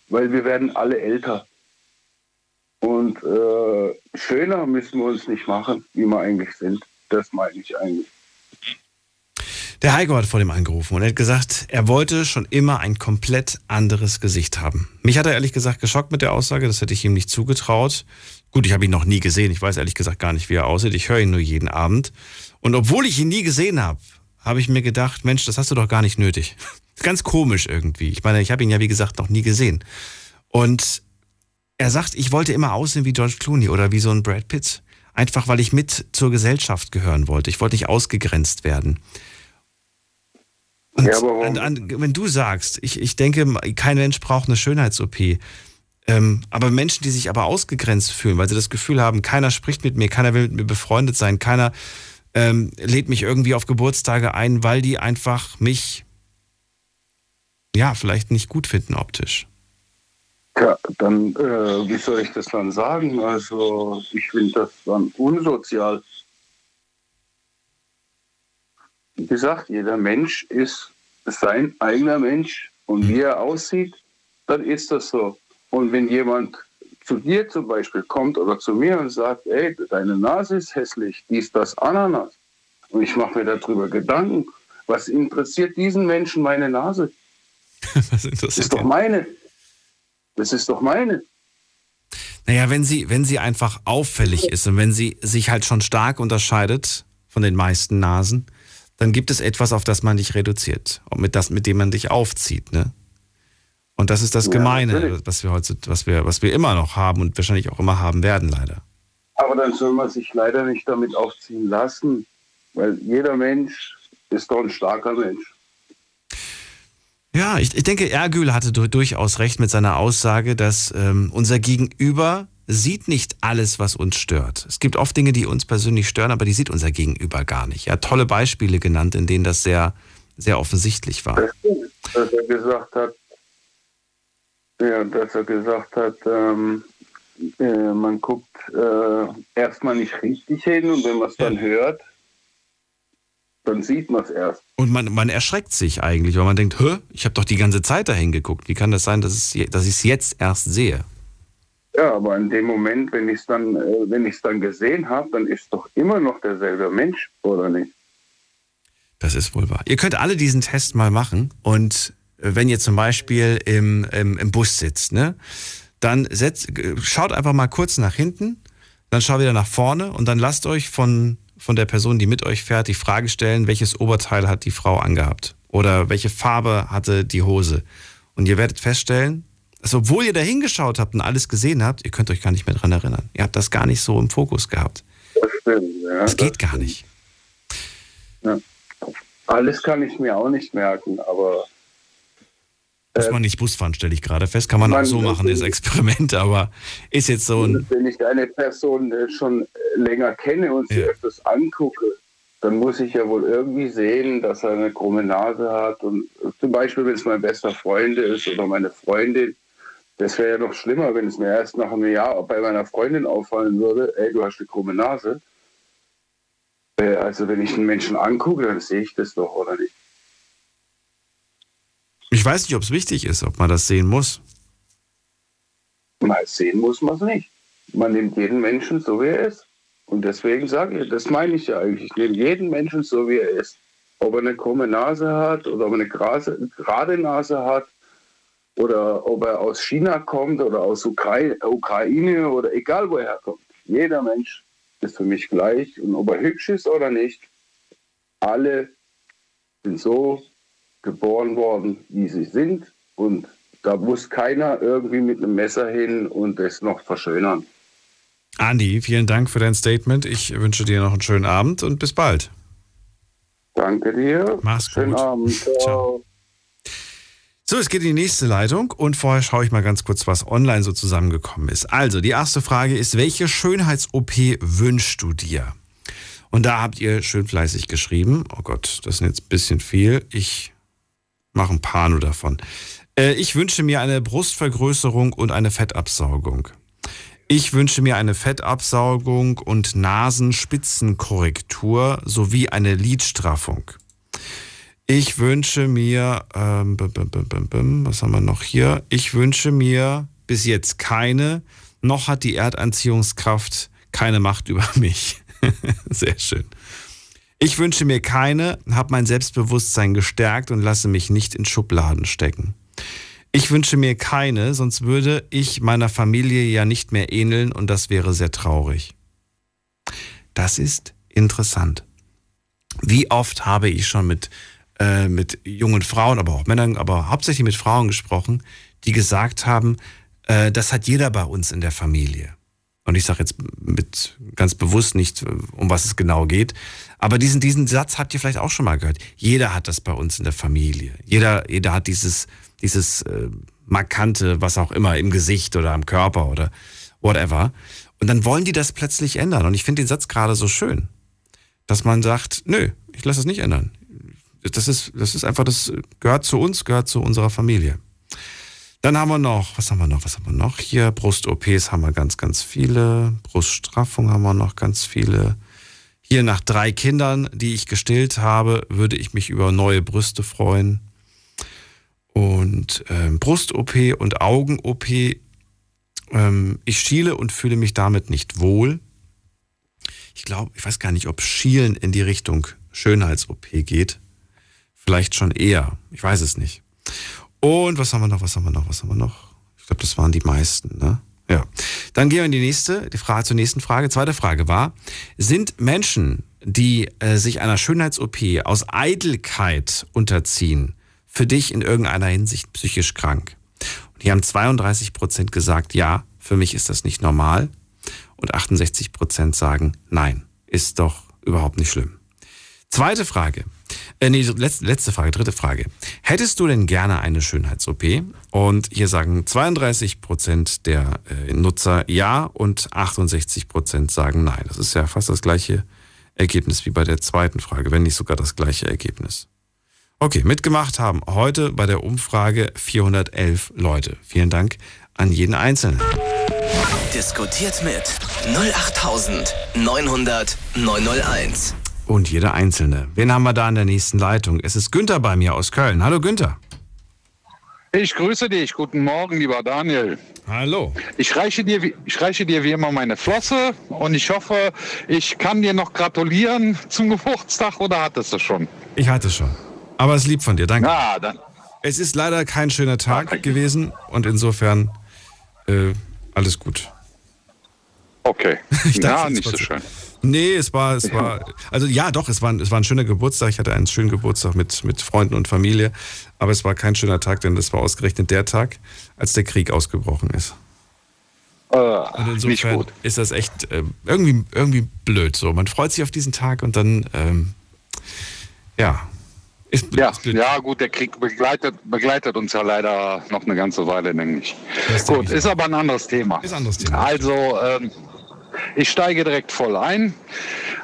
Weil wir werden alle älter. Und äh, schöner müssen wir uns nicht machen, wie wir eigentlich sind. Das meine ich eigentlich. Der Heiko hat vor dem angerufen und er hat gesagt, er wollte schon immer ein komplett anderes Gesicht haben. Mich hat er ehrlich gesagt geschockt mit der Aussage, das hätte ich ihm nicht zugetraut. Gut, ich habe ihn noch nie gesehen, ich weiß ehrlich gesagt gar nicht, wie er aussieht. Ich höre ihn nur jeden Abend. Und obwohl ich ihn nie gesehen habe, habe ich mir gedacht, Mensch, das hast du doch gar nicht nötig. Ganz komisch irgendwie. Ich meine, ich habe ihn ja wie gesagt noch nie gesehen. Und er sagt, ich wollte immer aussehen wie George Clooney oder wie so ein Brad Pitt. Einfach weil ich mit zur Gesellschaft gehören wollte. Ich wollte nicht ausgegrenzt werden. Und, ja, und an, wenn du sagst, ich, ich denke, kein Mensch braucht eine Schönheits-OP, ähm, aber Menschen, die sich aber ausgegrenzt fühlen, weil sie das Gefühl haben, keiner spricht mit mir, keiner will mit mir befreundet sein, keiner ähm, lädt mich irgendwie auf Geburtstage ein, weil die einfach mich, ja, vielleicht nicht gut finden optisch. Ja, dann, äh, wie soll ich das dann sagen? Also, ich finde das dann unsozial. Wie gesagt, jeder Mensch ist sein eigener Mensch und wie er aussieht, dann ist das so. Und wenn jemand zu dir zum Beispiel kommt oder zu mir und sagt, ey, deine Nase ist hässlich, dies, das, Ananas, und ich mache mir darüber Gedanken, was interessiert diesen Menschen meine Nase? was interessiert das ist doch meine. Das ist doch meine. Naja, wenn sie, wenn sie einfach auffällig ist und wenn sie sich halt schon stark unterscheidet von den meisten Nasen, dann gibt es etwas, auf das man dich reduziert und mit, das, mit dem man dich aufzieht. Ne? Und das ist das Gemeine, ja, was wir heute, was wir, was wir immer noch haben und wahrscheinlich auch immer haben werden, leider. Aber dann soll man sich leider nicht damit aufziehen lassen, weil jeder Mensch ist doch ein starker Mensch. Ja, ich, ich denke, Ergül hatte durchaus recht mit seiner Aussage, dass ähm, unser Gegenüber sieht nicht alles, was uns stört. Es gibt oft Dinge, die uns persönlich stören, aber die sieht unser Gegenüber gar nicht. Er hat tolle Beispiele genannt, in denen das sehr, sehr offensichtlich war. Dass er gesagt hat, ja, dass er gesagt hat, ähm, äh, man guckt äh, erstmal nicht richtig hin und wenn man es dann hört, dann sieht man es erst. Und man, man erschreckt sich eigentlich, weil man denkt, Hö, ich habe doch die ganze Zeit dahin geguckt. Wie kann das sein, dass, es, dass ich es jetzt erst sehe? Ja, aber in dem Moment, wenn ich es dann, äh, wenn ich es dann gesehen habe, dann ist doch immer noch derselbe Mensch, oder nicht? Das ist wohl wahr. Ihr könnt alle diesen Test mal machen und äh, wenn ihr zum Beispiel im, im, im Bus sitzt, ne, dann setzt, schaut einfach mal kurz nach hinten, dann schaut wieder nach vorne und dann lasst euch von, von der Person, die mit euch fährt, die Frage stellen, welches Oberteil hat die Frau angehabt oder welche Farbe hatte die Hose. Und ihr werdet feststellen, also obwohl ihr da hingeschaut habt und alles gesehen habt, ihr könnt euch gar nicht mehr dran erinnern. Ihr habt das gar nicht so im Fokus gehabt. Das stimmt, ja. Das geht gar nicht. Ja. Alles kann ich mir auch nicht merken, aber. Muss man nicht Bus fahren, stelle ich gerade fest. Kann man, man auch so machen, das Experiment, aber ist jetzt so ein. Wenn ich eine Person äh, schon länger kenne und sie ja. öfters angucke, dann muss ich ja wohl irgendwie sehen, dass er eine krumme Nase hat. Und zum Beispiel, wenn es mein bester Freund ist oder meine Freundin, das wäre ja noch schlimmer, wenn es mir erst nach einem Jahr bei meiner Freundin auffallen würde, ey, du hast eine krumme Nase. Äh, also wenn ich einen Menschen angucke, dann sehe ich das doch, oder nicht? Ich weiß nicht, ob es wichtig ist, ob man das sehen muss. Mal sehen muss man es nicht. Man nimmt jeden Menschen so, wie er ist. Und deswegen sage ich, das meine ich ja eigentlich. Ich nehme jeden Menschen so, wie er ist. Ob er eine krumme Nase hat oder ob er eine gerade Nase hat oder ob er aus China kommt oder aus Ukra Ukraine oder egal wo er kommt. Jeder Mensch ist für mich gleich und ob er hübsch ist oder nicht, alle sind so geboren worden, wie sie sind und da muss keiner irgendwie mit einem Messer hin und das noch verschönern. Andi, vielen Dank für dein Statement. Ich wünsche dir noch einen schönen Abend und bis bald. Danke dir. Mach's Schönen gut. Abend. Ciao. Ciao. So, es geht in die nächste Leitung und vorher schaue ich mal ganz kurz, was online so zusammengekommen ist. Also, die erste Frage ist, welche Schönheits-OP wünschst du dir? Und da habt ihr schön fleißig geschrieben. Oh Gott, das ist jetzt ein bisschen viel. Ich mache ein paar nur davon. Äh, ich wünsche mir eine Brustvergrößerung und eine Fettabsaugung. Ich wünsche mir eine Fettabsaugung und Nasenspitzenkorrektur sowie eine Lidstraffung. Ich wünsche mir, ähm, was haben wir noch hier? Ich wünsche mir bis jetzt keine, noch hat die Erdanziehungskraft keine Macht über mich. Sehr schön. Ich wünsche mir keine, habe mein Selbstbewusstsein gestärkt und lasse mich nicht in Schubladen stecken. Ich wünsche mir keine, sonst würde ich meiner Familie ja nicht mehr ähneln und das wäre sehr traurig. Das ist interessant. Wie oft habe ich schon mit, äh, mit jungen Frauen, aber auch Männern, aber hauptsächlich mit Frauen gesprochen, die gesagt haben, äh, das hat jeder bei uns in der Familie. Und ich sage jetzt mit ganz bewusst nicht, um was es genau geht. Aber diesen, diesen Satz habt ihr vielleicht auch schon mal gehört. Jeder hat das bei uns in der Familie. Jeder, jeder hat dieses, dieses äh, markante, was auch immer, im Gesicht oder am Körper oder whatever. Und dann wollen die das plötzlich ändern. Und ich finde den Satz gerade so schön, dass man sagt, nö, ich lasse es nicht ändern. Das ist, das ist einfach, das gehört zu uns, gehört zu unserer Familie. Dann haben wir noch, was haben wir noch, was haben wir noch? Hier Brust-OPs haben wir ganz, ganz viele. Bruststraffung haben wir noch ganz viele. Hier nach drei Kindern, die ich gestillt habe, würde ich mich über neue Brüste freuen. Und ähm, Brust-OP und Augen-OP. Ähm, ich schiele und fühle mich damit nicht wohl. Ich glaube, ich weiß gar nicht, ob Schielen in die Richtung Schönheits-OP geht. Vielleicht schon eher. Ich weiß es nicht. Und was haben wir noch, was haben wir noch, was haben wir noch? Ich glaube, das waren die meisten, ne? Ja. Dann gehen wir in die nächste, die Frage zur nächsten Frage. Zweite Frage war, sind Menschen, die äh, sich einer Schönheits-OP aus Eitelkeit unterziehen, für dich in irgendeiner Hinsicht psychisch krank? Und hier haben 32 Prozent gesagt, ja, für mich ist das nicht normal. Und 68 Prozent sagen, nein, ist doch überhaupt nicht schlimm. Zweite Frage. Äh, nee, letzte, letzte Frage, dritte Frage. Hättest du denn gerne eine Schönheits-OP? Und hier sagen 32 Prozent der äh, Nutzer ja und 68 Prozent sagen nein. Das ist ja fast das gleiche Ergebnis wie bei der zweiten Frage, wenn nicht sogar das gleiche Ergebnis. Okay, mitgemacht haben heute bei der Umfrage 411 Leute. Vielen Dank an jeden Einzelnen. Diskutiert mit 08900 901 und jeder Einzelne. Wen haben wir da in der nächsten Leitung? Es ist Günther bei mir aus Köln. Hallo Günther. Ich grüße dich. Guten Morgen, lieber Daniel. Hallo. Ich reiche dir, ich reiche dir wie immer meine Flosse und ich hoffe, ich kann dir noch gratulieren zum Geburtstag oder hattest du schon? Ich hatte schon. Aber es ist lieb von dir, danke. Ja, dann. Es ist leider kein schöner Tag ja, gewesen und insofern äh, alles gut. Okay. ich ja, nicht so schön. Nee, es war, es war, also ja, doch, es war, es war ein schöner Geburtstag. Ich hatte einen schönen Geburtstag mit, mit Freunden und Familie. Aber es war kein schöner Tag, denn das war ausgerechnet der Tag, als der Krieg ausgebrochen ist. Äh, und insofern ist das echt äh, irgendwie, irgendwie blöd so. Man freut sich auf diesen Tag und dann, ähm, ja, ist blöd, ja, ist blöd. ja, gut, der Krieg begleitet, begleitet uns ja leider noch eine ganze Weile, denke ich. Gut, ist aber ein anderes Thema. Ist ein anderes Thema. Also, ähm, ich steige direkt voll ein.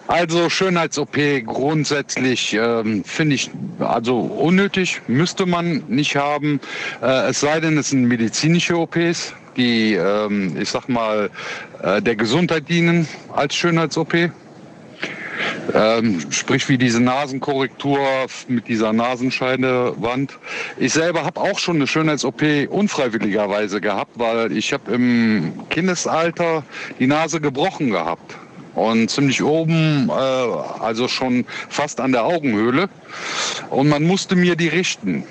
Also Schönheits-OP grundsätzlich ähm, finde ich also unnötig, müsste man nicht haben. Äh, es sei denn, es sind medizinische OPs, die, ähm, ich sag mal, äh, der Gesundheit dienen als Schönheits-OP. Ähm, sprich wie diese Nasenkorrektur mit dieser Nasenscheidewand. Ich selber habe auch schon eine Schönheits-OP unfreiwilligerweise gehabt, weil ich habe im Kindesalter die Nase gebrochen gehabt und ziemlich oben, äh, also schon fast an der Augenhöhle. Und man musste mir die richten.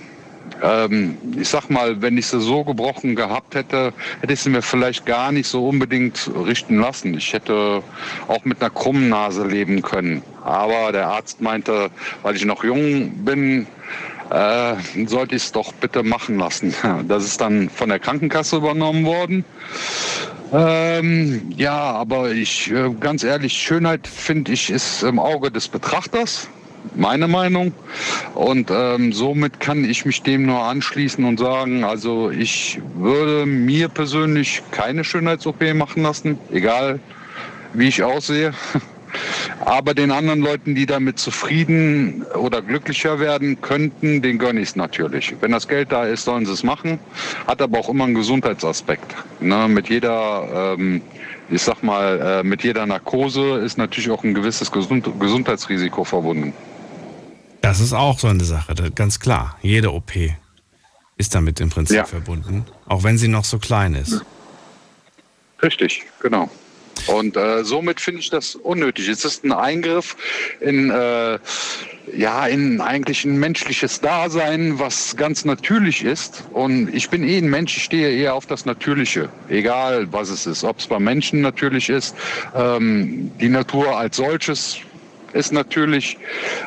Ähm, ich sag mal, wenn ich sie so gebrochen gehabt hätte, hätte ich sie mir vielleicht gar nicht so unbedingt richten lassen. Ich hätte auch mit einer krummen Nase leben können. Aber der Arzt meinte, weil ich noch jung bin, äh, sollte ich es doch bitte machen lassen. Das ist dann von der Krankenkasse übernommen worden. Ähm, ja, aber ich, äh, ganz ehrlich, Schönheit finde ich ist im Auge des Betrachters meine Meinung. Und ähm, somit kann ich mich dem nur anschließen und sagen, also ich würde mir persönlich keine Schönheits-OP machen lassen, egal wie ich aussehe. Aber den anderen Leuten, die damit zufrieden oder glücklicher werden könnten, den gönne ich es natürlich. Wenn das Geld da ist, sollen sie es machen. Hat aber auch immer einen Gesundheitsaspekt. Ne? Mit jeder, ähm, ich sag mal, äh, mit jeder Narkose ist natürlich auch ein gewisses Gesund Gesundheitsrisiko verbunden. Das ist auch so eine Sache, ganz klar. Jede OP ist damit im Prinzip ja. verbunden, auch wenn sie noch so klein ist. Richtig, genau. Und äh, somit finde ich das unnötig. Es ist ein Eingriff in, äh, ja, in eigentlich ein menschliches Dasein, was ganz natürlich ist. Und ich bin eh ein Mensch, ich stehe eher auf das Natürliche, egal was es ist. Ob es bei Menschen natürlich ist, ähm, die Natur als solches ist natürlich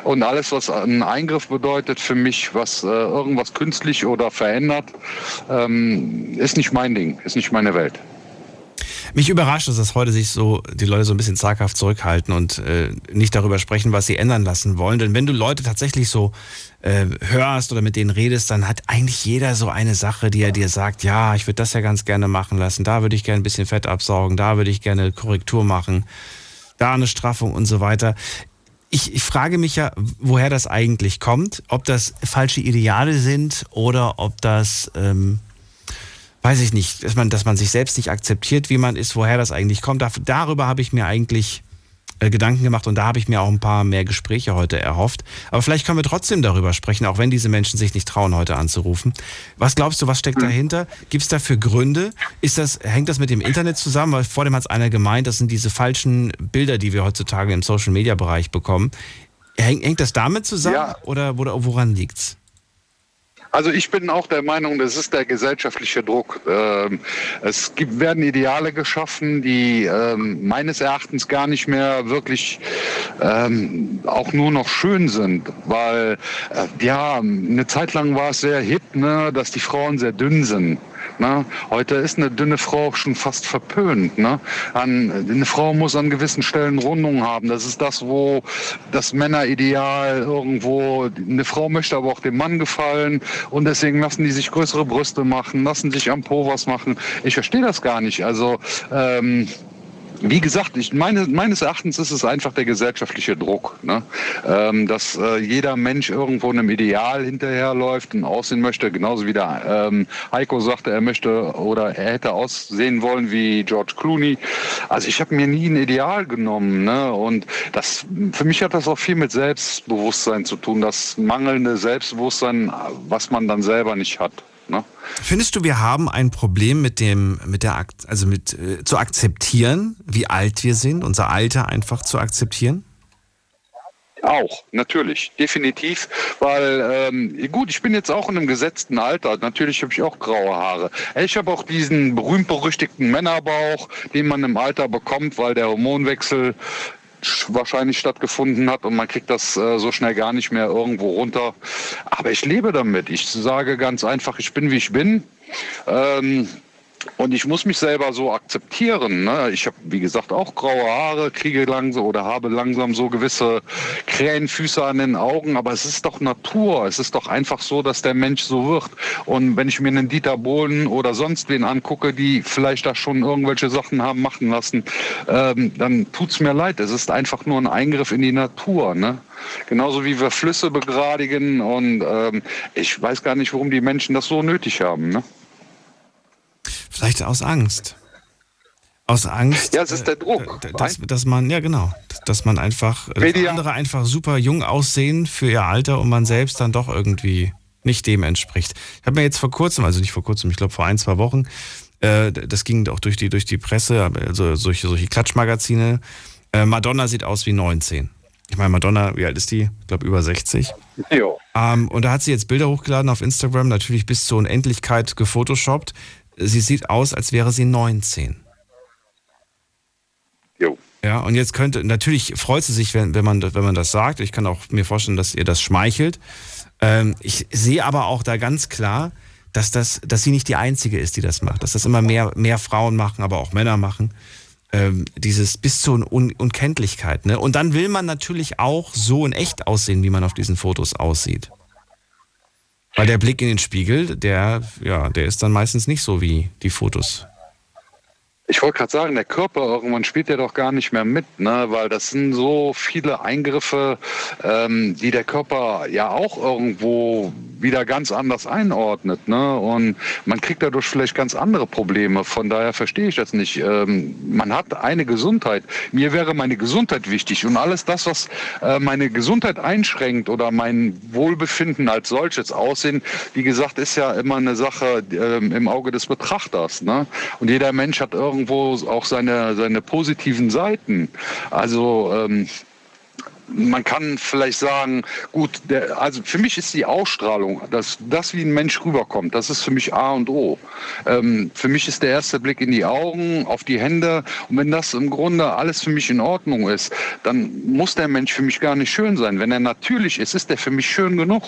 und alles, was ein Eingriff bedeutet für mich, was äh, irgendwas künstlich oder verändert, ähm, ist nicht mein Ding, ist nicht meine Welt. Mich überrascht es, dass heute sich so die Leute so ein bisschen zaghaft zurückhalten und äh, nicht darüber sprechen, was sie ändern lassen wollen. Denn wenn du Leute tatsächlich so äh, hörst oder mit denen redest, dann hat eigentlich jeder so eine Sache, die er dir sagt, ja, ich würde das ja ganz gerne machen lassen, da würde ich gerne ein bisschen Fett absaugen, da würde ich gerne Korrektur machen, da eine Straffung und so weiter. Ich, ich frage mich ja, woher das eigentlich kommt, ob das falsche Ideale sind oder ob das ähm, weiß ich nicht, dass man, dass man sich selbst nicht akzeptiert, wie man ist, woher das eigentlich kommt. darüber habe ich mir eigentlich äh, Gedanken gemacht und da habe ich mir auch ein paar mehr Gespräche heute erhofft. Aber vielleicht können wir trotzdem darüber sprechen, auch wenn diese Menschen sich nicht trauen, heute anzurufen. Was glaubst du, was steckt hm. dahinter? Gibt es dafür Gründe? Ist das, hängt das mit dem Internet zusammen? Weil vor dem hat es einer gemeint, das sind diese falschen Bilder, die wir heutzutage im Social-Media-Bereich bekommen. Hängt, hängt das damit zusammen ja. oder, oder woran liegt's? Also ich bin auch der Meinung, das ist der gesellschaftliche Druck. Ähm, es gibt, werden Ideale geschaffen, die ähm, meines Erachtens gar nicht mehr wirklich ähm, auch nur noch schön sind, weil äh, ja eine Zeit lang war es sehr hip, ne, dass die Frauen sehr dünn sind. Ne? Heute ist eine dünne Frau schon fast verpönt. Ne? An, eine Frau muss an gewissen Stellen Rundungen haben. Das ist das, wo das Männerideal irgendwo, eine Frau möchte aber auch dem Mann gefallen und deswegen lassen die sich größere Brüste machen, lassen sich am Po was machen. Ich verstehe das gar nicht. Also ähm, wie gesagt, ich meine, meines Erachtens ist es einfach der gesellschaftliche Druck, ne? ähm, dass äh, jeder Mensch irgendwo einem Ideal hinterherläuft und aussehen möchte, genauso wie der ähm, Heiko sagte, er möchte oder er hätte aussehen wollen wie George Clooney. Also ich habe mir nie ein Ideal genommen, ne? und das für mich hat das auch viel mit Selbstbewusstsein zu tun, das mangelnde Selbstbewusstsein, was man dann selber nicht hat. Ne? Findest du, wir haben ein Problem mit dem, mit der, also mit äh, zu akzeptieren, wie alt wir sind, unser Alter einfach zu akzeptieren? Auch, natürlich, definitiv, weil ähm, gut, ich bin jetzt auch in einem gesetzten Alter. Natürlich habe ich auch graue Haare. Ich habe auch diesen berühmt-berüchtigten Männerbauch, den man im Alter bekommt, weil der Hormonwechsel wahrscheinlich stattgefunden hat und man kriegt das äh, so schnell gar nicht mehr irgendwo runter. Aber ich lebe damit. Ich sage ganz einfach, ich bin wie ich bin. Ähm, und ich muss mich selber so akzeptieren. Ne? Ich habe, wie gesagt, auch graue Haare, kriege langsam oder habe langsam so gewisse Krähenfüße an den Augen. Aber es ist doch Natur. Es ist doch einfach so, dass der Mensch so wird. Und wenn ich mir einen Dieter Bohlen oder sonst wen angucke, die vielleicht da schon irgendwelche Sachen haben machen lassen, ähm, dann tut's mir leid. Es ist einfach nur ein Eingriff in die Natur. Ne? Genauso wie wir Flüsse begradigen. Und ähm, ich weiß gar nicht, warum die Menschen das so nötig haben. Ne? Vielleicht aus Angst. Aus Angst. Ja, es ist der Druck. Äh, dass, dass man, ja genau, dass man einfach, dass andere einfach super jung aussehen für ihr Alter und man selbst dann doch irgendwie nicht dem entspricht. Ich habe mir jetzt vor kurzem, also nicht vor kurzem, ich glaube vor ein, zwei Wochen, äh, das ging auch durch die, durch die Presse, also solche, solche Klatschmagazine. Äh, Madonna sieht aus wie 19. Ich meine, Madonna, wie alt ist die? Ich glaube über 60. Jo. Ähm, und da hat sie jetzt Bilder hochgeladen auf Instagram, natürlich bis zur Unendlichkeit gefotoshoppt sie sieht aus, als wäre sie 19. Jo. Ja, und jetzt könnte, natürlich freut sie sich, wenn, wenn, man, wenn man das sagt. Ich kann auch mir vorstellen, dass ihr das schmeichelt. Ähm, ich sehe aber auch da ganz klar, dass, das, dass sie nicht die Einzige ist, die das macht. Dass das immer mehr, mehr Frauen machen, aber auch Männer machen. Ähm, dieses bis zur Un Unkenntlichkeit. Ne? Und dann will man natürlich auch so in echt aussehen, wie man auf diesen Fotos aussieht. Weil der Blick in den Spiegel, der, ja, der ist dann meistens nicht so wie die Fotos. Ich wollte gerade sagen, der Körper irgendwann spielt ja doch gar nicht mehr mit, ne? weil das sind so viele Eingriffe, ähm, die der Körper ja auch irgendwo wieder ganz anders einordnet. Ne? Und man kriegt dadurch vielleicht ganz andere Probleme. Von daher verstehe ich das nicht. Ähm, man hat eine Gesundheit. Mir wäre meine Gesundheit wichtig. Und alles das, was äh, meine Gesundheit einschränkt oder mein Wohlbefinden als solches aussehen, wie gesagt, ist ja immer eine Sache äh, im Auge des Betrachters. Ne? Und jeder Mensch hat irgendwo auch seine, seine positiven Seiten. Also ähm, man kann vielleicht sagen, gut, der, also für mich ist die Ausstrahlung, dass das wie ein Mensch rüberkommt, das ist für mich A und O. Ähm, für mich ist der erste Blick in die Augen, auf die Hände und wenn das im Grunde alles für mich in Ordnung ist, dann muss der Mensch für mich gar nicht schön sein. Wenn er natürlich ist, ist er für mich schön genug.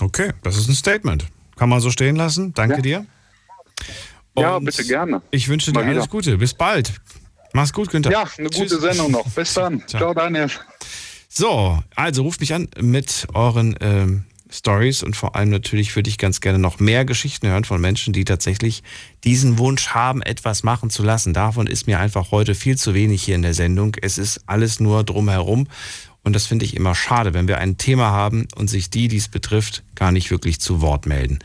Okay, das ist ein Statement. Kann man so stehen lassen. Danke ja. dir. Und ja, bitte gerne. Ich wünsche dir Mal alles wieder. Gute. Bis bald. Mach's gut, Günther. Ja, eine Tschüss. gute Sendung noch. Bis dann. Ciao, Ciao Daniel. So, also ruft mich an mit euren ähm, Stories und vor allem natürlich würde ich ganz gerne noch mehr Geschichten hören von Menschen, die tatsächlich diesen Wunsch haben, etwas machen zu lassen. Davon ist mir einfach heute viel zu wenig hier in der Sendung. Es ist alles nur drumherum und das finde ich immer schade, wenn wir ein Thema haben und sich die, die es betrifft, gar nicht wirklich zu Wort melden.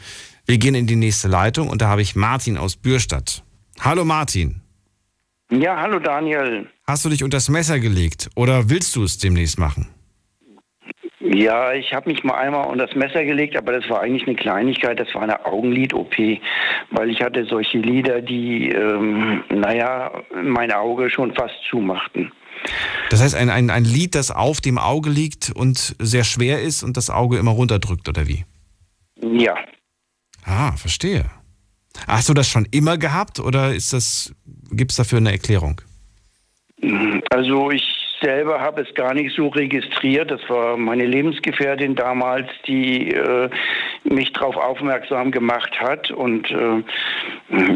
Wir gehen in die nächste Leitung und da habe ich Martin aus Bürstadt. Hallo Martin. Ja, hallo Daniel. Hast du dich unter das Messer gelegt oder willst du es demnächst machen? Ja, ich habe mich mal einmal unter das Messer gelegt, aber das war eigentlich eine Kleinigkeit, das war eine Augenlid-OP, weil ich hatte solche Lider, die, ähm, naja, mein Auge schon fast zumachten. Das heißt, ein, ein, ein Lid, das auf dem Auge liegt und sehr schwer ist und das Auge immer runterdrückt, oder wie? Ja. Ah, verstehe. Hast du das schon immer gehabt oder ist das, gibt es dafür eine Erklärung? Also ich selber habe es gar nicht so registriert. Das war meine Lebensgefährtin damals, die äh, mich darauf aufmerksam gemacht hat. Und äh,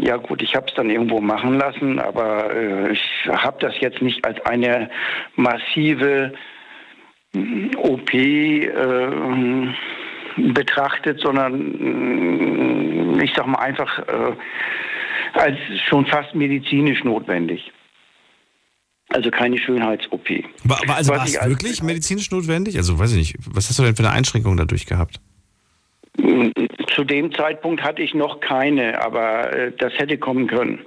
ja gut, ich habe es dann irgendwo machen lassen, aber äh, ich habe das jetzt nicht als eine massive OP äh, betrachtet, sondern ich sag mal einfach äh, als schon fast medizinisch notwendig. Also keine Schönheits-OP. War, war, also war es wirklich medizinisch notwendig? Also weiß ich nicht, was hast du denn für eine Einschränkung dadurch gehabt? Zu dem Zeitpunkt hatte ich noch keine, aber äh, das hätte kommen können.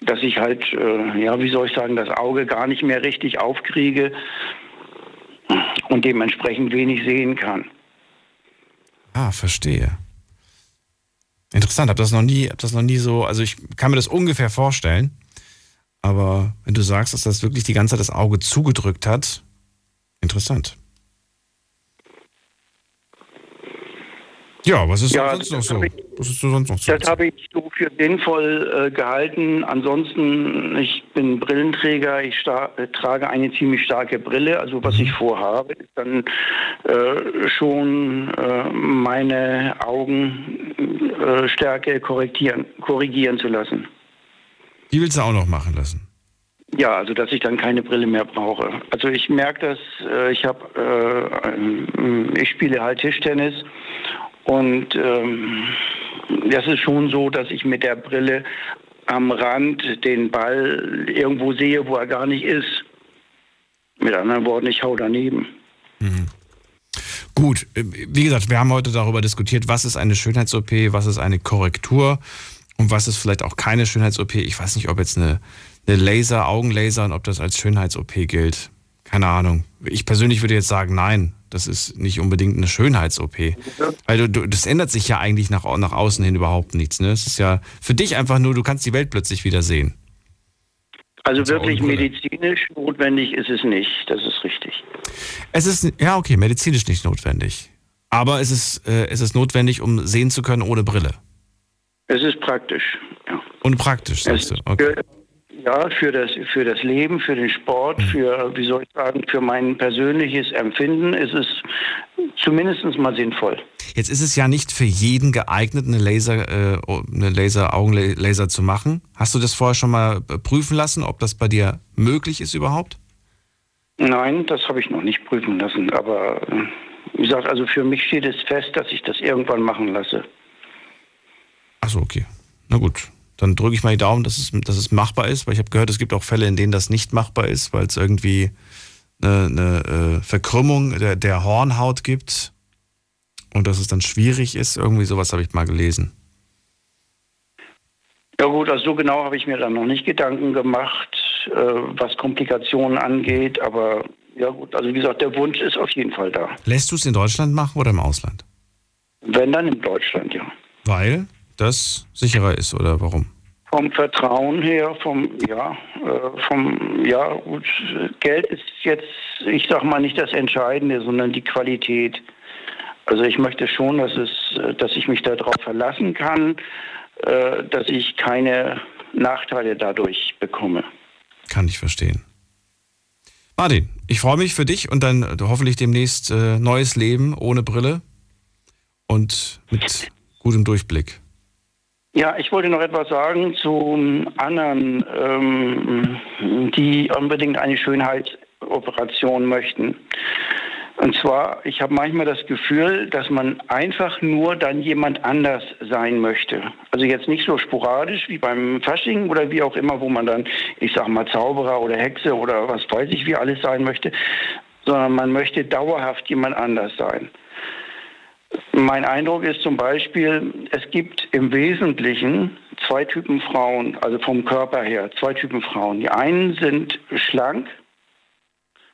Dass ich halt, äh, ja, wie soll ich sagen, das Auge gar nicht mehr richtig aufkriege und dementsprechend wenig sehen kann. Ah, verstehe. Interessant, habe das noch nie, hab das noch nie so, also ich kann mir das ungefähr vorstellen, aber wenn du sagst, dass das wirklich die ganze Zeit das Auge zugedrückt hat, interessant. Ja, was ist ja, sonst noch so? Was ist sonst noch so? Das habe ich so für sinnvoll äh, gehalten. Ansonsten, ich bin Brillenträger, ich äh, trage eine ziemlich starke Brille. Also was mhm. ich vorhabe, ist dann äh, schon äh, meine Augenstärke korrigieren, korrigieren zu lassen. Die willst du auch noch machen lassen? Ja, also dass ich dann keine Brille mehr brauche. Also ich merke das, äh, ich habe, äh, ich spiele halt Tischtennis und ähm, das ist schon so, dass ich mit der Brille am Rand den Ball irgendwo sehe, wo er gar nicht ist. Mit anderen Worten, ich hau daneben. Mhm. Gut, wie gesagt, wir haben heute darüber diskutiert, was ist eine Schönheits-OP, was ist eine Korrektur und was ist vielleicht auch keine Schönheits-OP. Ich weiß nicht, ob jetzt eine, eine Laser, Augenlaser und ob das als Schönheits-OP gilt. Keine Ahnung. Ich persönlich würde jetzt sagen, nein, das ist nicht unbedingt eine Schönheits-OP. Weil du, du, das ändert sich ja eigentlich nach, nach außen hin überhaupt nichts. Ne? Es ist ja für dich einfach nur, du kannst die Welt plötzlich wieder sehen. Also wirklich medizinisch notwendig ist es nicht, das ist richtig. Es ist, ja okay, medizinisch nicht notwendig. Aber es ist, äh, es ist notwendig, um sehen zu können ohne Brille. Es ist praktisch, ja. Und praktisch, sagst du. Okay. Ja, für das, für das Leben, für den Sport, mhm. für, wie soll ich sagen, für mein persönliches Empfinden ist es zumindest mal sinnvoll. Jetzt ist es ja nicht für jeden geeignet, eine Laser, äh, eine Laser, Augenlaser zu machen. Hast du das vorher schon mal prüfen lassen, ob das bei dir möglich ist überhaupt? Nein, das habe ich noch nicht prüfen lassen. Aber äh, wie gesagt, also für mich steht es fest, dass ich das irgendwann machen lasse. Achso, okay. Na gut dann drücke ich mal die Daumen, dass es, dass es machbar ist, weil ich habe gehört, es gibt auch Fälle, in denen das nicht machbar ist, weil es irgendwie eine, eine äh, Verkrümmung der, der Hornhaut gibt und dass es dann schwierig ist. Irgendwie sowas habe ich mal gelesen. Ja gut, also so genau habe ich mir dann noch nicht Gedanken gemacht, äh, was Komplikationen angeht. Aber ja gut, also wie gesagt, der Wunsch ist auf jeden Fall da. Lässt du es in Deutschland machen oder im Ausland? Wenn dann in Deutschland, ja. Weil das sicherer ist oder warum? Vom Vertrauen her, vom, ja, äh, vom, ja, gut, Geld ist jetzt, ich sag mal, nicht das Entscheidende, sondern die Qualität. Also ich möchte schon, dass es, dass ich mich darauf verlassen kann, äh, dass ich keine Nachteile dadurch bekomme. Kann ich verstehen. Martin, ich freue mich für dich und dann hoffentlich demnächst äh, neues Leben ohne Brille und mit gutem Durchblick. Ja, ich wollte noch etwas sagen zu anderen, ähm, die unbedingt eine Schönheitsoperation möchten. Und zwar, ich habe manchmal das Gefühl, dass man einfach nur dann jemand anders sein möchte. Also jetzt nicht so sporadisch wie beim Fasching oder wie auch immer, wo man dann, ich sag mal, Zauberer oder Hexe oder was weiß ich, wie alles sein möchte, sondern man möchte dauerhaft jemand anders sein. Mein Eindruck ist zum Beispiel, es gibt im Wesentlichen zwei Typen Frauen, also vom Körper her, zwei Typen Frauen. Die einen sind schlank,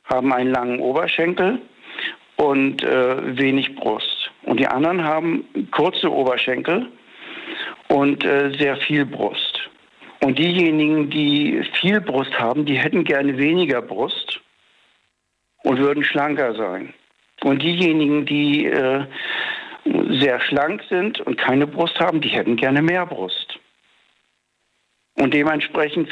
haben einen langen Oberschenkel und äh, wenig Brust. Und die anderen haben kurze Oberschenkel und äh, sehr viel Brust. Und diejenigen, die viel Brust haben, die hätten gerne weniger Brust und würden schlanker sein. Und diejenigen, die äh, sehr schlank sind und keine Brust haben, die hätten gerne mehr Brust. Und dementsprechend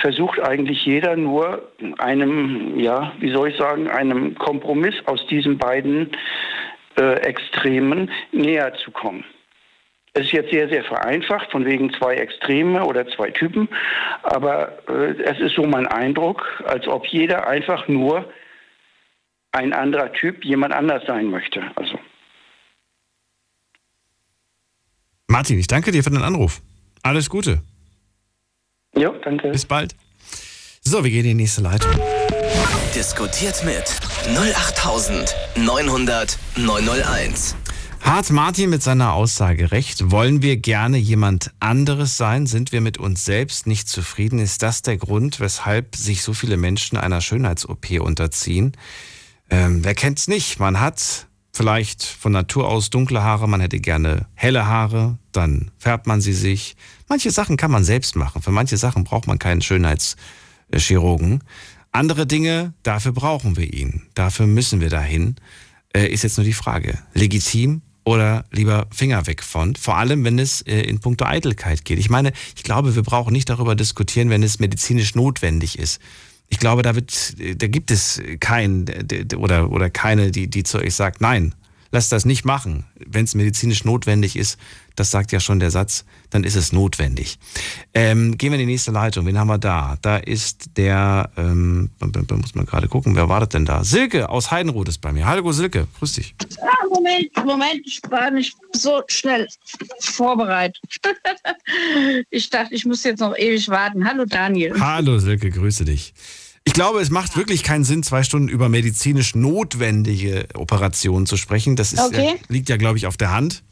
versucht eigentlich jeder nur einem, ja, wie soll ich sagen, einem Kompromiss aus diesen beiden äh, Extremen näher zu kommen. Es ist jetzt sehr, sehr vereinfacht, von wegen zwei Extreme oder zwei Typen, aber äh, es ist so mein Eindruck, als ob jeder einfach nur ein anderer Typ jemand anders sein möchte. Also. Martin, ich danke dir für den Anruf. Alles Gute. Ja, danke. Bis bald. So, wir gehen in die nächste Leitung. Diskutiert mit 08900 901. Hat Martin mit seiner Aussage recht? Wollen wir gerne jemand anderes sein? Sind wir mit uns selbst nicht zufrieden? Ist das der Grund, weshalb sich so viele Menschen einer Schönheits-OP unterziehen? Ähm, wer kennt's nicht? Man hat vielleicht von Natur aus dunkle Haare, man hätte gerne helle Haare, dann färbt man sie sich. Manche Sachen kann man selbst machen. Für manche Sachen braucht man keinen Schönheitschirurgen. Andere Dinge, dafür brauchen wir ihn. Dafür müssen wir dahin. Äh, ist jetzt nur die Frage. Legitim oder lieber Finger weg von? Vor allem, wenn es äh, in puncto Eitelkeit geht. Ich meine, ich glaube, wir brauchen nicht darüber diskutieren, wenn es medizinisch notwendig ist ich glaube, da wird, da gibt es keinen oder, oder keine, die, die zu euch sagt, nein, lass das nicht machen. Wenn es medizinisch notwendig ist, das sagt ja schon der Satz, dann ist es notwendig. Ähm, gehen wir in die nächste Leitung. Wen haben wir da? Da ist der, ähm, muss man gerade gucken, wer wartet denn da? Silke aus Heidenroth ist bei mir. Hallo Silke, grüß dich. Ah, Moment, Moment, ich war nicht so schnell vorbereitet. ich dachte, ich muss jetzt noch ewig warten. Hallo Daniel. Hallo Silke, grüße dich. Ich glaube, es macht wirklich keinen Sinn, zwei Stunden über medizinisch notwendige Operationen zu sprechen. Das ist, okay. liegt ja, glaube ich, auf der Hand,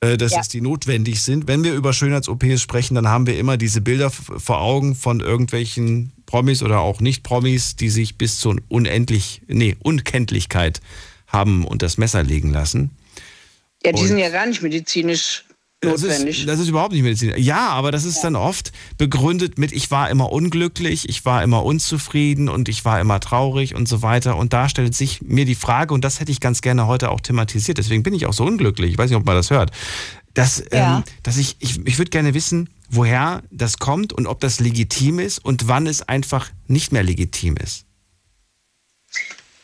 äh, dass ja. es die notwendig sind. Wenn wir über Schönheits-OPs sprechen, dann haben wir immer diese Bilder vor Augen von irgendwelchen Promis oder auch Nicht-Promis, die sich bis zur unendlich, nee, Unkenntlichkeit haben und das Messer legen lassen. Ja, die und sind ja gar nicht medizinisch notwendig. Das ist, das ist überhaupt nicht Medizin. Ja, aber das ist dann oft begründet mit, ich war immer unglücklich, ich war immer unzufrieden und ich war immer traurig und so weiter. Und da stellt sich mir die Frage, und das hätte ich ganz gerne heute auch thematisiert, deswegen bin ich auch so unglücklich, ich weiß nicht, ob man das hört, dass, ja. ähm, dass ich, ich, ich würde gerne wissen, woher das kommt und ob das legitim ist und wann es einfach nicht mehr legitim ist.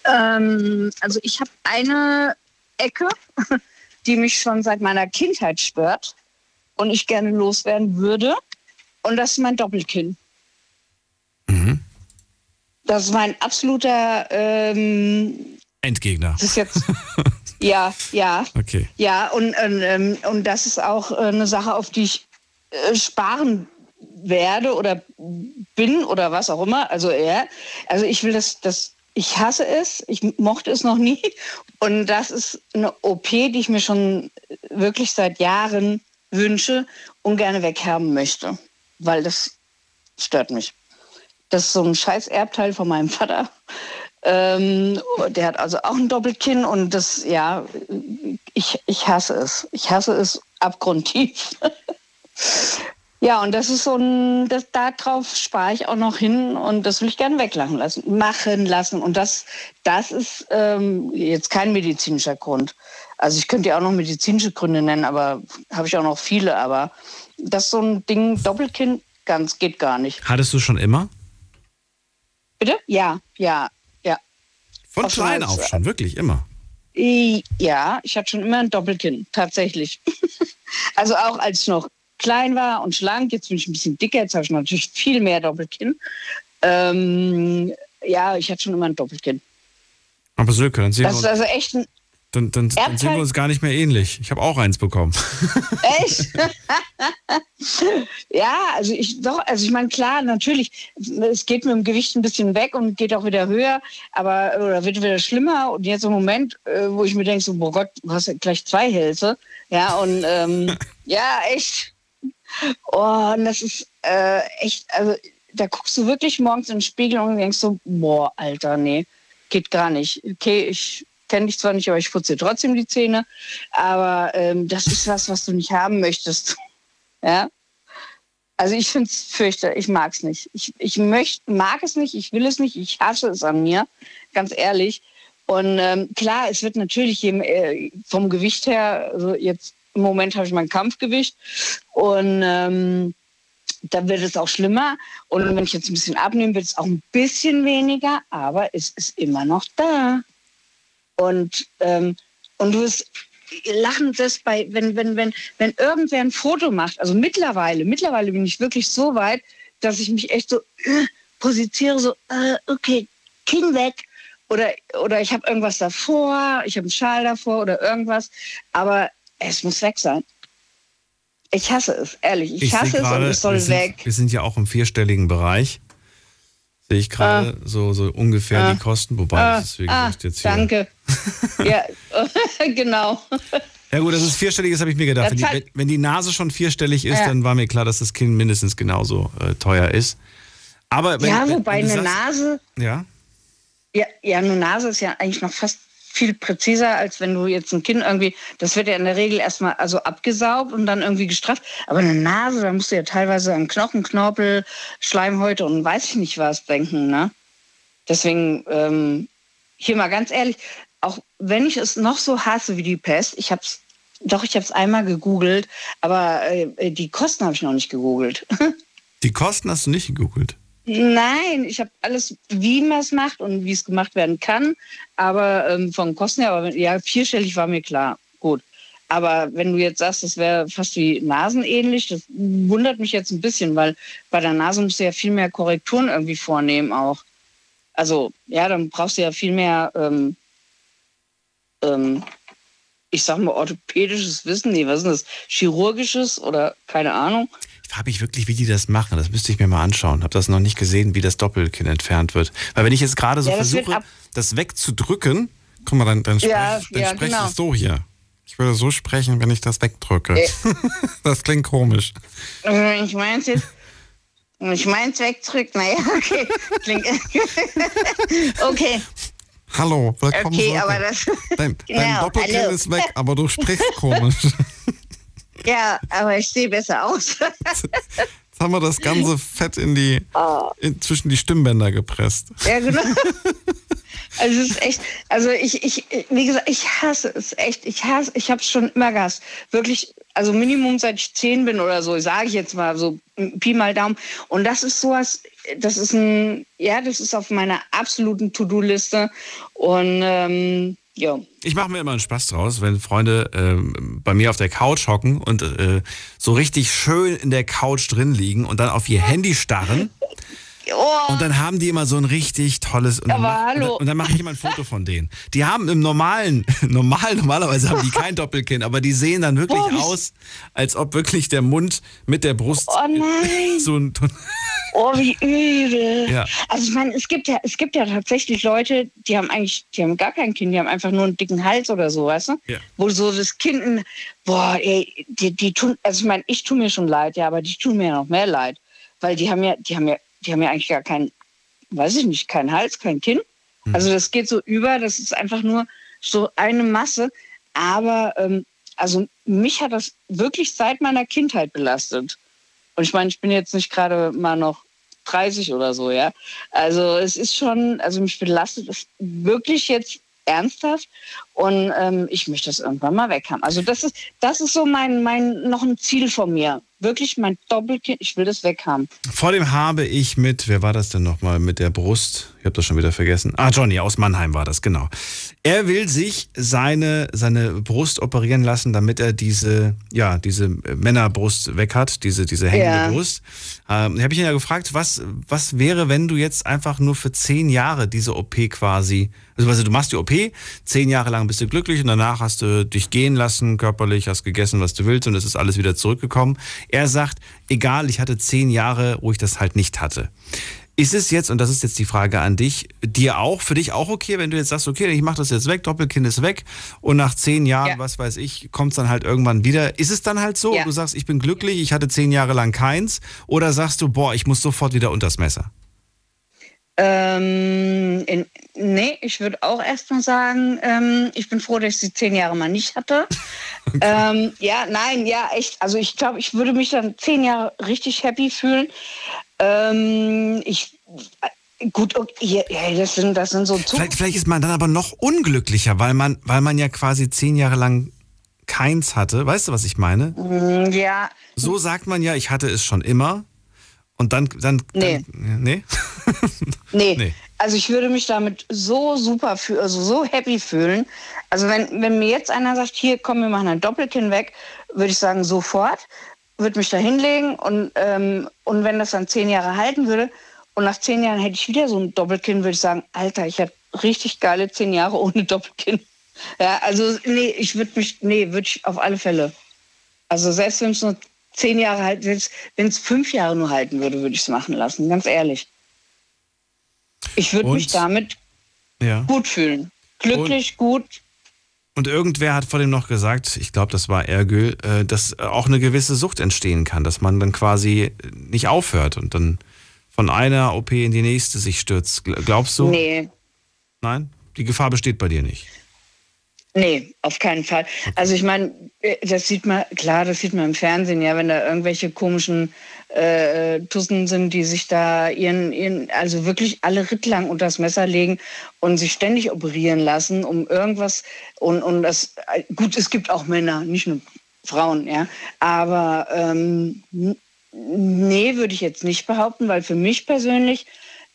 Ähm, also ich habe eine Ecke, die mich schon seit meiner Kindheit stört und ich gerne loswerden würde. Und das ist mein Doppelkinn. Mhm. Das ist mein absoluter ähm, Endgegner. Das ist jetzt. ja, ja. Okay. Ja, und, und, ähm, und das ist auch äh, eine Sache, auf die ich äh, sparen werde oder bin oder was auch immer. Also ja, also ich will das, das ich hasse es, ich mochte es noch nie. Und das ist eine OP, die ich mir schon wirklich seit Jahren wünsche und gerne weghaben möchte. Weil das stört mich. Das ist so ein scheiß Erbteil von meinem Vater. Ähm, der hat also auch ein Doppelkinn und das, ja, ich, ich hasse es. Ich hasse es abgrundtief. Ja, und das ist so ein, das, darauf spare ich auch noch hin und das will ich gerne weglachen lassen, machen lassen. Und das, das ist ähm, jetzt kein medizinischer Grund. Also ich könnte ja auch noch medizinische Gründe nennen, aber habe ich auch noch viele. Aber das ist so ein Ding, Doppelkinn, ganz geht gar nicht. Hattest du schon immer? Bitte? Ja, ja, ja. Von klein auf schon, wirklich immer. Ja, ich hatte schon immer ein Doppelkinn, tatsächlich. also auch als ich noch klein war und schlank, jetzt bin ich ein bisschen dicker, jetzt habe ich natürlich viel mehr Doppelkinn. Ähm, ja, ich hatte schon immer ein Doppelkinn. Aber Silke, dann sehen das ist also echt ein dann, dann, dann sind wir uns gar nicht mehr ähnlich. Ich habe auch eins bekommen. Echt? ja, also ich doch, also ich meine, klar, natürlich, es geht mit dem Gewicht ein bisschen weg und geht auch wieder höher, aber oder wird wieder schlimmer. Und jetzt im Moment, äh, wo ich mir denke, so, boah Gott, du hast ja gleich zwei Hälse. Ja, und ähm, ja, echt. Oh, und das ist äh, echt, also da guckst du wirklich morgens in den Spiegel und denkst so, boah, Alter, nee, geht gar nicht. Okay, ich kenne dich zwar nicht, aber ich putze trotzdem die Zähne. Aber ähm, das ist was, was du nicht haben möchtest. ja. Also ich finde es fürchterlich, ich mag es nicht. Ich, ich möcht, mag es nicht, ich will es nicht, ich hasse es an mir, ganz ehrlich. Und ähm, klar, es wird natürlich äh, vom Gewicht her, also jetzt im Moment habe ich mein Kampfgewicht und ähm, da wird es auch schlimmer. Und wenn ich jetzt ein bisschen abnehme, wird es auch ein bisschen weniger, aber es ist immer noch da. Und, ähm, und du bist lachend das bei, wenn, wenn, wenn, wenn irgendwer ein Foto macht, also mittlerweile, mittlerweile bin ich wirklich so weit, dass ich mich echt so äh, positioniere, so, äh, okay, Kinn weg. Oder, oder ich habe irgendwas davor, ich habe einen Schal davor oder irgendwas. Aber es muss weg sein. Ich hasse es, ehrlich. Ich, ich hasse es und es soll wir sind, weg. Wir sind ja auch im vierstelligen Bereich. Sehe ich gerade ah. so, so ungefähr ah. die Kosten, wobei ah. das ist wie gesagt jetzt hier. Danke. ja, genau. Ja gut, das ist vierstellig, das habe ich mir gedacht. Wenn die, wenn die, Nase schon vierstellig ist, ja. dann war mir klar, dass das Kind mindestens genauso äh, teuer ist. Aber wenn, ja, wobei wenn eine sagst, Nase. Ja. Ja, ja, eine Nase ist ja eigentlich noch fast viel präziser, als wenn du jetzt ein Kind irgendwie, das wird ja in der Regel erstmal also abgesaugt und dann irgendwie gestrafft. Aber eine Nase, da musst du ja teilweise an Knochen, Knorpel, Schleimhäute und weiß ich nicht was denken. Ne? Deswegen, ähm, hier mal ganz ehrlich, auch wenn ich es noch so hasse wie die Pest, ich habe es doch, ich habe es einmal gegoogelt, aber äh, die Kosten habe ich noch nicht gegoogelt. Die Kosten hast du nicht gegoogelt? Nein, ich habe alles, wie man es macht und wie es gemacht werden kann. Aber ähm, von Kosten her, aber ja, vierstellig war mir klar. Gut. Aber wenn du jetzt sagst, das wäre fast wie nasenähnlich, das wundert mich jetzt ein bisschen, weil bei der Nase musst du ja viel mehr Korrekturen irgendwie vornehmen auch. Also, ja, dann brauchst du ja viel mehr, ähm, ähm, ich sag mal, orthopädisches Wissen. Nee, was ist das? Chirurgisches oder keine Ahnung frage mich wirklich, wie die das machen. Das müsste ich mir mal anschauen. Habe das noch nicht gesehen, wie das Doppelkinn entfernt wird. Weil wenn ich jetzt gerade so ja, das versuche, das wegzudrücken, guck mal, dann, dann spreche ja, ich, ja, sprech genau. ich so hier. Ich würde so sprechen, wenn ich das wegdrücke. Äh. das klingt komisch. Ich meine es jetzt. Ich meine es wegdrücken. Naja, okay. Klingt. okay. Hallo, willkommen. Okay, aber das. Dein, dein genau, Doppelkinn hallo. ist weg, aber du sprichst komisch. Ja, aber ich sehe besser aus. Jetzt haben wir das ganze Fett in die, oh. in, zwischen die Stimmbänder gepresst. Ja, genau. Also es ist echt, also ich, ich, wie gesagt, ich hasse es echt. Ich hasse, ich habe es schon immer gehasst. Wirklich, also Minimum seit ich zehn bin oder so, sage ich jetzt mal so Pi mal Daumen. Und das ist sowas, das ist ein, ja, das ist auf meiner absoluten To-Do-Liste. Und ähm, ja. Ich mache mir immer einen Spaß draus, wenn Freunde äh, bei mir auf der Couch hocken und äh, so richtig schön in der Couch drin liegen und dann auf ihr Handy starren. Oh. Und dann haben die immer so ein richtig tolles. Und dann, mach, und dann mache ich immer ein Foto von denen. Die haben im normalen, normal, normalerweise haben die kein Doppelkinn, aber die sehen dann wirklich oh, aus, als ob wirklich der Mund mit der Brust oh nein. so ein. Oh, wie übel. Ja. Also ich meine, es gibt ja, es gibt ja tatsächlich Leute, die haben eigentlich, die haben gar kein Kind, die haben einfach nur einen dicken Hals oder so, weißt du? Ja. Wo so das Kind, in, boah, ey, die, die tun, also ich meine, ich tue mir schon leid, ja, aber die tun mir noch mehr leid. Weil die haben ja, die haben ja, die haben ja eigentlich gar keinen, weiß ich nicht, keinen Hals, kein Kinn. Also das geht so über, das ist einfach nur so eine Masse. Aber ähm, also mich hat das wirklich seit meiner Kindheit belastet. Und ich meine, ich bin jetzt nicht gerade mal noch 30 oder so, ja. Also es ist schon, also mich belastet es wirklich jetzt ernsthaft und ähm, ich möchte das irgendwann mal weg haben. Also das ist, das ist so mein, mein noch ein Ziel von mir. Wirklich mein Doppelkind, ich will das weg haben. Vor dem habe ich mit, wer war das denn nochmal, mit der Brust? Ich habe das schon wieder vergessen. Ah, Johnny aus Mannheim war das, genau. Er will sich seine, seine Brust operieren lassen, damit er diese, ja, diese Männerbrust weg hat, diese, diese hängende Ja. Brust. Ähm, habe ich ihn ja gefragt, was, was wäre, wenn du jetzt einfach nur für zehn Jahre diese OP quasi, also, also du machst die OP, zehn Jahre lang bist du glücklich und danach hast du dich gehen lassen, körperlich, hast gegessen, was du willst und es ist alles wieder zurückgekommen. Er sagt, egal, ich hatte zehn Jahre, wo ich das halt nicht hatte. Ist es jetzt, und das ist jetzt die Frage an dich, dir auch, für dich auch okay, wenn du jetzt sagst, okay, ich mache das jetzt weg, Doppelkind ist weg und nach zehn Jahren, was weiß ich, kommt es dann halt irgendwann wieder. Ist es dann halt so, Ja. du sagst, ich bin glücklich, ich hatte zehn Jahre lang keins, oder sagst du, boah, ich muss sofort wieder unters Messer? Ähm, in, nee, ich würde auch erstmal sagen, ähm, ich bin froh, dass ich sie zehn Jahre mal nicht hatte. Ähm, ja, nein, ja, echt. Also ich glaube, ich würde mich dann zehn Jahre richtig happy fühlen. Ähm, ich äh, gut, okay, ja, ja, das sind, das sind so Zug Vielleicht, vielleicht ist man dann aber noch unglücklicher, weil man, weil man ja quasi zehn Jahre lang keins hatte. Weißt du, was ich meine? Mm, Ja, So sagt man ja, ich hatte es schon immer. Und dann, dann, Nee. dann nee? Nee. Nee. Also ich würde mich damit so super fühlen, also so happy fühlen. Also wenn, wenn mir jetzt einer sagt, hier komm, wir machen ein Doppelkinn weg, würde ich sagen, sofort, würde mich da hinlegen und, ähm, und wenn das dann zehn Jahre halten würde und nach zehn Jahren hätte ich wieder so ein Doppelkinn, würde ich sagen, Alter, ich hatte richtig geile zehn Jahre ohne Doppelkinn. Ja, also nee, ich würde mich, nee, würde ich auf alle Fälle. Also selbst wenn es nur zehn Jahre halten, selbst wenn es fünf Jahre nur halten würde, würde ich es machen lassen, ganz ehrlich. Ich würde mich Und? damit Ja. gut fühlen. Glücklich, gut. Und irgendwer hat vor dem noch gesagt, ich glaube, das war Ergül, äh, dass auch eine gewisse Sucht entstehen kann, dass man dann quasi nicht aufhört und dann von einer OP in die nächste sich stürzt. Gl- Glaubst du? Nee, Nein? Die Gefahr besteht bei dir nicht. Nee, auf keinen Fall. Also ich meine, äh, das sieht man, klar, das sieht man im Fernsehen, ja, wenn da irgendwelche komischen äh, Tussen sind, die sich da ihren, ihren, also wirklich alle Ritt lang unter das Messer legen und sich ständig operieren lassen, um irgendwas und, und das, äh, gut, es gibt auch Männer, nicht nur Frauen, ja, aber ähm, nee, würde ich jetzt nicht behaupten, weil für mich persönlich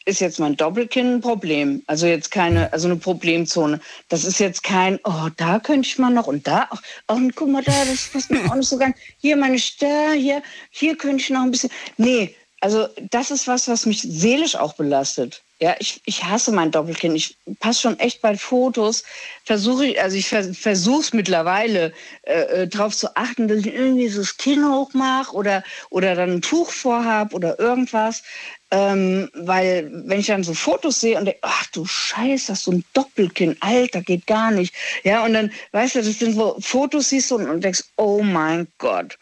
ist jetzt mein Doppelkinn ein Problem. Also jetzt keine, also eine Problemzone. Das ist jetzt kein, oh, da könnte ich mal noch und da, ach, ach und guck mal da, das passt mir auch nicht so ganz. Hier meine Stirn, hier, hier könnte ich noch ein bisschen. Nee, also das ist was, was mich seelisch auch belastet. Ja, ich, ich hasse mein Doppelkinn. Ich passe schon echt bei Fotos, versuche also ich vers versuche es mittlerweile äh, äh, darauf zu achten, dass ich irgendwie so das Kinn hoch mache oder, oder dann ein Tuch vorhab oder irgendwas. Ähm, weil wenn ich dann so Fotos sehe und denke, ach du Scheiße, hast du ein Doppelkinn, Alter, geht gar nicht. Ja, und dann, weißt du, das sind so Fotos siehst du und, und denkst, oh mein Gott.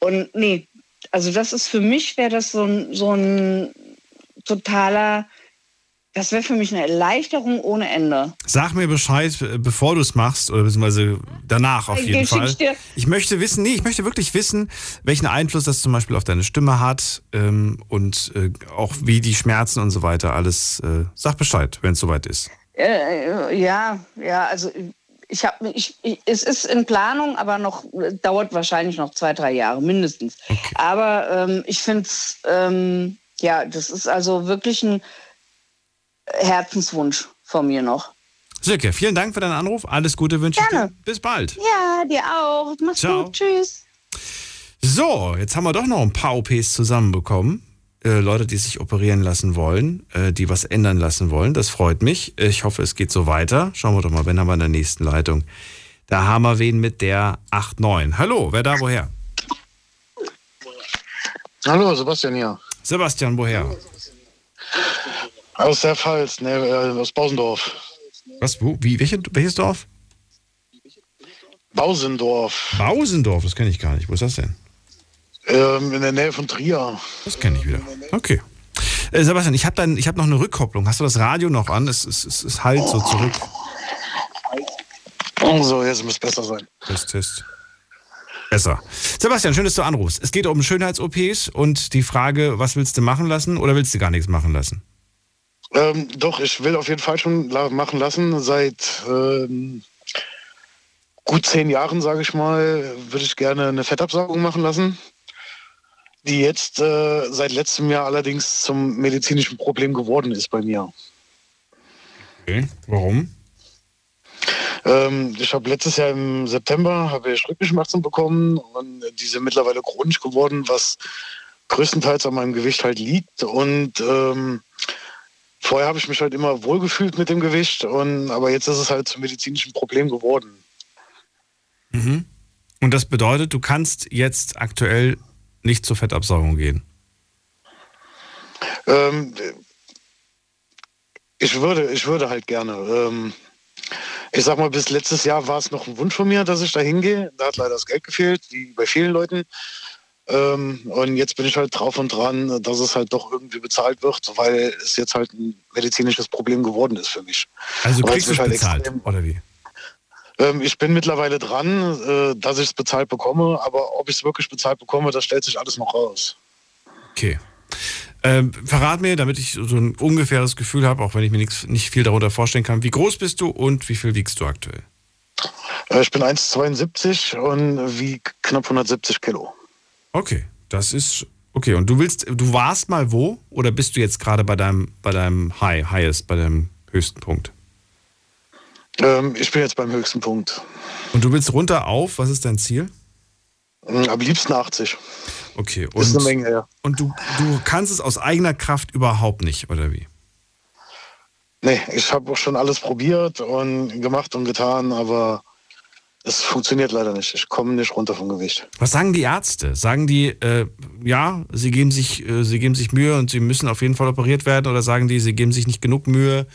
Und nee, also das ist für mich, wäre das so so ein totaler, das wäre für mich eine Erleichterung ohne Ende. Sag mir Bescheid, äh, bevor du es machst, oder beziehungsweise danach auf Okay, jeden schick Fall. ich. Ich möchte wissen, nee, ich möchte wirklich wissen, welchen Einfluss das zum Beispiel auf deine Stimme hat ähm, und äh, auch wie die Schmerzen und so weiter alles. Äh, sag Bescheid, wenn es soweit ist. Äh, ja, ja, also ich habe, ich, ich, es ist in Planung, aber noch dauert wahrscheinlich noch zwei, drei Jahre mindestens. Aber ähm, ich finde es, ähm, ja, das ist also wirklich ein Herzenswunsch von mir noch. Silke, vielen Dank für deinen Anruf. Alles Gute wünsche ich dir. Bis bald. Ja, dir auch. Mach's Ciao. gut. Tschüss. So, jetzt haben wir doch noch ein paar OPs zusammenbekommen. Äh, Leute, die sich operieren lassen wollen, äh, die was ändern lassen wollen. Das freut mich. Ich hoffe, es geht so weiter. Schauen wir doch mal, wen haben wir in der nächsten Leitung. Da haben wir wen mit der 89. Hallo, wer da woher? Hallo, Sebastian hier. Sebastian, woher? Aus der Pfalz, ne, äh, aus Bausendorf. Was, wo, wie, welche, welches Dorf? Bausendorf. Bausendorf, das kenne ich gar nicht. Wo ist das denn? Ähm, in der Nähe von Trier. Das kenne ich wieder. Okay. Äh, Sebastian, ich habe hab noch eine Rückkopplung. Hast du das Radio noch an? Es, es, es, es halt so zurück. So, jetzt muss es besser sein. Test, Test. Besser. Sebastian, schön, dass du anrufst. Es geht um Schönheits-OPs und die Frage, was willst du machen lassen oder willst du gar nichts machen lassen? Ähm, doch, ich will auf jeden Fall schon machen lassen. Seit ähm, gut zehn Jahren, sage ich mal, würde ich gerne eine Fettabsaugung machen lassen, die jetzt äh, seit letztem Jahr allerdings zum medizinischen Problem geworden ist bei mir. Okay, warum? Ähm, ich habe letztes Jahr im September habe ich Rückenschmerzen bekommen und die sind mittlerweile chronisch geworden, was größtenteils an meinem Gewicht halt liegt. Und ähm, vorher habe ich mich halt immer wohlgefühlt mit dem Gewicht, und, aber jetzt ist es halt zum medizinischen Problem geworden. Mhm. Und das bedeutet, du kannst jetzt aktuell nicht zur Fettabsaugung gehen? Ähm, ich würde, ich würde halt gerne. Ähm, ich sag mal, bis letztes Jahr war es noch ein Wunsch von mir, dass ich da hingehe. Da hat leider das Geld gefehlt, wie bei vielen Leuten. Ähm, und jetzt bin ich halt drauf und dran, dass es halt doch irgendwie bezahlt wird, weil es jetzt halt ein medizinisches Problem geworden ist für mich. Also Aber kriegst du es halt bezahlt, extrem- oder wie? Ähm, ich bin mittlerweile dran, äh, dass ich es bezahlt bekomme, aber ob ich es wirklich bezahlt bekomme, das stellt sich alles noch raus. Okay. Ähm, verrat mir, damit ich so ein ungefähres Gefühl habe, auch wenn ich mir nix, nicht viel darunter vorstellen kann, wie groß bist du und wie viel wiegst du aktuell? Äh, ich bin 1,72 und wiege knapp 170 Kilo. Okay, das ist okay. Und du willst, du warst mal wo oder bist du jetzt gerade bei deinem, bei deinem High, Highest, bei deinem höchsten Punkt? Ähm, ich bin jetzt beim höchsten Punkt. Und du willst runter auf, was ist dein Ziel? Ähm, Am liebsten 80. Okay, und, ist eine Menge, ja. und du, du kannst es aus eigener Kraft überhaupt nicht, oder wie? Nee, ich habe auch schon alles probiert und gemacht und getan, aber es funktioniert leider nicht. Ich komme nicht runter vom Gewicht. Was sagen die Ärzte? Sagen die, äh, ja, sie geben, sich, äh, sie geben sich Mühe und sie müssen auf jeden Fall operiert werden oder sagen die, sie geben sich nicht genug Mühe,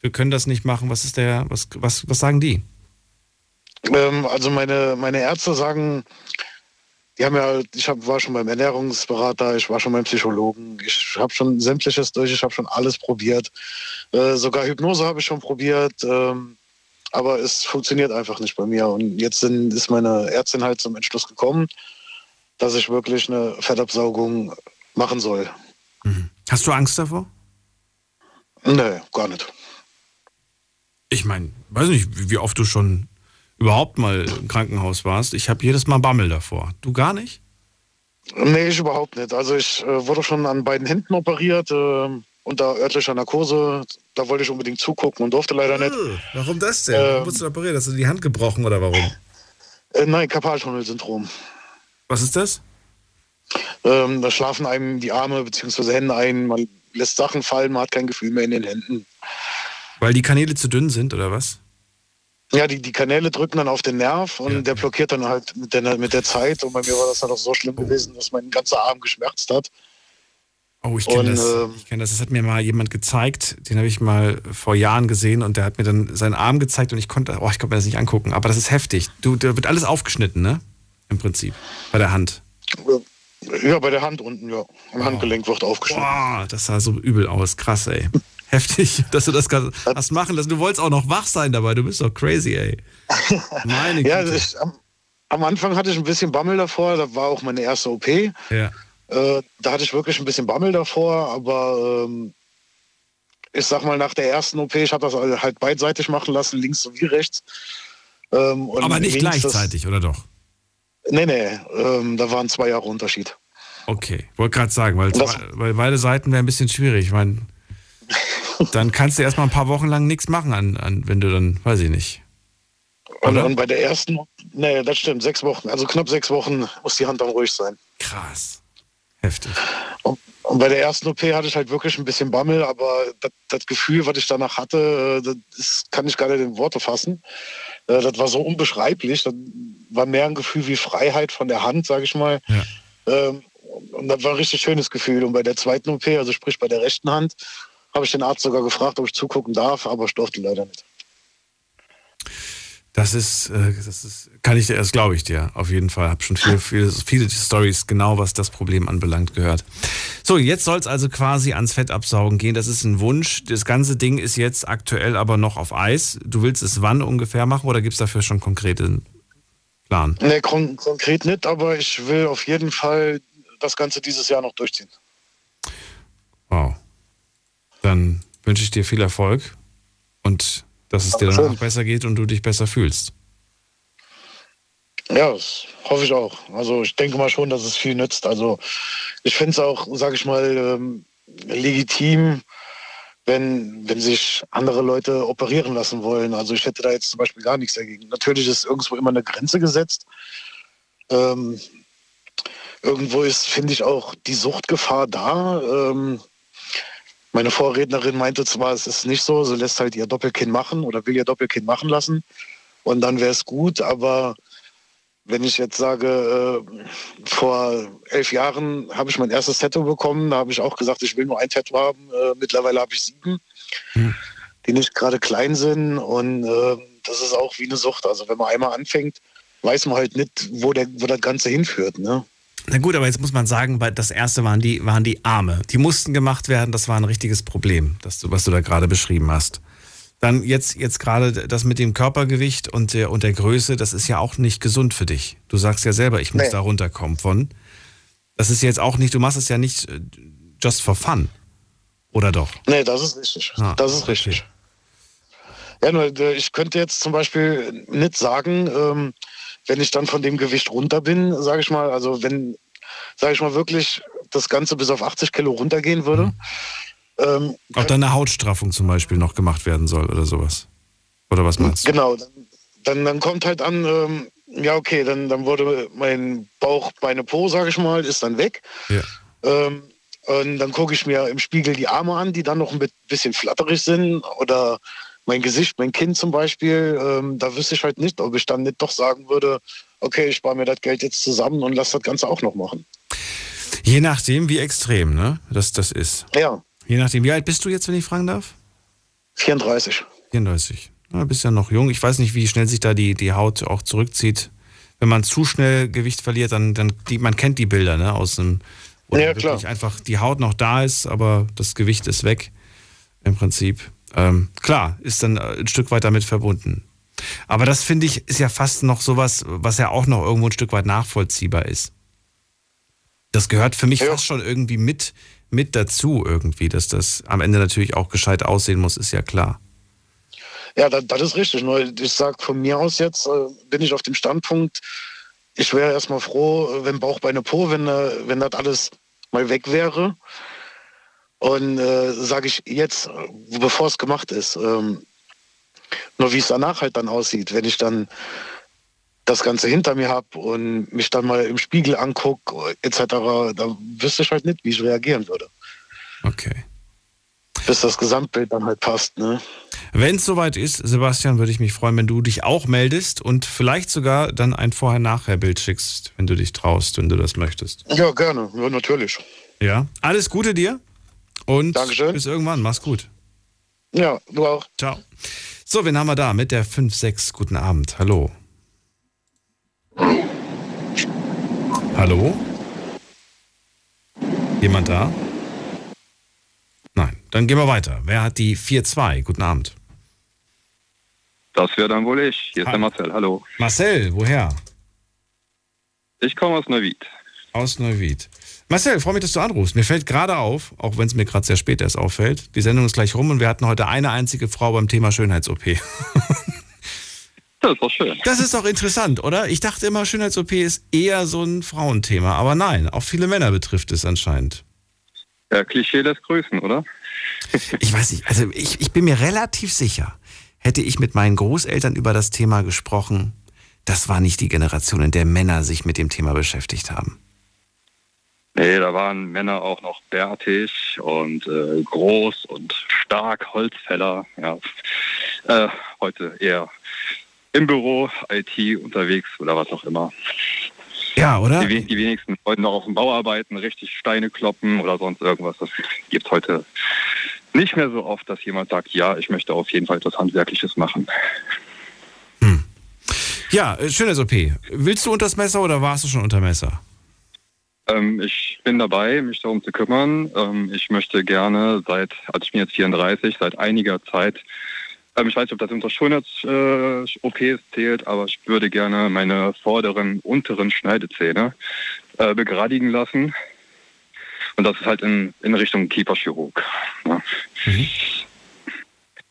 wir können das nicht machen? Was ist der, was, was, was sagen die? Ähm, also meine, meine Ärzte sagen, die haben ja, ich hab, war schon beim Ernährungsberater, ich war schon beim Psychologen, ich habe schon sämtliches durch, ich habe schon alles probiert. Äh, sogar Hypnose habe ich schon probiert, ähm, aber es funktioniert einfach nicht bei mir. Und jetzt sind, ist meine Ärztin halt zum Entschluss gekommen, dass ich wirklich eine Fettabsaugung machen soll. Hast du Angst davor? Nee, gar nicht. Ich meine, weiß nicht, wie wie oft du schon überhaupt mal im Krankenhaus warst. Ich habe jedes Mal Bammel davor. Du gar nicht? Nee, ich überhaupt nicht. Also ich äh, wurde schon an beiden Händen operiert, äh, unter örtlicher Narkose. Da wollte ich unbedingt zugucken und durfte leider nicht. Warum das denn? Warum wurdest du operiert? Hast du die Hand gebrochen oder warum? Äh, nein, Karpaltunnelsyndrom. Was ist das? Ähm, da schlafen einem die Arme bzw. Hände ein, man lässt Sachen fallen, man hat kein Gefühl mehr in den Händen. Weil die Kanäle zu dünn sind oder was? Ja, die, die Kanäle drücken dann auf den Nerv und der blockiert dann halt mit der, mit der Zeit. Und bei mir war das dann auch so schlimm gewesen, dass mein ganzer Arm geschmerzt hat. Oh, ich kenne das. ähm, Ich das. Das hat mir mal jemand gezeigt. Den habe ich mal vor Jahren gesehen und der hat mir dann seinen Arm gezeigt und ich konnte, oh, ich konnte mir das nicht angucken. Aber das ist heftig. Du, da wird alles aufgeschnitten, ne? Im Prinzip. Bei der Hand. Ja, bei der Hand unten, ja. Am Handgelenk wird aufgeschnitten. Boah, das sah so übel aus. Krass, ey. Heftig, dass du das hast machen lassen. Du wolltest auch noch wach sein dabei. Du bist doch crazy, ey. Meine Ja, Güte. ich, am, am Anfang hatte ich ein bisschen Bammel davor. Da war auch meine erste OP. Ja. Äh, da hatte ich wirklich ein bisschen Bammel davor, aber ähm, ich sag mal, nach der ersten OP, ich habe das halt beidseitig machen lassen, links sowie rechts. Ähm, Aber nicht gleichzeitig, oder doch? Nee, nee, ähm, da waren zwei Jahre Unterschied. Okay, wollte gerade sagen, weil, Das- weil beide Seiten wäre ein bisschen schwierig. Ich meine, dann kannst du erstmal ein paar Wochen lang nichts machen, an, an, wenn du dann, weiß ich nicht. Und, und bei der ersten, nee, das stimmt, sechs Wochen, also knapp sechs Wochen muss die Hand dann ruhig sein. Krass. Heftig. Und, und bei der ersten OP hatte ich halt wirklich ein bisschen Bammel, aber das, das Gefühl, was ich danach hatte, äh, das kann ich gar nicht in Worte fassen. Äh, Das war so unbeschreiblich. Das war mehr ein Gefühl wie Freiheit von der Hand, sage ich mal. Ähm, und das war ein richtig schönes Gefühl. Und bei der zweiten OP, also sprich bei der rechten Hand, habe ich den Arzt sogar gefragt, ob ich zugucken darf, aber ich durfte leider nicht. Das ist, äh, das ist, kann ich dir, das glaube ich dir, auf jeden Fall. Habe schon viele, viele, viele Stories genau, was das Problem anbelangt, gehört. So, jetzt soll es also quasi ans Fettabsaugen gehen. Das ist ein Wunsch. Das ganze Ding ist jetzt aktuell aber noch auf Eis. Du willst es wann ungefähr machen oder gibt es dafür schon konkrete Plan? Nee, kon konkret nicht, aber ich will auf jeden Fall das Ganze dieses Jahr noch durchziehen. Wow. Dann wünsche ich dir viel Erfolg und dass es dir danach besser geht und du dich besser fühlst. Ja, das hoffe ich auch. Also ich denke mal schon, dass es viel nützt. Also ich finde es auch, sage ich mal, ähm, legitim, wenn, wenn sich andere Leute operieren lassen wollen. Also ich hätte da jetzt zum Beispiel gar nichts dagegen. Natürlich ist irgendwo immer eine Grenze gesetzt. Ähm, irgendwo ist, finde ich, auch die Suchtgefahr da. Ähm, meine Vorrednerin meinte zwar, es ist nicht so, sie lässt halt ihr Doppelkinn machen oder will ihr Doppelkinn machen lassen und dann wäre es gut, aber wenn ich jetzt sage, äh, vor elf Jahren habe ich mein erstes Tattoo bekommen, da habe ich auch gesagt, ich will nur ein Tattoo haben. Äh, mittlerweile habe ich sieben, hm. die nicht gerade klein sind und äh, das ist auch wie eine Sucht. Also wenn man einmal anfängt, weiß man halt nicht, wo, der, wo das Ganze hinführt. Ne? Na gut, aber jetzt muss man sagen, das erste waren die, waren die Arme. Die mussten gemacht werden, das war ein richtiges Problem, das du, was du da gerade beschrieben hast. Dann jetzt, jetzt gerade das mit dem Körpergewicht und der, und der Größe, das ist ja auch nicht gesund für dich. Du sagst ja selber, ich muss nee. da runterkommen von. Das ist jetzt auch nicht, du machst es ja nicht äh, just for fun. Oder doch? Nee, das ist richtig. Ah, das ist richtig. Ja, nur äh, ich könnte jetzt zum Beispiel nicht sagen, ähm, wenn ich dann von dem Gewicht runter bin, sage ich mal, also wenn, sage ich mal, wirklich das Ganze bis auf 80 Kilo runtergehen würde. Mhm. Ähm, Ob dann eine Hautstraffung zum Beispiel noch gemacht werden soll oder sowas. Oder was meinst du? Genau, dann, dann kommt halt an, ähm, ja, okay, dann, dann wurde mein Bauch, Beine, Po, sage ich mal, ist dann weg. Ja. Ähm, und dann gucke ich mir im Spiegel die Arme an, die dann noch ein bisschen flatterig sind oder mein Gesicht, mein Kind zum Beispiel, ähm, da wüsste ich halt nicht, ob ich dann nicht doch sagen würde, okay, ich spare mir das Geld jetzt zusammen und lasse das Ganze auch noch machen. Je nachdem, wie extrem, ne? Das, das ist. Ja. Je nachdem, wie alt bist du jetzt, wenn ich fragen darf? 34. 34. Du bist ja noch jung. Ich weiß nicht, wie schnell sich da die, die Haut auch zurückzieht. Wenn man zu schnell Gewicht verliert, dann, dann die, man kennt die Bilder, ne? Aus dem, wo ja, wirklich klar. einfach die Haut noch da ist, aber das Gewicht ist weg. Im Prinzip. Ähm, klar, ist dann äh, ein Stück weit damit verbunden. Aber das finde ich ist ja fast noch sowas, was ja auch noch irgendwo ein Stück weit nachvollziehbar ist. Das gehört für mich ja. fast schon irgendwie mit, mit dazu irgendwie, dass das am Ende natürlich auch gescheit aussehen muss, ist ja klar. Ja, das, das ist richtig. Nur ich sage von mir aus jetzt, äh, bin ich auf dem Standpunkt, ich wäre erstmal froh, wenn Bauch, Beine, Po, wenn, äh, wenn das alles mal weg wäre. Und äh, sage ich jetzt, bevor es gemacht ist, ähm, nur wie es danach halt dann aussieht, wenn ich dann das Ganze hinter mir habe und mich dann mal im Spiegel angucke, etc., da wüsste ich halt nicht, wie ich reagieren würde. Okay. Bis das Gesamtbild dann halt passt, ne? Wenn es soweit ist, Sebastian, würde ich mich freuen, wenn du dich auch meldest und vielleicht sogar dann ein Vorher-Nachher-Bild schickst, wenn du dich traust, wenn du das möchtest. Ja, gerne, ja, natürlich. Ja, alles Gute dir. Und Dankeschön. bis irgendwann. Mach's gut. Ja, du auch. Ciao. So, wen haben wir da mit der 5-6? Guten Abend. Hallo. Hallo? Jemand da? Nein. Dann gehen wir weiter. Wer hat die 4-2? Guten Abend. Das wäre dann wohl ich. Hier ist der Marcel. Hallo. Marcel, woher? Ich komme aus Neuwied. Aus Neuwied. Marcel, freue mich, dass du anrufst. Mir fällt gerade auf, auch wenn es mir gerade sehr spät erst auffällt, die Sendung ist gleich rum und wir hatten heute eine einzige Frau beim Thema Schönheits-OP. Das ist doch schön. Das ist doch interessant, oder? Ich dachte immer, Schönheits-OP ist eher so ein Frauenthema. Aber nein, auch viele Männer betrifft es anscheinend. Ja, Klischee lässt grüßen, oder? ich weiß nicht, also ich, ich bin mir relativ sicher, hätte ich mit meinen Großeltern über das Thema gesprochen, das war nicht die Generation, in der Männer sich mit dem Thema beschäftigt haben. Nee, da waren Männer auch noch bärtig und äh, groß und stark, Holzfäller. Ja. Äh, heute eher im Büro, IT unterwegs oder was auch immer. Ja, oder? Die, die wenigsten wollten noch auf dem Bau arbeiten, richtig Steine kloppen oder sonst irgendwas. Das gibt heute nicht mehr so oft, dass jemand sagt, ja, ich möchte auf jeden Fall etwas Handwerkliches machen. Ja, äh, schönes OP. Willst du unters Messer oder warst du schon unter Messer? Ähm, ich bin dabei, mich darum zu kümmern. Ähm, ich möchte gerne seit, also ich bin jetzt 34, seit einiger Zeit, ähm, ich weiß nicht, ob das unter Schönheits-OPs äh, zählt, aber ich würde gerne meine vorderen, unteren Schneidezähne äh, begradigen lassen. Und das ist halt in, in Richtung Kieferchirurg. Ja. Mhm.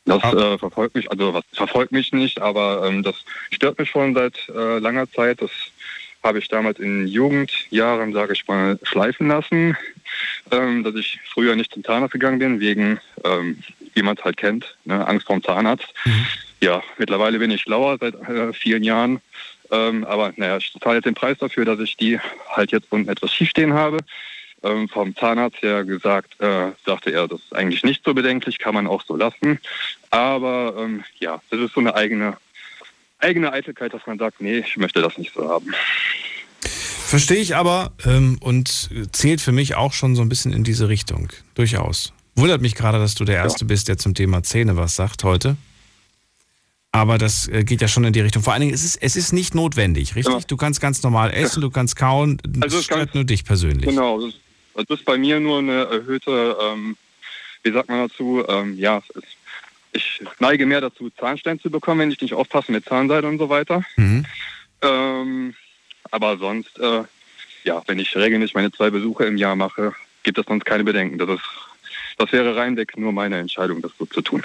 Das äh, verfolgt mich, also was verfolgt mich nicht, aber ähm, das stört mich schon seit äh, langer Zeit. Das habe ich damals in Jugendjahren, sage ich mal, schleifen lassen, ähm, dass ich früher nicht zum Zahnarzt gegangen bin, wegen, ähm, wie man es halt kennt, ne, Angst vorm Zahnarzt. Mhm. Ja, mittlerweile bin ich schlauer seit äh, vielen Jahren. Ähm, aber naja, ich zahle jetzt den Preis dafür, dass ich die halt jetzt unten etwas schief stehen habe ähm, vom Zahnarzt her gesagt, äh, sagte er, das ist eigentlich nicht so bedenklich, kann man auch so lassen. Aber ähm, ja, das ist so eine eigene, eigene Eitelkeit, dass man sagt, nee, ich möchte das nicht so haben. Verstehe ich aber ähm, und zählt für mich auch schon so ein bisschen in diese Richtung. Durchaus. Wundert mich gerade, dass du der Erste ja. bist, der zum Thema Zähne was sagt heute. Aber das äh, geht ja schon in die Richtung. Vor allen Dingen, es ist, es ist nicht notwendig, richtig? Ja. Du kannst ganz normal essen, du kannst kauen. Also das stört nur dich persönlich. Genau, das ist bei mir nur eine erhöhte, ähm, wie sagt man dazu, ähm, ja, es, ich neige mehr dazu, Zahnstein zu bekommen, wenn ich nicht aufpasse mit Zahnseide und so weiter. Mhm. Ähm, aber sonst, äh, ja, wenn ich regelmäßig meine zwei Besuche im Jahr mache, gibt es sonst keine Bedenken. Das, ist, das wäre reinweg nur meine Entscheidung, das so zu tun.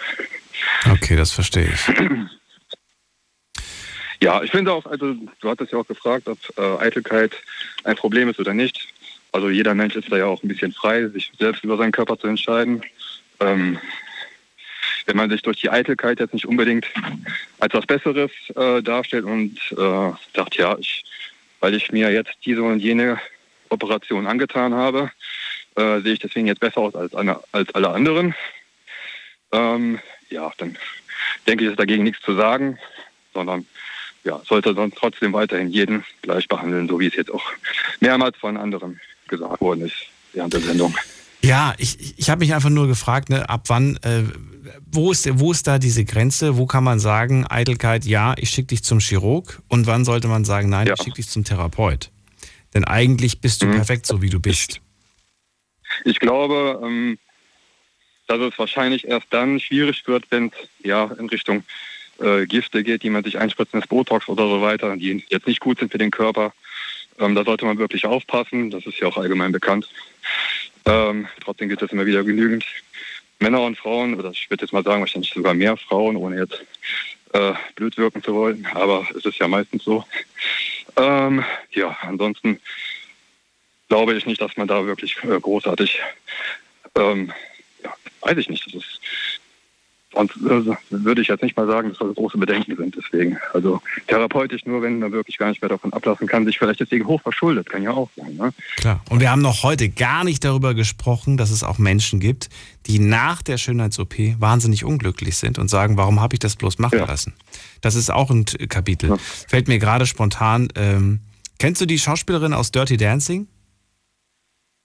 Okay, das verstehe ich. Ja, ich finde auch, also du hattest ja auch gefragt, ob äh, Eitelkeit ein Problem ist oder nicht. Also jeder Mensch ist da ja auch ein bisschen frei, sich selbst über seinen Körper zu entscheiden. Ähm, wenn man sich durch die Eitelkeit jetzt nicht unbedingt als was Besseres äh, darstellt und äh, sagt, ja, ich, weil ich mir jetzt diese und jene Operation angetan habe, äh, sehe ich deswegen jetzt besser aus als, eine, als alle anderen. Ähm, ja, dann denke ich, ist dagegen nichts zu sagen, sondern ja, sollte sonst trotzdem weiterhin jeden gleich behandeln, so wie es jetzt auch mehrmals von anderen gesagt worden ist während der Sendung. Ja, ich, ich habe mich einfach nur gefragt, ne, ab wann, äh, wo, ist, wo ist da diese Grenze? Wo kann man sagen, Eitelkeit, ja, ich schicke dich zum Chirurg und wann sollte man sagen, nein, ja. ich schicke dich zum Therapeut? Denn eigentlich bist du mhm. perfekt so, wie du bist. Ich, ich glaube, ähm, dass es wahrscheinlich erst dann schwierig wird, wenn es ja in Richtung äh, Gifte geht, die man sich einspritzen, das Botox oder so weiter, die jetzt nicht gut sind für den Körper. Ähm, da sollte man wirklich aufpassen, das ist ja auch allgemein bekannt. Ähm, trotzdem gibt es immer wieder genügend Männer und Frauen, oder ich würde jetzt mal sagen, wahrscheinlich sogar mehr Frauen, ohne jetzt äh, blöd wirken zu wollen, aber es ist ja meistens so. Ähm, ja, ansonsten glaube ich nicht, dass man da wirklich äh, großartig, ähm, ja, weiß ich nicht, das ist Sonst äh, würde ich jetzt nicht mal sagen, dass das große Bedenken sind. Deswegen, also therapeutisch nur, wenn man wirklich gar nicht mehr davon ablassen kann, sich vielleicht deswegen hoch verschuldet, kann ja auch sein. Ne? Klar. Und wir haben noch heute gar nicht darüber gesprochen, dass es auch Menschen gibt, die nach der Schönheits-OP wahnsinnig unglücklich sind und sagen, warum habe ich das bloß machen ja. lassen? Das ist auch ein Kapitel. Ja. Fällt mir gerade spontan. Ähm, kennst du die Schauspielerin aus Dirty Dancing?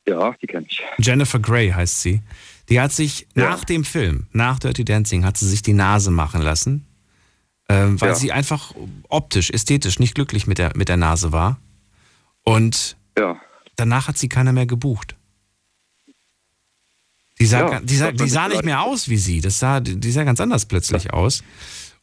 Ja, die kenne ich. Jennifer Grey heißt sie. Die hat sich ja. nach dem Film, nach Dirty Dancing, hat sie sich die Nase machen lassen, ähm, weil ja. sie einfach optisch, ästhetisch nicht glücklich mit der, mit der Nase war. Und ja. danach hat sie keiner mehr gebucht. Die sah, die sah, die sah nicht mehr aus wie sie. Das sah, die sah ganz anders plötzlich aus.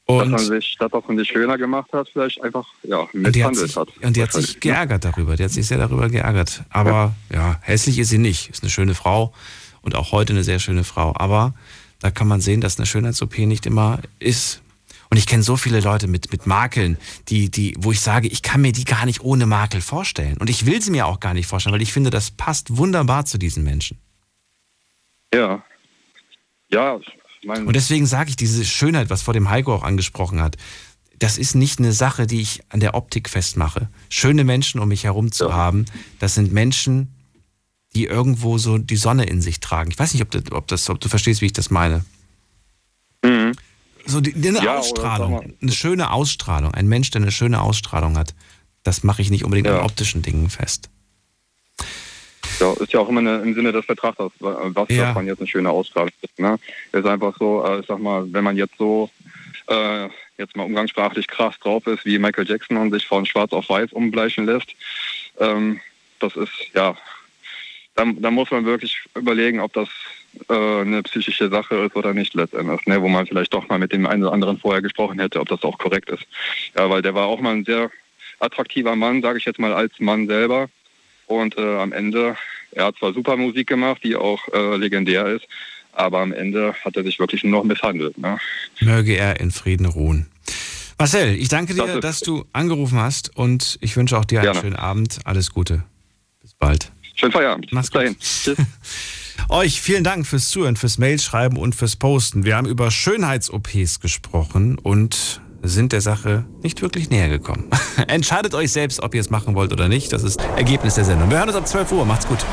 Und dass man sich statt dass man sich schöner gemacht hat, vielleicht einfach ja, misshandelt hat. Und die hat sich geärgert darüber. Die hat sich sehr darüber geärgert. Aber ja, hässlich ist sie nicht. Ist eine schöne Frau und auch heute eine sehr schöne Frau. Aber da kann man sehen, dass eine Schönheits-OP nicht immer ist. Und ich kenne so viele Leute mit, mit Makeln, die, die, wo ich sage, ich kann mir die gar nicht ohne Makel vorstellen. Und ich will sie mir auch gar nicht vorstellen, weil ich finde, das passt wunderbar zu diesen Menschen. Ja. Ja, mein Und deswegen sage ich, diese Schönheit, was vor dem Heiko auch angesprochen hat, das ist nicht eine Sache, die ich an der Optik festmache. Schöne Menschen um mich herum zu ja. haben, das sind Menschen, die irgendwo so die Sonne in sich tragen. Ich weiß nicht, ob, das, ob, das, ob du verstehst, wie ich das meine. Mhm. So die, die eine ja, Ausstrahlung, eine schöne Ausstrahlung. Ein Mensch, der eine schöne Ausstrahlung hat. Das mache ich nicht unbedingt ja. an optischen Dingen fest. Ja, ist ja auch immer eine, im Sinne des Betrachters, was ja. davon jetzt eine schöne Ausstrahlung ist. Ne? Ist einfach so, äh, ich sag mal, wenn man jetzt so äh, jetzt mal umgangssprachlich krass drauf ist, wie Michael Jackson und sich von schwarz auf weiß umbleichen lässt, ähm, das ist, ja, da, da muss man wirklich überlegen, ob das äh, eine psychische Sache ist oder nicht letztendlich, ne? wo man vielleicht doch mal mit dem einen oder anderen vorher gesprochen hätte, ob das auch korrekt ist. Ja, weil der war auch mal ein sehr attraktiver Mann, sage ich jetzt mal als Mann selber. Und äh, am Ende, er hat zwar super Musik gemacht, die auch äh, legendär ist, aber am Ende hat er sich wirklich nur noch misshandelt. Ne? Möge er in Frieden ruhen. Marcel, ich danke dir, das dass du angerufen hast und ich wünsche auch dir einen Gerne. schönen Abend. Alles Gute. Bis bald. Schönen Feierabend. Mach's gut. Tschüss. Euch vielen Dank fürs Zuhören, fürs Mailschreiben und fürs Posten. Wir haben über Schönheits-OPs gesprochen und sind der Sache nicht wirklich näher gekommen. Entscheidet euch selbst, ob ihr es machen wollt oder nicht. Das ist Ergebnis der Sendung. Wir hören uns ab 12 Uhr. Macht's gut.